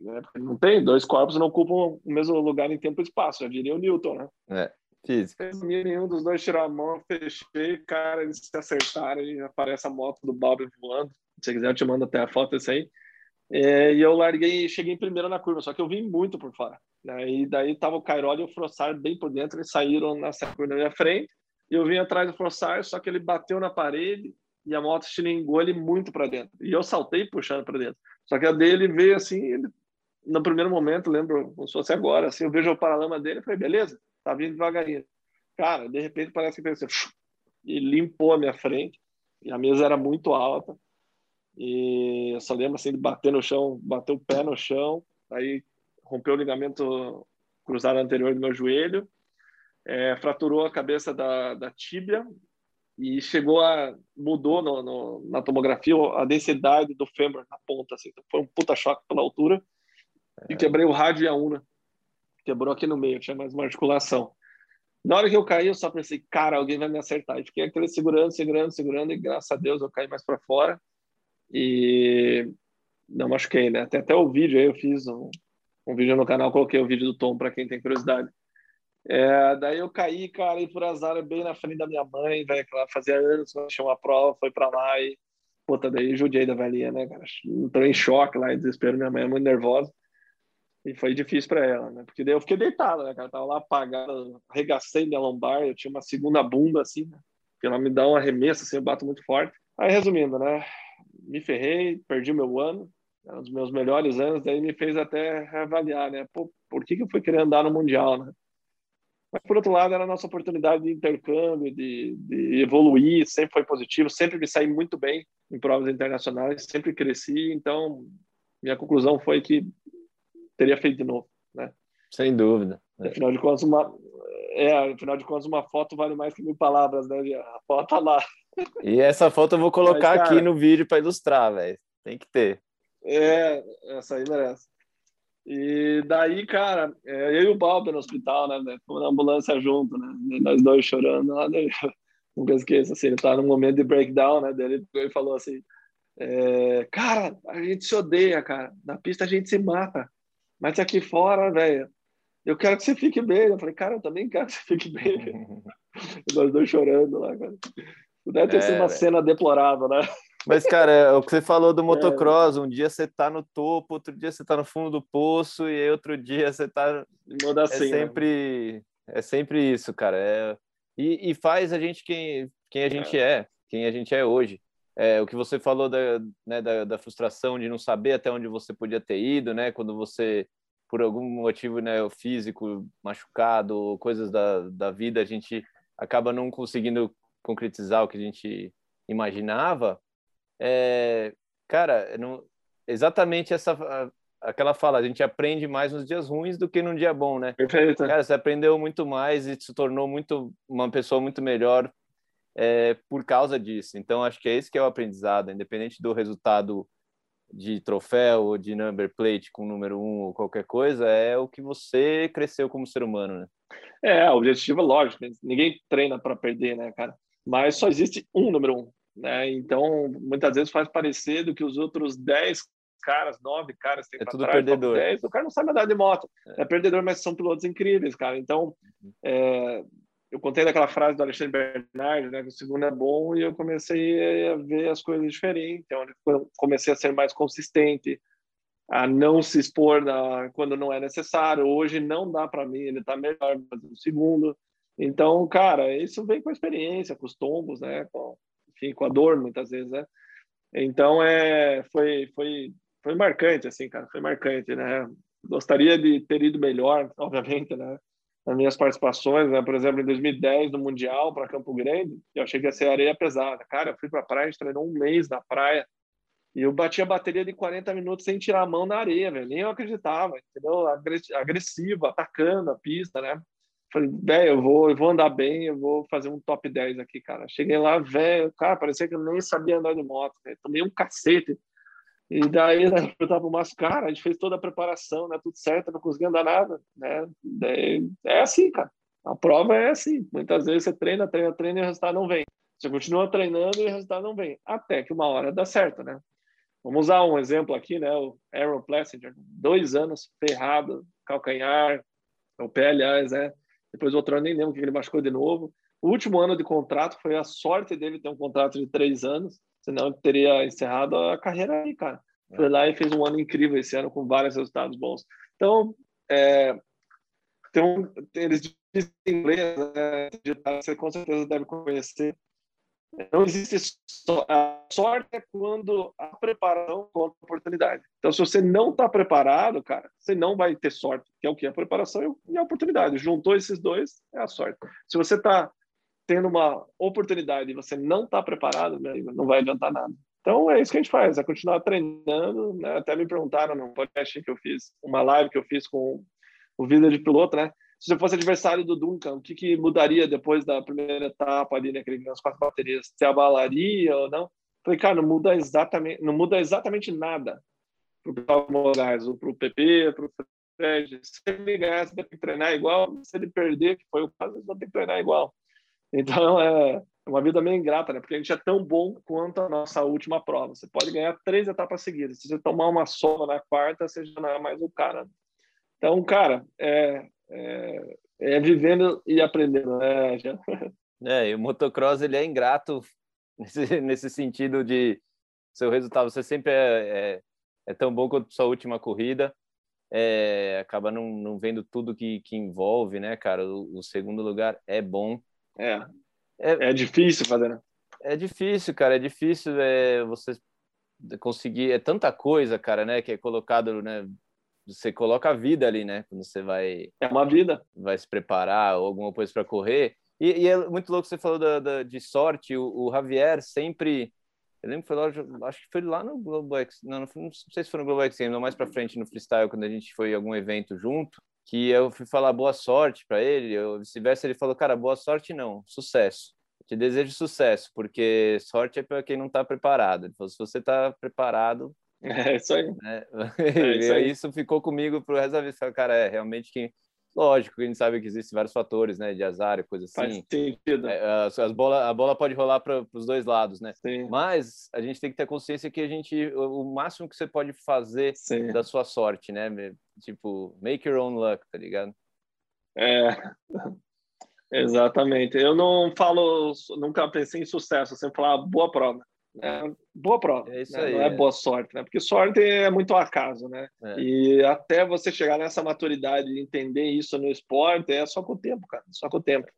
Né? Não tem, dois corpos não ocupam o mesmo lugar em tempo e espaço, já diria o Newton, né? É, física. Nenhum dos dois tirar a mão, fechei, cara, eles se acertaram e aparece a moto do Bob voando. Se você quiser, eu te mando até a foto desse aí. É, e eu larguei, cheguei em primeiro na curva, só que eu vim muito por fora. Né? E daí tava o Cairoli e o Frossard bem por dentro, eles saíram na curva na minha frente. E eu vim atrás do Frossard, só que ele bateu na parede e a moto estilingou ele muito para dentro. E eu saltei puxando para dentro. Só que a dele veio assim, ele, no primeiro momento, lembro como se fosse agora, assim, eu vejo o paralama dele e falei, beleza, tá vindo devagarinho. Cara, de repente parece que fez assim, e limpou a minha frente. E a mesa era muito alta. E eu só lembro assim de bater no chão, bater o pé no chão, aí rompeu o ligamento cruzado anterior do meu joelho, é, fraturou a cabeça da, da tíbia e chegou a mudou no, no, na tomografia a densidade do fêmur na ponta, assim, então foi um puta choque pela altura é. e quebrei o rádio e a una, quebrou aqui no meio, tinha mais uma articulação. Na hora que eu caí, eu só pensei, cara, alguém vai me acertar. E fiquei aquele segurando, segurando, segurando, e graças a Deus eu caí mais para fora e não machuquei, né? Tem até o vídeo aí, eu fiz um, um vídeo no canal, coloquei o vídeo do Tom para quem tem curiosidade. É, daí eu caí, cara, e por azar bem na frente da minha mãe, velho, que ela fazia anos, tinha uma prova, foi para lá e, puta, daí judiei da velhinha, né, cara? Entrou em choque lá, em desespero, minha mãe é muito nervosa. E foi difícil para ela, né? Porque daí eu fiquei deitado, né, cara? Tava lá apagado, arregacei minha lombar, eu tinha uma segunda bunda, assim, né? Que ela me dá um arremesso, assim, eu bato muito forte. Aí, resumindo, né? Me ferrei, perdi meu ano, é um dos meus melhores anos, daí me fez até reavaliar, né? Pô, por que, que eu fui querer andar no Mundial, né? Mas, por outro lado, era a nossa oportunidade de intercâmbio, de, de evoluir, sempre foi positivo, sempre me saí muito bem em provas internacionais, sempre cresci, então minha conclusão foi que teria feito de novo, né? Sem dúvida. Afinal de contas, uma, é, afinal de contas, uma foto vale mais que mil palavras, né? A foto tá lá. E essa foto eu vou colocar Mas, cara, aqui no vídeo para ilustrar, velho. Tem que ter. É, essa aí merece. E daí, cara, é, eu e o Balber no hospital, né? Fomos na ambulância junto, né? Nós dois chorando lá. Daí, nunca esqueço, assim, ele tá num momento de breakdown, né? Dele ele falou assim: é, Cara, a gente se odeia, cara. Na pista a gente se mata. Mas aqui fora, velho, eu quero que você fique bem. Eu falei, cara, eu também quero que você fique bem. Nós dois chorando lá, cara. Deve ter é, sido uma cena deplorável, né? Mas, cara, é o que você falou do é. motocross, um dia você tá no topo, outro dia você tá no fundo do poço, e outro dia você tá. Muda assim, é sempre, né? é sempre isso, cara. É... E, e, faz a gente quem, quem a gente é. é, quem a gente é hoje. É, o que você falou da, né, da, da, frustração de não saber até onde você podia ter ido, né? Quando você, por algum motivo né, físico, machucado, coisas da, da vida, a gente acaba não conseguindo concretizar o que a gente imaginava, é, cara, não, exatamente essa aquela fala, a gente aprende mais nos dias ruins do que num dia bom, né? Perfeito. Cara, você aprendeu muito mais e se tornou muito uma pessoa muito melhor é, por causa disso. Então, acho que é esse que é o aprendizado, independente do resultado de troféu ou de number plate com número um ou qualquer coisa, é o que você cresceu como ser humano, né? É, o objetivo é lógico, ninguém treina para perder, né, cara? Mas só existe um número um, né? Então, muitas vezes faz parecer do que os outros 10 caras, nove caras tem é tudo trás, perdedor. 10, o cara não sabe andar de moto. É. é. perdedor, mas são pilotos incríveis, cara. Então, uhum. é, eu contei daquela frase do Alexandre Bernardi, né, que o segundo é bom, e eu comecei a ver as coisas diferentes. Então, comecei a ser mais consistente, a não se expor na, quando não é necessário. Hoje não dá para mim, ele está melhor no segundo. Então, cara, isso vem com a experiência, com os tombos, né, com, enfim, com a dor muitas vezes, né. Então, é, foi, foi foi marcante, assim, cara, foi marcante, né? Gostaria de ter ido melhor, obviamente, né? Nas minhas participações, né? Por exemplo, em 2010, no Mundial, para Campo Grande, eu achei que ia ser areia pesada. Cara, eu fui para a praia, a gente treinou um mês na praia, e eu bati a bateria de 40 minutos sem tirar a mão na areia, velho. Nem eu acreditava, entendeu? Agressivo, atacando a pista, né? Falei, velho, eu vou, eu vou andar bem, eu vou fazer um top 10 aqui, cara. Cheguei lá, velho, cara, parecia que eu nem sabia andar de moto, véio. Tomei um cacete e daí, né, eu tava mais cara, a gente fez toda a preparação, né, tudo certo, não conseguia andar nada, né? Daí, é assim, cara. A prova é assim. Muitas vezes você treina, treina, treina e o resultado não vem. Você continua treinando e o resultado não vem. Até que uma hora dá certo, né? Vamos usar um exemplo aqui, né? O Aaron Plessinger, dois anos ferrado, calcanhar, o pé, aliás, né? Depois o outro ano nem lembro que ele machucou de novo. O último ano de contrato foi a sorte dele ter um contrato de três anos senão ele teria encerrado a carreira aí, cara. É. Foi lá e fez um ano incrível esse ano com vários resultados bons. Então, é, tem um, eles dizem em inglês, né, você com certeza deve conhecer. Não existe a sorte é quando a preparação contra a oportunidade. Então, se você não está preparado, cara, você não vai ter sorte, que é o que a preparação e a oportunidade. Juntou esses dois é a sorte. Se você está tendo uma oportunidade e você não está preparado, não vai adiantar nada. Então é isso que a gente faz, é continuar treinando. Né? Até me perguntaram no podcast que eu fiz, uma live que eu fiz com o Vida de Piloto, né? Se você fosse adversário do Duncan, o que, que mudaria depois da primeira etapa ali, né? Que ele as quatro baterias? Se abalaria ou não? Falei, cara, não muda exatamente, não muda exatamente nada para o Paulo ou para o PP, para o Fred. Se ele ganhar, você vai ter que treinar igual. Se ele perder, que foi o caso, você vai ter que treinar igual. Então é uma vida meio ingrata, né? Porque a gente é tão bom quanto a nossa última prova. Você pode ganhar três etapas seguidas. Se você tomar uma soma na quarta, você já não é mais o cara. Então, cara, é, é, é vivendo e aprendendo, né, já. É, e o motocross ele é ingrato nesse, nesse sentido de seu resultado. Você sempre é, é, é tão bom quanto sua última corrida. É, acaba não, não vendo tudo que, que envolve, né, cara? O, o segundo lugar é bom, é. É, é difícil fazer, né? É difícil, cara. É difícil é, você conseguir. É tanta coisa, cara, né? Que é colocado, né? Você coloca a vida ali, né? Quando você vai. É uma vida. Vai se preparar ou alguma coisa para correr. E, e, é muito louco você falou da, da de sorte. O, o, Javier sempre. Eu lembro que foi lá, acho que foi lá no Globo X. Não, não, não sei se foi no Globo X, não mais para frente no freestyle, quando a gente foi em algum evento junto que eu fui falar boa sorte para ele, ou vice-versa, ele falou, cara, boa sorte não, sucesso. Eu te desejo sucesso, porque sorte é para quem não está preparado. Ele falou, se você está preparado... É isso aí. Né? É isso, aí. isso ficou comigo pro resto da vida. Cara, é realmente quem Lógico que a gente sabe que existem vários fatores, né, de azar e coisa assim. Faz sentido. É, as, as bola, a bola pode rolar para os dois lados, né? Sim. Mas a gente tem que ter consciência que a gente, o, o máximo que você pode fazer Sim. da sua sorte, né? Tipo, make your own luck, tá ligado? É, exatamente. Eu não falo, nunca pensei em sucesso, eu sempre falar boa prova. É, boa prova. É isso né? aí, Não é, é, boa sorte, né? Porque sorte é muito acaso, né? É. E até você chegar nessa maturidade e entender isso no esporte é só com o tempo, cara. Só com o tempo.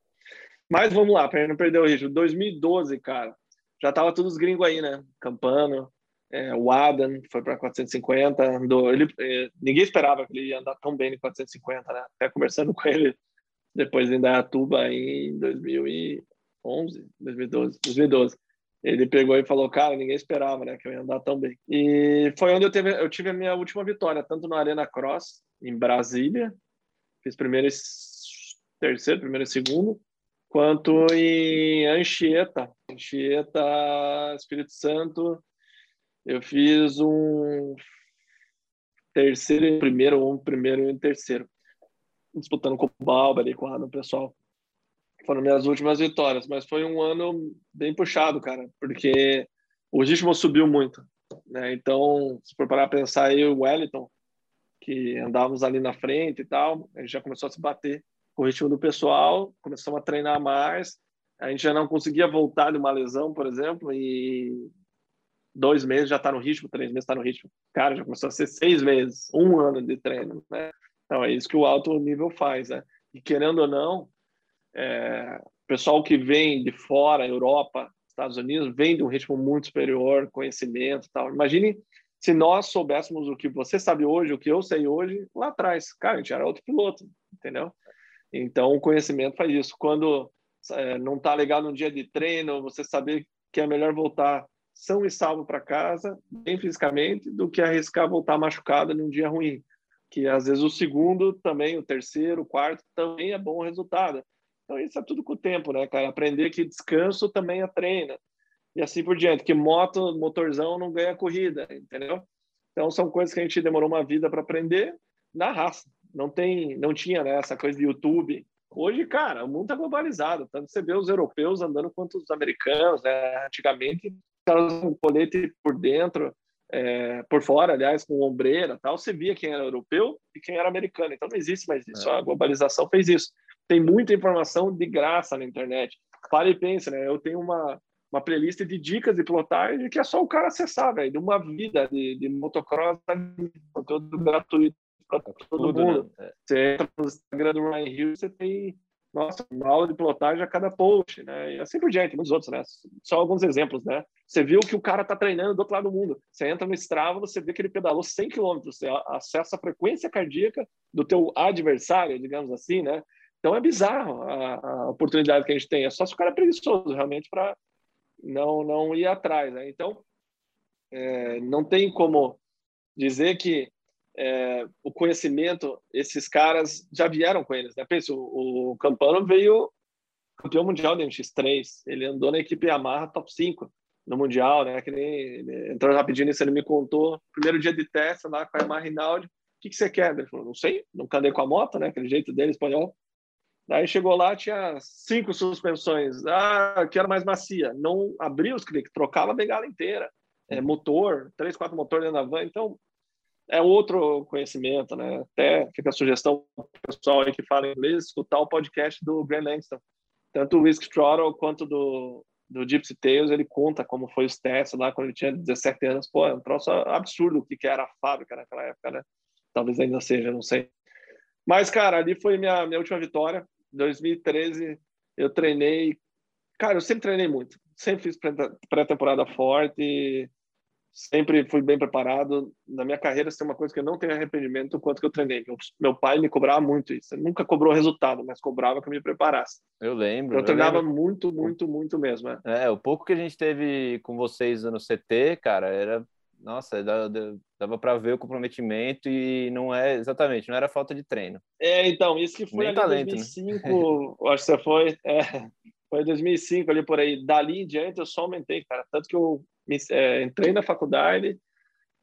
Mas vamos lá, para não perder o ritmo. 2012, cara, já tava todos os gringos aí, né? Campano, é, o Adam foi para 450, andou. Ele, é, ninguém esperava que ele ia andar tão bem em 450, né? Até conversando com ele depois em Dayatuba em 2011, 2012, 2012 ele pegou e falou, cara, ninguém esperava, né, que eu ia andar tão bem. E foi onde eu, eu tive a minha última vitória, tanto na Arena Cross, em Brasília, fiz primeiro e terceiro, primeiro e segundo, quanto em Anchieta, Anchieta, Espírito Santo, eu fiz um terceiro e primeiro, um primeiro e um terceiro. disputando com o Balba ali, com o pessoal. Foram minhas últimas vitórias, mas foi um ano bem puxado, cara, porque o ritmo subiu muito. Né? Então, se for parar pensar aí, o Wellington, que andávamos ali na frente e tal, a gente já começou a se bater com o ritmo do pessoal, começamos a treinar mais, a gente já não conseguia voltar de uma lesão, por exemplo, e dois meses já está no ritmo, três meses está no ritmo. Cara, já começou a ser seis meses, um ano de treino, né? Então é isso que o alto nível faz, né? E querendo ou não, é, pessoal que vem de fora, Europa, Estados Unidos, vem de um ritmo muito superior, conhecimento, tal. Imagine se nós soubéssemos o que você sabe hoje, o que eu sei hoje, lá atrás, cara, a gente era outro piloto, entendeu? Então o conhecimento faz isso. Quando é, não está legal no dia de treino, você saber que é melhor voltar são e salvo para casa, bem fisicamente, do que arriscar voltar machucado num dia ruim. Que às vezes o segundo também, o terceiro, o quarto também é bom resultado. Então isso é tudo com o tempo, né, cara? Aprender que descanso também é treino. E assim por diante, que moto, motorzão não ganha corrida, entendeu? Então são coisas que a gente demorou uma vida para aprender na raça. Não tem, não tinha né, essa coisa de YouTube, Hoje, cara, o mundo está globalizado. Tanto você vê os europeus andando quanto os americanos. Né? Antigamente, caras com colete por dentro, é, por fora, aliás, com ombreira tal. Você via quem era europeu e quem era americano. Então não existe mais isso. É. A globalização fez isso. Tem muita informação de graça na internet. Pare e pense, né? Eu tenho uma, uma playlist de dicas de pilotagem que é só o cara acessar, velho. De uma vida de, de motocross, conteúdo gratuito para todo Tudo, mundo. Né? Você entra no Instagram do Ryan Hill, você tem nossa, uma aula de pilotagem a cada post, né? E assim por diante, muitos outros, né? Só alguns exemplos, né? Você viu que o cara está treinando do outro lado do mundo. Você entra no Strava, você vê que ele pedalou 100 km, você acessa a frequência cardíaca do teu adversário, digamos assim, né? Então é bizarro a, a oportunidade que a gente tem. É só se o cara é preguiçoso, realmente, para não, não ir atrás, né? Então, é, não tem como dizer que é, o conhecimento, esses caras já vieram com eles, né? Pensa, o, o Campano veio campeão mundial de MX3, ele andou na equipe Yamaha top 5 no mundial, né? Que nem entrou rapidinho nisso, ele me contou, primeiro dia de teste lá com a Yamaha Rinaldi, o que, que você quer? Ele falou, não sei, nunca andei com a moto, né? Aquele jeito dele, espanhol. Daí chegou lá, tinha cinco suspensões. Ah, quero mais macia. Não abria os cliques, trocava a bengala inteira. É, motor, três, quatro motores dentro da van. Então, é outro conhecimento, né? Até fica a sugestão para o pessoal aí que fala inglês, escutar o podcast do Grant Langston. Tanto o Whisk Throttle quanto do, do Gypsy Tales, ele conta como foi os testes lá quando ele tinha 17 anos. Pô, é um troço absurdo o que, que era a fábrica naquela época, né? Talvez ainda seja, não sei. Mas, cara, ali foi minha, minha última vitória. 2013, eu treinei. Cara, eu sempre treinei muito. Sempre fiz pré-temporada forte sempre fui bem preparado. Na minha carreira, tem uma coisa que eu não tenho arrependimento, o quanto que eu treinei. Meu, pai me cobrava muito isso. Ele nunca cobrou resultado, mas cobrava que eu me preparasse. Eu lembro. Eu treinava lembro. muito, muito, muito mesmo. É. é, o pouco que a gente teve com vocês no CT, cara, era nossa, dava para ver o comprometimento e não é exatamente, não era falta de treino. É, então, isso que foi em 2005, né? acho que você foi, é, foi 2005 ali por aí. Dali em diante eu só aumentei, cara, tanto que eu me, é, entrei na faculdade,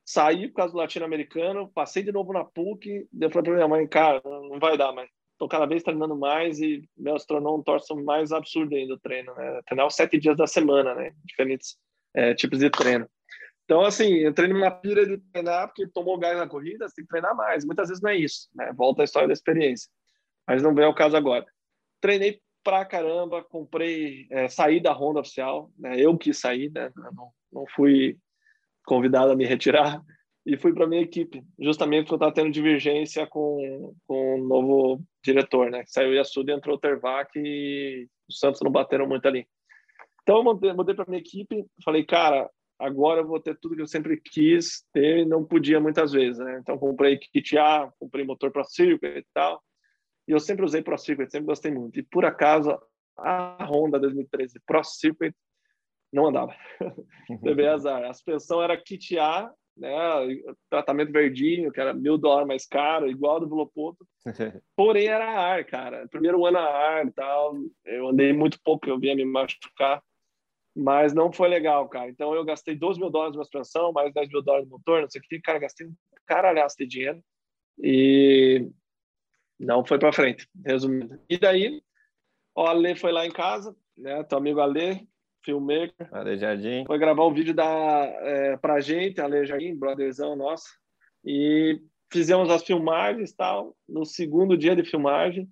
saí por causa do latino-americano, passei de novo na PUC, deu para minha mãe, cara, não vai dar, mas tô cada vez treinando mais e meu, se tornou um torso mais absurdo ainda o treino, né? Treinar os sete dias da semana, né? Diferentes é, tipos de treino. Então, assim, entrei numa pira de treinar porque tomou gás na corrida, você tem que treinar mais. Muitas vezes não é isso, né? Volta a história da experiência. Mas não vem ao caso agora. Treinei pra caramba, comprei, é, saí da Honda oficial, né? Eu que saí, né? Não, não fui convidado a me retirar e fui para minha equipe, justamente porque eu estava tendo divergência com, com o novo diretor, né? Saiu Yasuda, entrou o Tervac e os Santos não bateram muito ali. Então eu mudei para minha equipe, falei, cara, agora eu vou ter tudo que eu sempre quis ter e não podia muitas vezes, né? Então comprei kit A, comprei motor para circuit e tal. E eu sempre usei Pro Circuit, sempre gostei muito. E por acaso a Honda 2013 Pro Circuit não andava. Teve azar. A suspensão era kit A, né? Tratamento verdinho, que era mil dólares mais caro, igual do Velopoto. Porém, era ar, cara. Primeiro ano a ar e tal. Eu andei muito pouco, eu vinha me machucar. Mas não foi legal, cara. Então eu gastei 12 mil dólares na suspensão, mais 10 mil dólares no motor, não sei o que. Cara, gastei um caralhaço de dinheiro. E Não foi para frente, resumindo. E daí, o Ale foi lá em casa, né? Teu amigo Ale, filmmaker. Ale Jardim. Foi gravar um vídeo da, é, pra gente, Ale Jardim, brotherzão nosso. E fizemos as filmagens tal. No segundo dia de filmagem,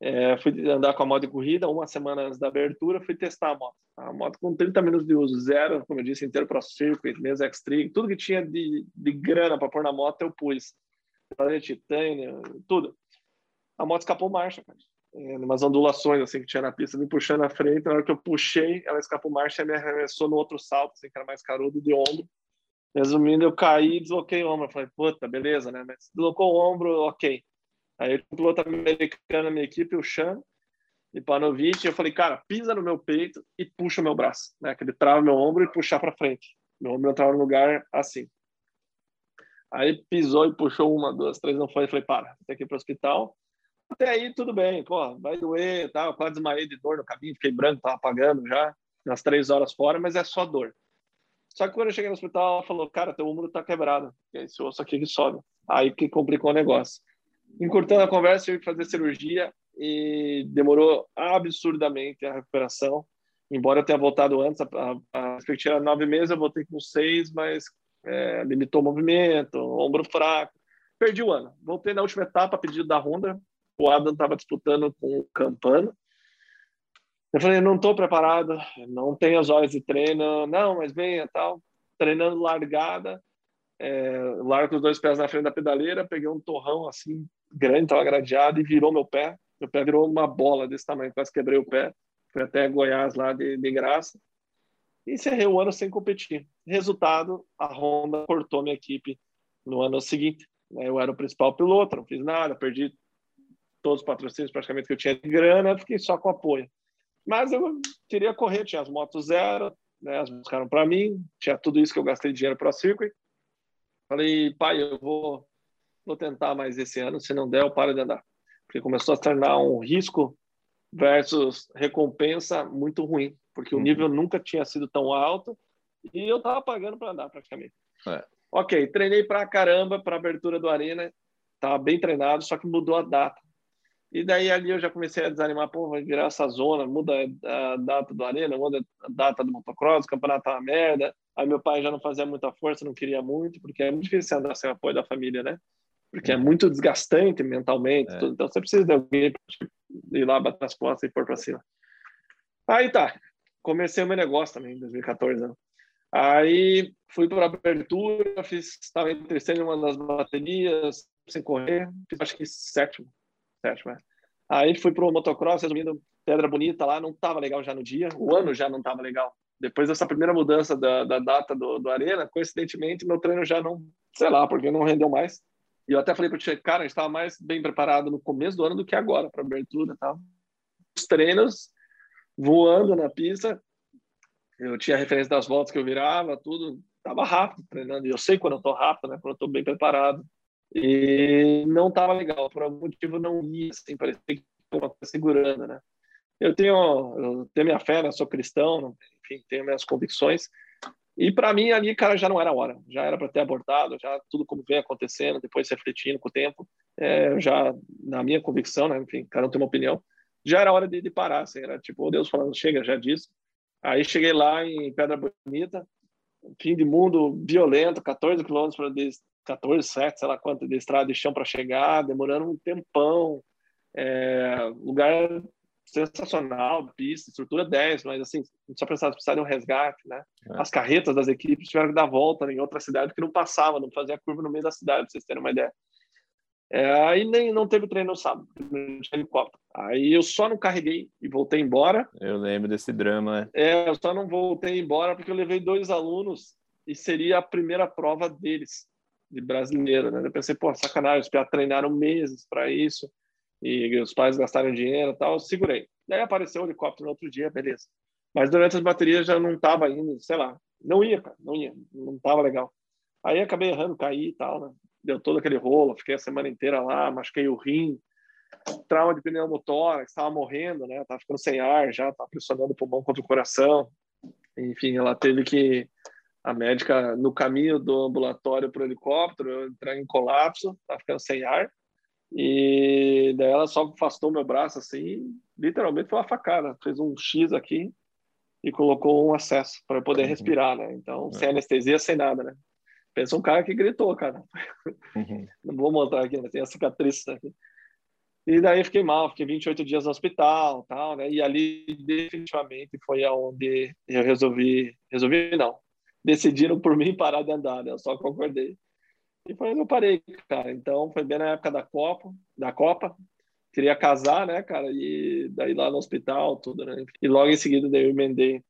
é, fui andar com a moto de corrida, uma semana antes da abertura, fui testar a moto. A moto com 30 minutos de uso, zero, como eu disse, inteiro para circuit, mesa X-Trig, tudo que tinha de, de grana para pôr na moto eu pus. Titânio, tudo. A moto escapou marcha, cara. É, umas ondulações assim que tinha na pista, me puxando na frente. Na hora que eu puxei, ela escapou marcha e me arremessou no outro salto, assim, que era mais carudo de ombro. Resumindo, eu caí e desloquei o ombro. Eu falei, puta, beleza, né? Mas deslocou o ombro, ok. Aí o piloto americano na minha equipe, o Chan, e Panovic, eu falei, cara, pisa no meu peito e puxa o meu braço, né? Que ele trava meu ombro e puxar para frente. Meu ombro entrava no lugar assim. Aí pisou e puxou uma, duas, três, não foi. Eu falei, para, tem que ir para o hospital. Até aí tudo bem, pô, vai doer, tal. Quase desmaiei de dor no caminho, fiquei branco, tava apagando já, nas três horas fora, mas é só dor. Só que quando eu cheguei no hospital, ela falou, cara, teu ombro tá quebrado, esse osso aqui que sobe. Aí que complicou o negócio. Encurtando a conversa, eu que fazer cirurgia e demorou absurdamente a recuperação. Embora eu tenha voltado antes, a, a, a era nove meses, eu voltei com seis, mas é, limitou o movimento, ombro fraco. Perdi o ano. Voltei na última etapa, pedido da Honda. O Adam estava disputando com o Campano. Eu falei, não estou preparado, não tenho as horas de treino. Não, mas venha, tal. Treinando largada, é, largo os dois pés na frente da pedaleira, peguei um torrão assim, grande, estava gradeado e virou meu pé. Meu pé virou uma bola desse tamanho, quase quebrei o pé. Fui até Goiás lá de, de graça. E encerrei o ano sem competir. Resultado, a Honda cortou minha equipe no ano seguinte. Né? Eu era o principal piloto, não fiz nada, perdi todos os patrocínios praticamente que eu tinha de grana, fiquei só com apoio. Mas eu queria correr, tinha as motos zero, né? As buscaram para mim, tinha tudo isso que eu gastei dinheiro para a circuit. Falei, pai, eu vou, vou tentar mais esse ano, se não der, eu paro de andar. Porque começou a se tornar um risco versus recompensa muito ruim, porque uhum. o nível nunca tinha sido tão alto e eu tava pagando para andar praticamente. É. Ok, treinei pra caramba para abertura do Arena, tava bem treinado, só que mudou a data. E daí ali eu já comecei a desanimar, pô, vai virar essa zona, muda a data do Arena, muda a data do motocross, o campeonato tá uma merda. Aí meu pai já não fazia muita força, não queria muito, porque é muito difícil andar sem o apoio da família, né? Porque é muito desgastante mentalmente, é. então você precisa de alguém para ir lá, bater as costas e pôr para cima. Aí tá, comecei o meu negócio também em 2014, né? Aí fui para abertura, fiz, estava em terceiro em uma das baterias, sem correr, fiz acho que sétimo, sétimo, é. Aí fui para o motocross, resumindo, Pedra Bonita lá, não estava legal já no dia, o ano já não estava legal. Depois dessa primeira mudança da, da data do, do Arena, coincidentemente, meu treino já não, sei lá, porque não rendeu mais. E eu até falei para o cara, a gente estava mais bem preparado no começo do ano do que agora para abertura tal. Os treinos voando na pista, eu tinha referência das voltas que eu virava, tudo, estava rápido treinando. E eu sei quando eu estou rápido, né? Quando eu estou bem preparado. E não estava legal, por algum motivo não ia, assim, parecia que estava segurando, né? Eu tenho, eu tenho minha fé, né? Sou cristão, enfim, tenho minhas convicções. E para mim ali, cara, já não era hora. Já era para ter abortado, já tudo como vem acontecendo, depois refletindo com o tempo. É, já, na minha convicção, né? Enfim, cada um tem uma opinião. Já era hora de, de parar, assim, era tipo, oh, Deus falando, chega, já disse. Aí cheguei lá em Pedra Bonita, fim de mundo violento, 14 quilômetros para 14, 7, sei lá quanto de estrada de chão para chegar, demorando um tempão. É, lugar sensacional, pista, estrutura 10, mas assim, só precisava precisar de um resgate, né? É. As carretas das equipes tiveram que dar volta em outra cidade que não passava, não fazia curva no meio da cidade, pra vocês terem uma ideia. É, aí nem não teve treino no sábado, helicóptero. Aí eu só não carreguei e voltei embora. Eu lembro desse drama. É, eu só não voltei embora porque eu levei dois alunos e seria a primeira prova deles, de brasileiro, né? Eu pensei, pô, sacanagem, os treinaram meses para isso e os pais gastaram dinheiro e tal, eu segurei. Daí apareceu o helicóptero no outro dia, beleza. Mas durante as baterias já não tava indo, sei lá, não ia, cara, não ia, não tava legal. Aí acabei errando, caí e tal, né? Deu todo aquele rolo, fiquei a semana inteira lá, machuquei o rim, trauma de pneu motor, estava morrendo, né? Tava ficando sem ar já, tava pressionando o pulmão contra o coração. Enfim, ela teve que a médica no caminho do ambulatório para o helicóptero entrar em colapso, tava ficando sem ar E daí ela só afastou meu braço assim, literalmente foi uma facada. Fez um X aqui e colocou um acesso para eu poder uhum. respirar, né? Então, é. sem anestesia, sem nada, né? Pensa um cara que gritou, cara. Uhum. Não vou mostrar aqui, mas tem a cicatriz aqui. E daí fiquei mal, fiquei 28 dias no hospital, tal, né? E ali definitivamente foi aonde eu resolvi, resolvi não. Decidiram por mim parar de andar, né? Eu só concordei. E foi onde eu parei, cara. Então foi bem na época da Copa, da Copa. Queria casar, né, cara? E daí lá no hospital, tudo, né? E logo em seguida daí eu emendei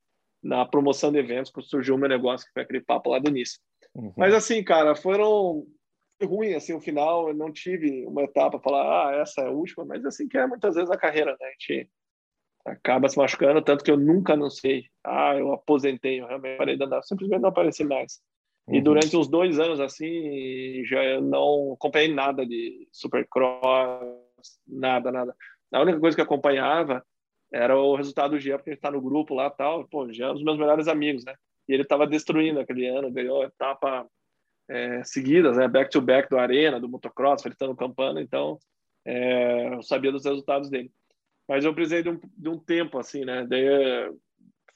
na promoção de eventos, que surgiu o meu negócio, que foi aquele papo lá do início. Uhum. Mas assim, cara, foram ruim assim o final, eu não tive uma etapa para falar, ah, essa é a última, mas assim que é muitas vezes a carreira, né? A gente acaba se machucando, tanto que eu nunca não sei, ah, eu aposentei, eu realmente parei de andar, simplesmente não apareci mais. Uhum. E durante uns dois anos, assim, já não acompanhei nada de supercross, nada, nada. A única coisa que acompanhava era o resultado do Jean, porque a gente tá no grupo lá tal. Pô, Jean é um dos meus melhores amigos, né? E ele tava destruindo aquele ano, ganhou etapa é, seguidas, né? Back to back do Arena, do motocross, no Campana. Então, é, eu sabia dos resultados dele. Mas eu precisei de um, de um tempo, assim, né? De,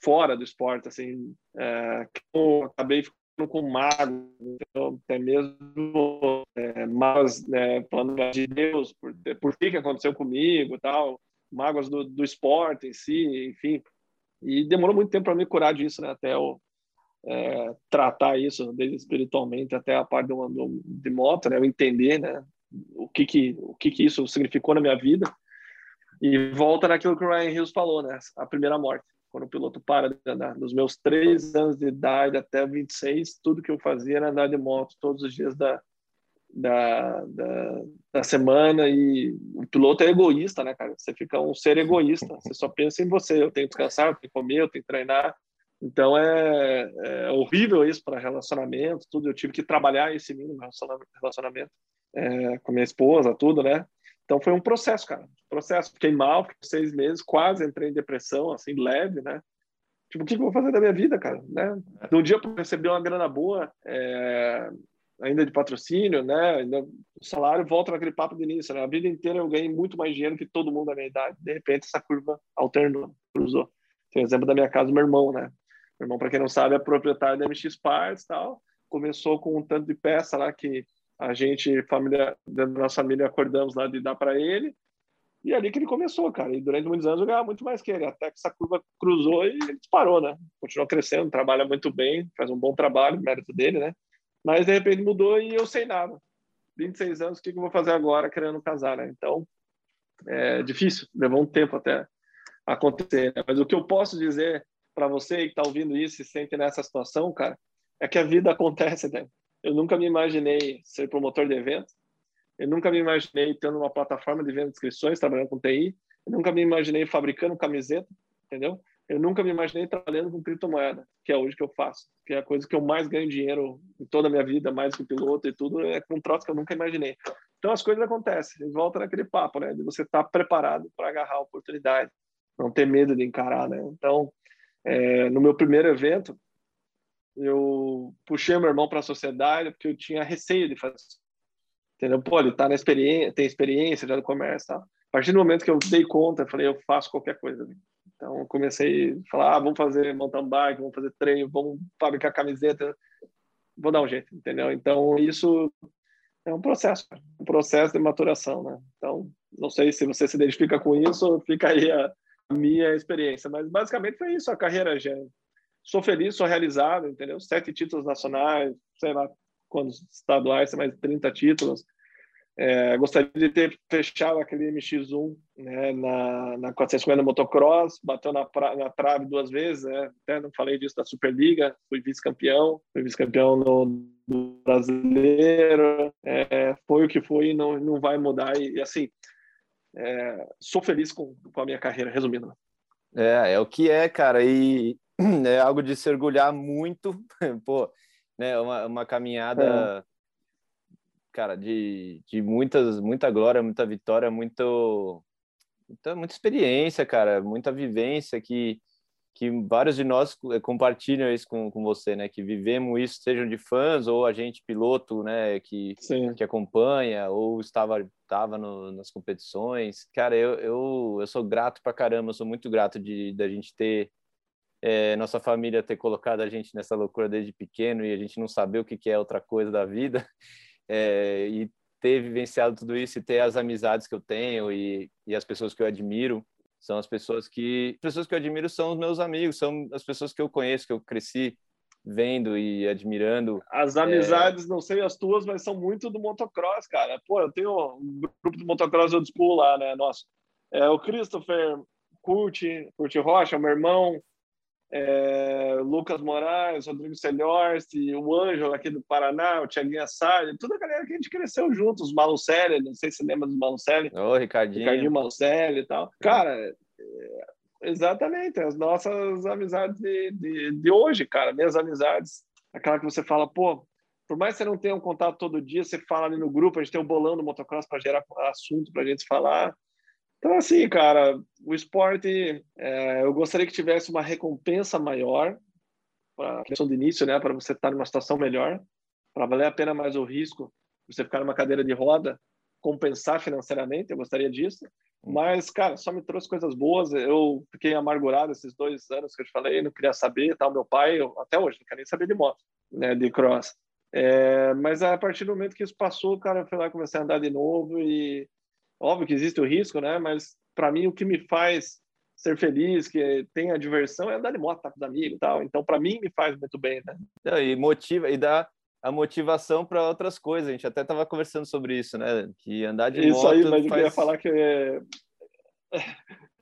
fora do esporte, assim. É, eu acabei com mago, então, até mesmo é, mas né, falando de Deus, por, por que que aconteceu comigo tal, mágoas do, do esporte em si, enfim. E demorou muito tempo para me curar disso, né? Até eu é, tratar isso desde espiritualmente até a parte do, do, de moto, né? Eu entender, né? O que que o que que isso significou na minha vida e volta naquilo que o Ryan Hills falou, né? A primeira morte, quando o piloto para de andar. Dos meus três anos de idade até 26, tudo que eu fazia era andar de moto todos os dias da da, da, da, semana e o piloto é egoísta, né, cara? Você fica um ser egoísta, você só pensa em você. Eu tenho que descansar, eu tenho que comer, eu tenho que treinar. Então é, é horrível isso para relacionamento, tudo. Eu tive que trabalhar esse mínimo relacionamento é, com minha esposa, tudo, né? Então foi um processo, cara. Processo. Fiquei mal, fiquei seis meses, quase entrei em depressão, assim, leve, né? Tipo, o que eu vou fazer da minha vida, cara? Né? De um dia para receber uma grana boa, é, ainda de patrocínio, né? Ainda, o salário volta naquele papo de início, né? A vida inteira eu ganhei muito mais dinheiro que todo mundo da minha idade. De repente, essa curva alternou, cruzou. Tem o exemplo da minha casa, meu irmão, né? Meu irmão, para quem não sabe, é proprietário da MX Parts tal. Começou com um tanto de peça lá que a gente, família, dentro da nossa família, acordamos lá de dar para ele. E é ali que ele começou, cara. E durante muitos anos eu ganhava muito mais que ele, até que essa curva cruzou e ele disparou, né? Continuou crescendo, trabalha muito bem, faz um bom trabalho, mérito dele, né? Mas de repente mudou e eu sei nada. 26 anos, o que eu vou fazer agora querendo casar, né? Então, é difícil, levou um tempo até acontecer. Né? Mas o que eu posso dizer para você que está ouvindo isso e se sente nessa situação, cara, é que a vida acontece, né? Eu nunca me imaginei ser promotor de eventos. Eu nunca me imaginei tendo uma plataforma de venda de inscrições, trabalhando com TI. Eu nunca me imaginei fabricando camiseta, entendeu? eu nunca me imaginei trabalhando com criptomoeda, que é hoje que eu faço, que é a coisa que eu mais ganho dinheiro em toda a minha vida, mais que piloto e tudo, é um troço que eu nunca imaginei. Então as coisas acontecem, volta naquele papo, né, de você estar tá preparado para agarrar a oportunidade, não ter medo de encarar, né. Então, é, no meu primeiro evento, eu puxei meu irmão para a sociedade porque eu tinha receio de fazer entendeu? Pô, ele tá na experiência, tem experiência já no comércio, tá? A partir do momento que eu dei conta, eu falei, eu faço qualquer coisa. Então, comecei a falar, ah, vamos fazer mountain bike, vamos fazer treino, vamos fabricar camiseta, vou dar um jeito, entendeu? Então, isso é um processo, um processo de maturação, né? Então, não sei se você se identifica com isso, fica aí a, minha experiência, mas basicamente foi isso, a carreira já. Sou feliz, sou realizado, entendeu? Sete títulos nacionais, sei lá quantos estaduais, mais 30 títulos, é, gostaria de ter fechado aquele MX1 né, na, na 450 motocross, bateu na, pra, na trave duas vezes, né, até não falei disso da Superliga, fui vice-campeão, fui vice-campeão no, no, brasileiro, é, foi o que foi não, não vai mudar. E, e assim, é, sou feliz com, com a minha carreira, resumindo. É, é o que é, cara, e é algo de se orgulhar muito, pô, né, uma, uma caminhada é cara, de, de muitas, muita glória, muita vitória, muito, muita, muita experiência, cara, muita vivência que que vários de nós eh, compartilham isso com, com você, né? Que vivemos isso, sejam de fãs ou a gente piloto, né? Que, que acompanha ou estava estava nas competições. Cara, eu, eu, eu sou grato pra caramba, eu sou muito grato de da gente ter é, nossa família ter colocado a gente nessa loucura desde pequeno e a gente não saber o que, que é outra coisa da vida é, e ter vivenciado tudo isso e ter as amizades que eu tenho e, e as pessoas que eu admiro são as pessoas que as pessoas que eu admiro são os meus amigos, são as pessoas que eu conheço, que eu cresci vendo e admirando. As amizades, é... não sei as tuas, mas são muito do motocross, cara. Pô, eu tenho um grupo de motocross eu school lá, né, nosso. É o Christopher Curti, Curti Rocha, meu irmão, é, Lucas Moraes, Rodrigo Celhorce, o Ângelo aqui do Paraná, o Tiaguinho Assad, toda a galera que a gente cresceu juntos, os Malucelli, não sei se você lembra dos Malucelli. Ô, Ricardinho. Ricardinho Malucelli e tal. Cara, é, exatamente, as nossas amizades de, de, de, hoje, cara, minhas amizades, aquela que você fala, pô, por mais que você não tenha um contato todo dia, você fala ali no grupo, a gente tem um bolão do motocross para gerar assunto para a gente falar. Então, assim, cara, o esporte, é, eu gostaria que tivesse uma recompensa maior para a questão do início, né, para você estar numa situação melhor, para valer a pena mais o risco, você ficar numa cadeira de roda, compensar financeiramente, eu gostaria disso. Mas, cara, só me trouxe coisas boas. Eu fiquei amargurado esses dois anos que eu te falei, não queria saber, tal. Meu pai, eu, até hoje, não quer nem saber de moto, né, de cross. É, mas a partir do momento que isso passou, cara, eu fui lá comecei a andar de novo e Óbvio que existe o risco, né? Mas para mim o que me faz ser feliz, que tem a diversão, é andar de moto, estar com os amigos e tal. Então, para mim, me faz muito bem, né? E motiva, e dá a motivação para outras coisas. A gente até estava conversando sobre isso, né? Que andar de isso moto. Isso aí, mas faz... eu queria falar que é...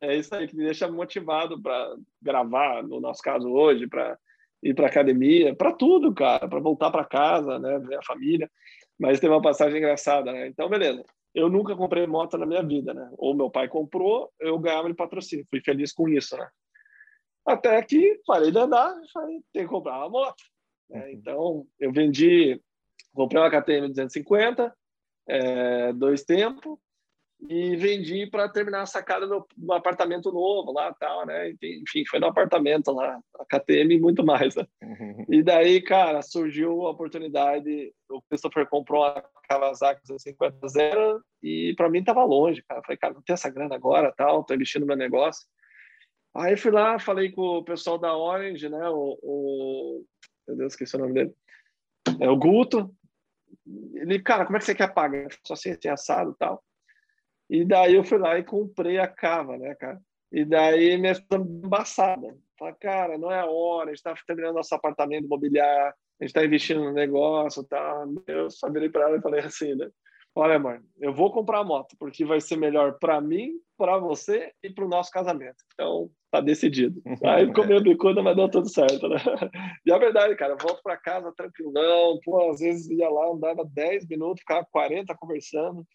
é isso aí que me deixa motivado para gravar, no nosso caso hoje, para ir para academia, para tudo, cara, para voltar para casa, né? Ver a família. Mas tem uma passagem engraçada, né? Então, beleza eu nunca comprei moto na minha vida, né? Ou meu pai comprou, eu ganhava de patrocínio. Fui feliz com isso, né? Até que parei de andar falei, tem que comprar uma moto. Né? Então, eu vendi, comprei uma KTM 250, é, dois tempos, e vendi para terminar a sacada no, no, apartamento novo lá tal, né? Enfim, foi no apartamento lá, a KTM e muito mais, né? Uhum. E daí, cara, surgiu a oportunidade, o Christopher comprou a Kawasaki 250 e para mim tava longe, cara. falei, cara, não tem essa grana agora, tal, tô investindo no meu negócio. Aí fui lá, falei com o pessoal da Orange, né? O, o... meu Deus, esqueci o nome dele. É o Guto. Ele, cara, como é que você quer pagar? Só assim, assim assado, tal. E daí eu fui lá e comprei a cava, né, cara? E daí minha esposa embaçada. Fala, cara, não é a hora, a gente tá terminando nosso apartamento imobiliário, a gente tá investindo no negócio, tá? Eu só virei para ela e falei assim, né? Olha, amor, eu vou comprar a moto porque vai ser melhor para mim, para você e para o nosso casamento. Então, tá decidido. Aí ficou meio bicuda, mas deu tudo certo, né? E a verdade, cara, volto para casa tranquilão, pô, às vezes ia lá, andava 10 minutos, ficava 40 conversando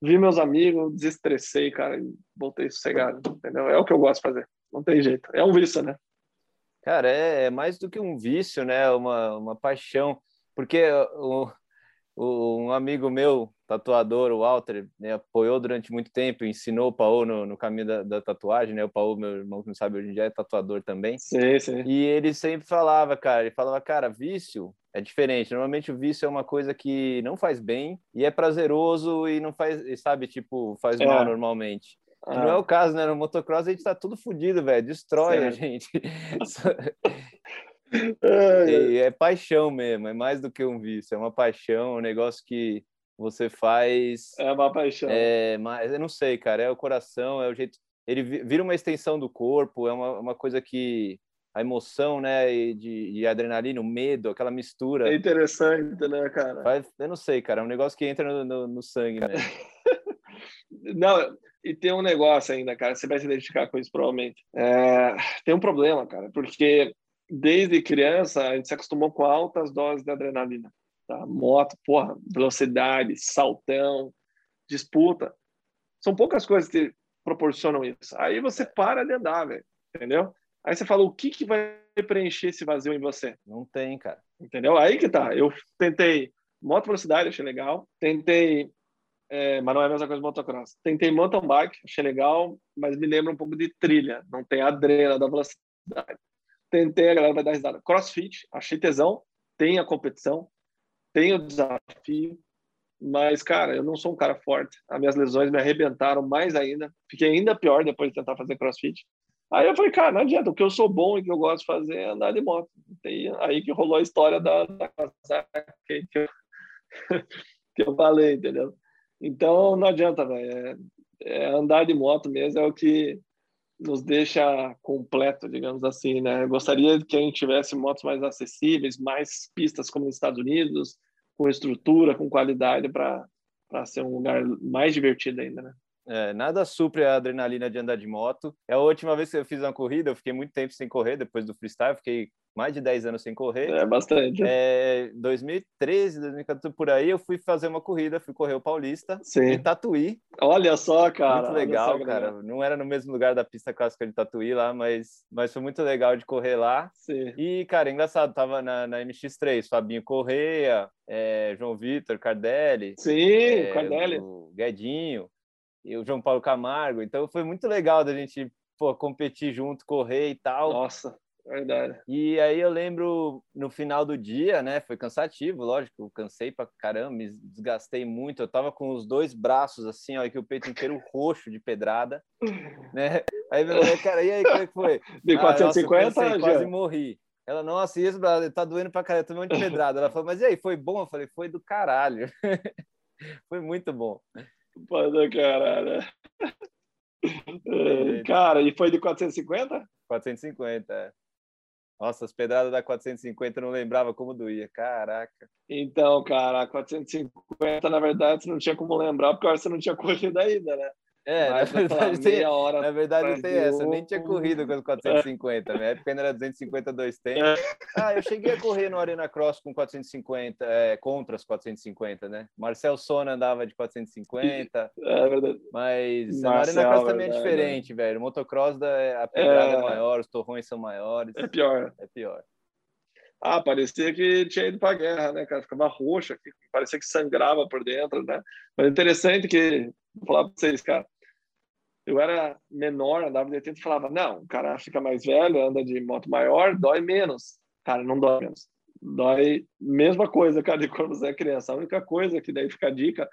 vi meus amigos, desestressei, cara, e voltei sossegado, entendeu? É o que eu gosto de fazer, não tem jeito. É um vício, né? Cara, é, é mais do que um vício, né? Uma, uma paixão. Porque o, o, um amigo meu, tatuador, o Walter, né, apoiou durante muito tempo, ensinou o Paulo no, no caminho da, da, tatuagem, né? O Paulo, meu irmão que não sabe, hoje em dia é tatuador também. Sim, sim. E ele sempre falava, cara, ele falava, cara, vício é diferente. Normalmente o vício é uma coisa que não faz bem e é prazeroso e não faz, sabe, tipo, faz é. mal normalmente. Ah. Não é o caso, né? No motocross a gente tá tudo fodido, velho. Destrói a gente. é, é paixão mesmo, é mais do que um vício, é uma paixão, um negócio que você faz. É uma paixão. É, mas eu não sei, cara, é o coração, é o jeito. Ele vira uma extensão do corpo, é uma, uma coisa que a emoção, né, e de, de, adrenalina, o medo, aquela mistura. É interessante, né, cara? Faz, eu não sei, cara, é um negócio que entra no, no, no sangue mesmo. não, e tem um negócio ainda, cara, você vai se identificar com isso provavelmente. É, tem um problema, cara, porque desde criança a gente se acostumou com altas doses de adrenalina. Tá? Moto, porra, velocidade, saltão, disputa. São poucas coisas que proporcionam isso. Aí você para de andar, velho, entendeu? Aí você fala, o que, que vai preencher esse vazio em você? Não tem, cara. Entendeu? Aí que tá. Eu tentei moto velocidade, achei legal. Tentei, é, mas não é a mesma coisa motocross. Tentei mountain bike, achei legal, mas me lembra um pouco de trilha. Não tem a adrena da velocidade. velocidade. Tentei, a galera vai dar risada. Crossfit, achei tesão, tem a competição, tem o desafio, mas, cara, eu não sou um cara forte. As minhas lesões me arrebentaram mais ainda. Fiquei ainda pior depois de tentar fazer crossfit. Aí eu falei, cara, não adianta. O que eu sou bom e que eu gosto de fazer é andar de moto. Aí que rolou a história da, da que, eu, que eu falei, entendeu? Então, não adianta, velho. É, é andar de moto mesmo é o que nos deixa completo, digamos assim, né? Eu gostaria que a gente tivesse motos mais acessíveis, mais pistas como nos Estados Unidos, com estrutura, com qualidade para ser um lugar mais divertido ainda, né? É, nada supre a adrenalina de andar de moto. É a última vez que eu fiz uma corrida, eu fiquei muito tempo sem correr, depois do freestyle, fiquei mais de 10 anos sem correr. É bastante. É, 2013, 2014, por aí, eu fui fazer uma corrida, fui correr o Paulista Sim. em Tatuí. Olha só, cara. Muito legal, cara. Legal. Não era no mesmo lugar da pista clássica de Tatuí lá, mas, mas foi muito legal de correr lá. Sim. E, cara, engraçado, tava na, na MX3, Fabinho Correia, é, João Vitor, Cardelli. Sim, é, Cardelli. O Guedinho e o João Paulo Camargo. Então foi muito legal da gente pô, competir junto, correr e tal. Nossa. Verdade. E aí eu lembro no final do dia, né? Foi cansativo, lógico, cansei pra caramba, me desgastei muito. Eu tava com os dois braços assim, ó, que o peito inteiro roxo de pedrada, né? Aí meu mulher, cara, e aí, como é que foi? De 450, ah, nossa, quase morri. Ela, nossa, isso, tá doendo pra caralho, tomei um de pedrada. Ela falou, mas e aí, foi bom? Eu falei, foi do caralho. foi muito bom. Do caralho. É, cara, e foi de 450? 450, é. Nossa, as pedradas da 450 eu não lembrava como doía. Caraca. Então, cara, a 450, na verdade, você não tinha como lembrar, porque você não tinha corrido ainda, né? É, Mas, na verdade, tem, hora na verdade tem essa. Eu nem tinha corrido com os 450. Na minha época ainda era 250 dois tempos. É. Ah, eu cheguei a correr no Arena Cross com 450, é, contra os 450, né? Marcel Sona andava de 450. É verdade. Mas Marcel, a Arena Cross também é diferente, velho. O motocross, da, a pegada é... é maior, os torrões são maiores. É pior. É pior. Ah, parecia que tinha ido para a guerra, né, cara? Ficava roxa, parecia que sangrava por dentro, né? Mas interessante que, vou falar para vocês, cara, eu era menor, andava de 80 e falava, não, o cara fica mais velho, anda de moto maior, dói menos. Cara, não dói menos. Dói mesma coisa, cara, de quando você é criança. A única coisa que daí fica a dica,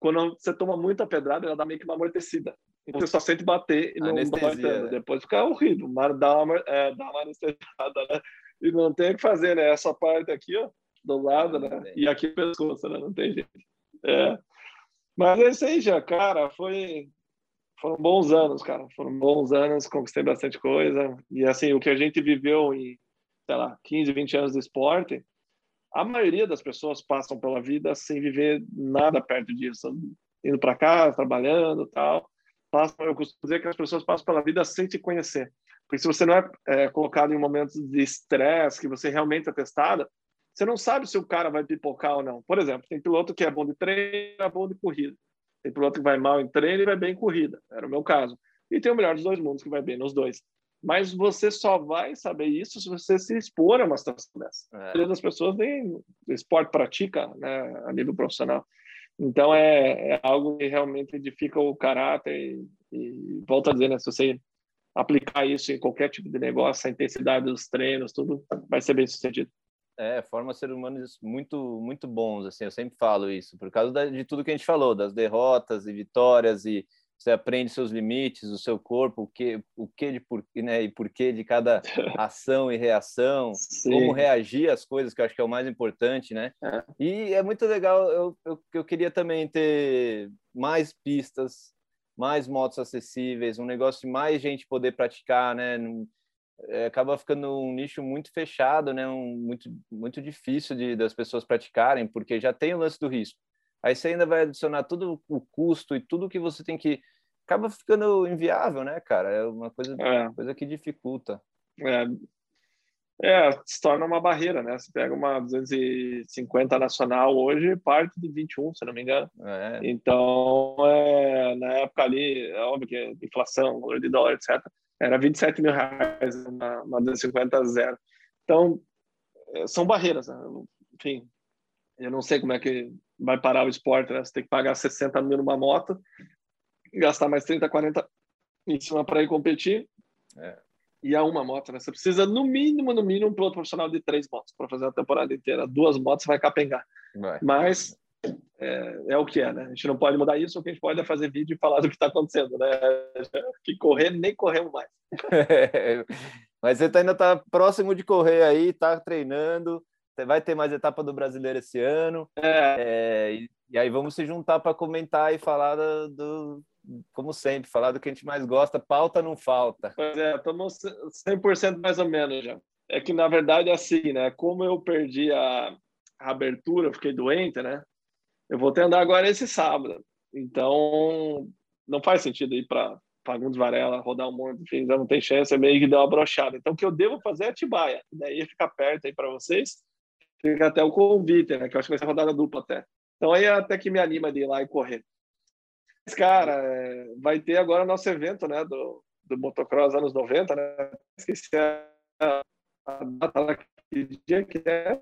quando você toma muita pedrada, ela dá meio que uma amortecida. Então você só sente bater e não dói tanto. Né? Depois fica horrível, mas dá uma, é, dá uma anestesiada, né? E não tem o que fazer, né? Essa parte aqui, ó, do lado, né? E aqui o pescoço, né? Não tem jeito. É. Mas é isso aí, já, cara. Foi, foram bons anos, cara. Foram bons anos, conquistei bastante coisa. E assim, o que a gente viveu em, sei lá, 15, 20 anos de esporte, a maioria das pessoas passam pela vida sem viver nada perto disso, indo para casa, trabalhando, tal. Passam, eu costumo dizer que as pessoas passam pela vida sem se conhecer. Porque se você não é, é colocado em momentos de estresse, que você realmente é testado, você não sabe se o cara vai pipocar ou não. Por exemplo, tem piloto que é bom de treino, é bom de corrida. Tem piloto que vai mal em treino e vai bem em corrida. Era o meu caso. E tem o melhor dos dois mundos que vai bem nos dois. Mas você só vai saber isso se você se expor a uma situação dessa. É. A maioria das pessoas nem esporte pratica né, a nível profissional. Então é, é, algo que realmente edifica o caráter e, e volto a dizer, né, se você aplicar isso em qualquer tipo de negócio, a intensidade dos treinos, tudo vai ser bem sucedido. É, forma ser humanos muito muito bons, assim, eu sempre falo isso, por causa da, de tudo que a gente falou, das derrotas e vitórias e você aprende seus limites, o seu corpo, o que o que de por, né, e porquê de cada ação e reação, Sim. como reagir às coisas, que eu acho que é o mais importante, né? É. E é muito legal, eu, eu, eu queria também ter mais pistas, mais motos acessíveis, um negócio de mais gente poder praticar, né? É, acaba ficando um nicho muito fechado, né? Um, muito, muito difícil de, das pessoas praticarem, porque já tem o lance do risco. Aí você ainda vai adicionar todo o custo e tudo que você tem que. Acaba ficando inviável, né, cara? É uma coisa, é. coisa que dificulta. É. é, se torna uma barreira, né? Você pega uma 250 nacional hoje, parte de 21, se não me engano. É. Então, é, na época ali, é óbvio que é inflação, valor de dólar, etc era 27 mil reais uma, uma 250 zero. Então, é, são barreiras. Né? Enfim, eu não sei como é que vai parar o esporte, né? Você tem que pagar 60 mil numa moto, gastar mais 30, 40 em cima para ir competir. É. e a uma moto, né? Você precisa, no mínimo, no mínimo, um piloto profissional de três motos para fazer a temporada inteira. Duas motos vai capengar. Vai. Mas é, é, o que é, né? A gente não pode mudar isso, o que a gente pode é fazer vídeo e falar do que está acontecendo, né? Que correr, nem corremos mais. Mas você tá, ainda está próximo de correr aí, está treinando, vai ter mais etapa do brasileiro esse ano. É. É, e, e, aí vamos se juntar para comentar e falar do, do, como sempre, falar do que a gente mais gosta, pauta não falta. Pois é, estamos 100% mais ou menos já. É que, na verdade, é assim, né? Como eu perdi a, a abertura, fiquei doente, né? Eu vou ter andar agora esse sábado. Então, não faz sentido ir para Fagundes Varela, rodar um monte, enfim, já não tem chance, é meio que deu uma brochada. Então, o que eu devo fazer é Atibaia. Daí ficar perto aí para vocês. Fica até o convite, né? Que eu acho que vai ser rodada dupla até. Então, aí até que me anima de ir lá e correr. Mas, cara, é, vai ter agora nosso evento, né? Do, do motocross anos 90, né? Esqueci a, a data lá, que dia que é?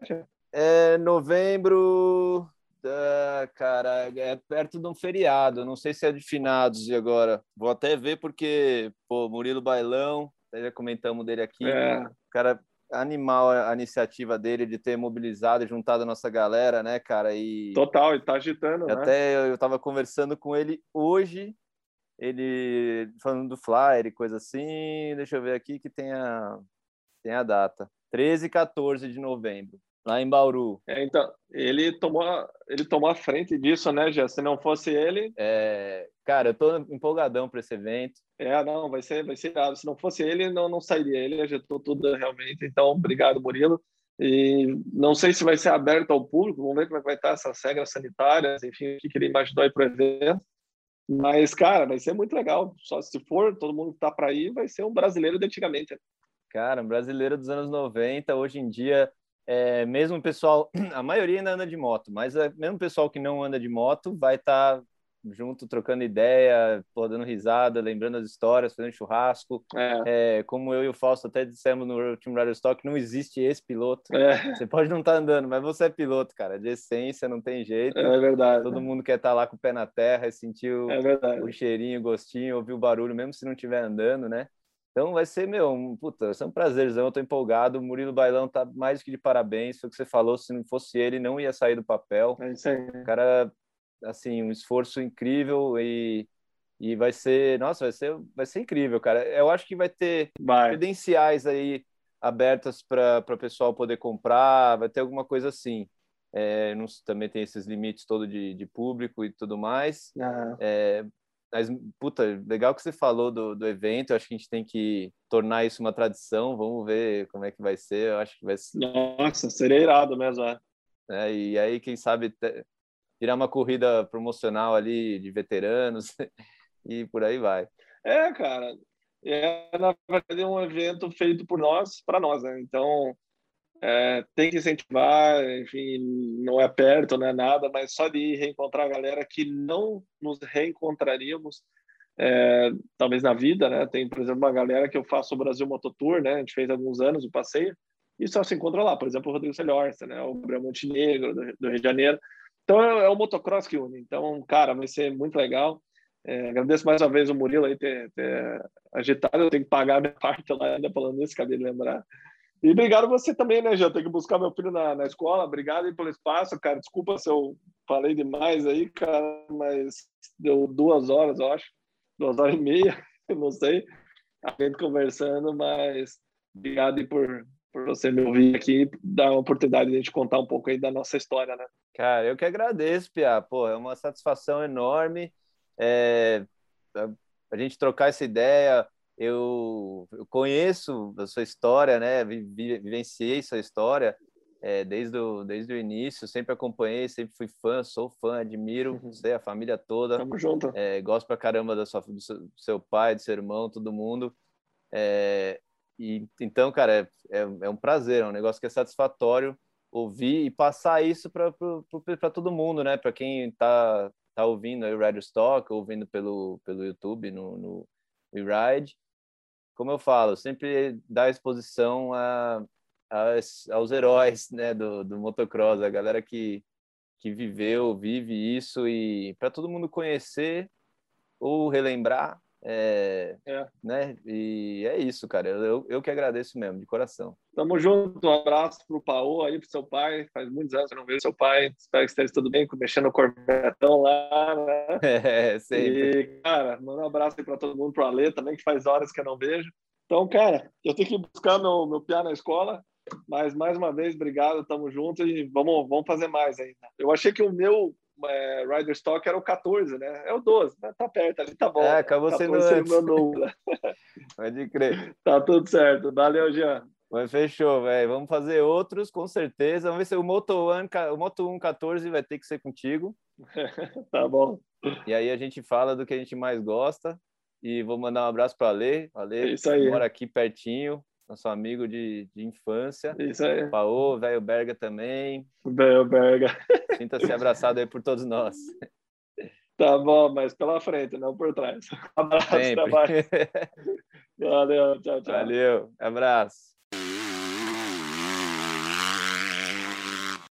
É novembro Uh, cara, é perto de um feriado. Não sei se é de finados e agora. Vou até ver porque, pô, Murilo Bailão, já comentamos dele aqui. É. Cara, animal a iniciativa dele de ter mobilizado e juntado a nossa galera, né, cara? E total, e tá agitando, né? Até eu tava conversando com ele hoje, ele falando do flyer e coisa assim. Deixa eu ver aqui que tem a tem a data. 13 e 14 de novembro lá em Bauru. É, então, ele tomou, ele tomou a frente disso, né, já Se não fosse ele. É, cara, eu tô empolgadão para esse evento. É, não, vai ser, vai ser irado. Se não fosse ele, não, não sairia. Ele agitou tudo realmente. Então, obrigado, Murilo. E não sei se vai ser aberto ao público, vamos ver como é que vai estar essas regras sanitárias, enfim, o que ele imaginou aí para o evento. Mas, cara, vai ser muito legal. Só se for, todo mundo que tá para ir, vai ser um brasileiro de antigamente. Cara, um brasileiro dos anos 90, hoje em dia é, mesmo o pessoal, a maioria ainda anda de moto, mas é, mesmo o pessoal que não anda de moto vai estar tá junto, trocando ideia, pô, dando risada, lembrando as histórias, fazendo churrasco. É. É, como eu e o Fausto até dissemos no Team Rider Stock, não existe esse piloto. É. Você pode não estar tá andando, mas você é piloto, cara. De essência, não tem jeito. É verdade. Todo mundo quer estar tá lá com o pé na terra e sentir o, é o cheirinho, o gostinho, ouvir o barulho, mesmo se não estiver andando, né? Então vai ser, meu, um, puta, vai ser um prazerzão, eu tô empolgado. O Murilo Bailão tá mais que de parabéns. Foi o que você falou, se não fosse ele, não ia sair do papel. É isso aí. O cara, assim, um esforço incrível e, e vai ser, nossa, vai ser, vai ser incrível, cara. Eu acho que vai ter vai. credenciais aí abertas para o pessoal poder comprar, vai ter alguma coisa assim. É, não, também tem esses limites todo de, de público e tudo mais. Uhum. É, mas, puta, legal que você falou do, do evento. Eu acho que a gente tem que tornar isso uma tradição. Vamos ver como é que vai ser. Eu acho que vai ser. Nossa, seria irado mesmo, é. é e aí, quem sabe, virar uma corrida promocional ali de veteranos e por aí vai. É, cara. É, na verdade, um evento feito por nós, para nós, né? Então, é, tem que incentivar, enfim, não é perto, não é nada, mas só de reencontrar a galera que não nos reencontraríamos, é, talvez na vida, né? Tem, por exemplo, uma galera que eu faço o Brasil Mototour, né? A gente fez alguns anos o passeio, e só se encontra lá, por exemplo, o Rodrigo Celhorsta, né? O Gabriel Montenegro, do, do, Rio de Janeiro. Então, é, é, o motocross que une. Então, cara, vai ser muito legal. É, agradeço mais uma vez o Murilo aí ter, ter agitado. Eu tenho que pagar a minha parte lá ainda falando isso, acabei de lembrar. E obrigado você também, né, Já Tem que buscar meu filho na, na escola. Obrigado aí pelo espaço, cara. Desculpa se eu falei demais aí, cara, mas deu duas horas, eu acho. Duas horas e meia, não sei. A gente conversando, mas obrigado aí por, por você me ouvir aqui dar a oportunidade de a gente contar um pouco aí da nossa história, né? Cara, eu que agradeço, Pia. Pô, é uma satisfação enorme é, a gente trocar essa ideia eu, eu conheço a sua história, né? Vivenciei sua história é, desde, o, desde o início, sempre acompanhei, sempre fui fã, sou fã, admiro uhum. você, a família toda. Tamo junto. É, gosto pra caramba da sua, do, seu, pai, do seu irmão, todo mundo. É, e, então, cara, é, é, é, um prazer, é um negócio que é satisfatório ouvir e passar isso para todo mundo, né? Para quem tá, tá ouvindo aí o Radio Stock, ouvindo pelo, pelo YouTube no, no Ride como eu falo, sempre dá exposição a, a, aos heróis né, do, do motocross, a galera que, que viveu, vive isso, e para todo mundo conhecer ou relembrar, É, é. Né? E é isso, cara. Eu, eu que agradeço mesmo, de coração. Tamo junto. Um abraço pro Paô aí, pro seu pai. Faz muitos anos que eu não vejo seu pai. Espero que esteja tudo bem, mexendo o cornetão lá, né? É, sempre. E, cara, manda um abraço aí pra todo mundo, pro Alê também, que faz horas que eu não vejo. Então, cara, eu tenho que buscar meu, meu piá na escola. Mas, mais uma vez, obrigado. Tamo junto e vamos, vamos fazer mais ainda. Eu achei que o meu é, Rider Stock era o 14, né? É o 12, né? Tá perto ali, tá bom. É, acabou sendo antes. Pode crer. Tá tudo certo. Valeu, Jean. Mas fechou, velho. Vamos fazer outros, com certeza. Vamos ver se o Moto, One, o Moto 1 14 vai ter que ser contigo. tá bom. E aí a gente fala do que a gente mais gosta. E vou mandar um abraço para Ale. Ale, é isso aí. mora aqui pertinho nosso amigo de, de infância. Isso aí. Paô, velho Berga também. Velho Berga. Sinta-se abraçado aí por todos nós. Tá bom, mas pela frente, não por trás. Um abraço, Sempre. Valeu, tchau, tchau. Valeu, abraço.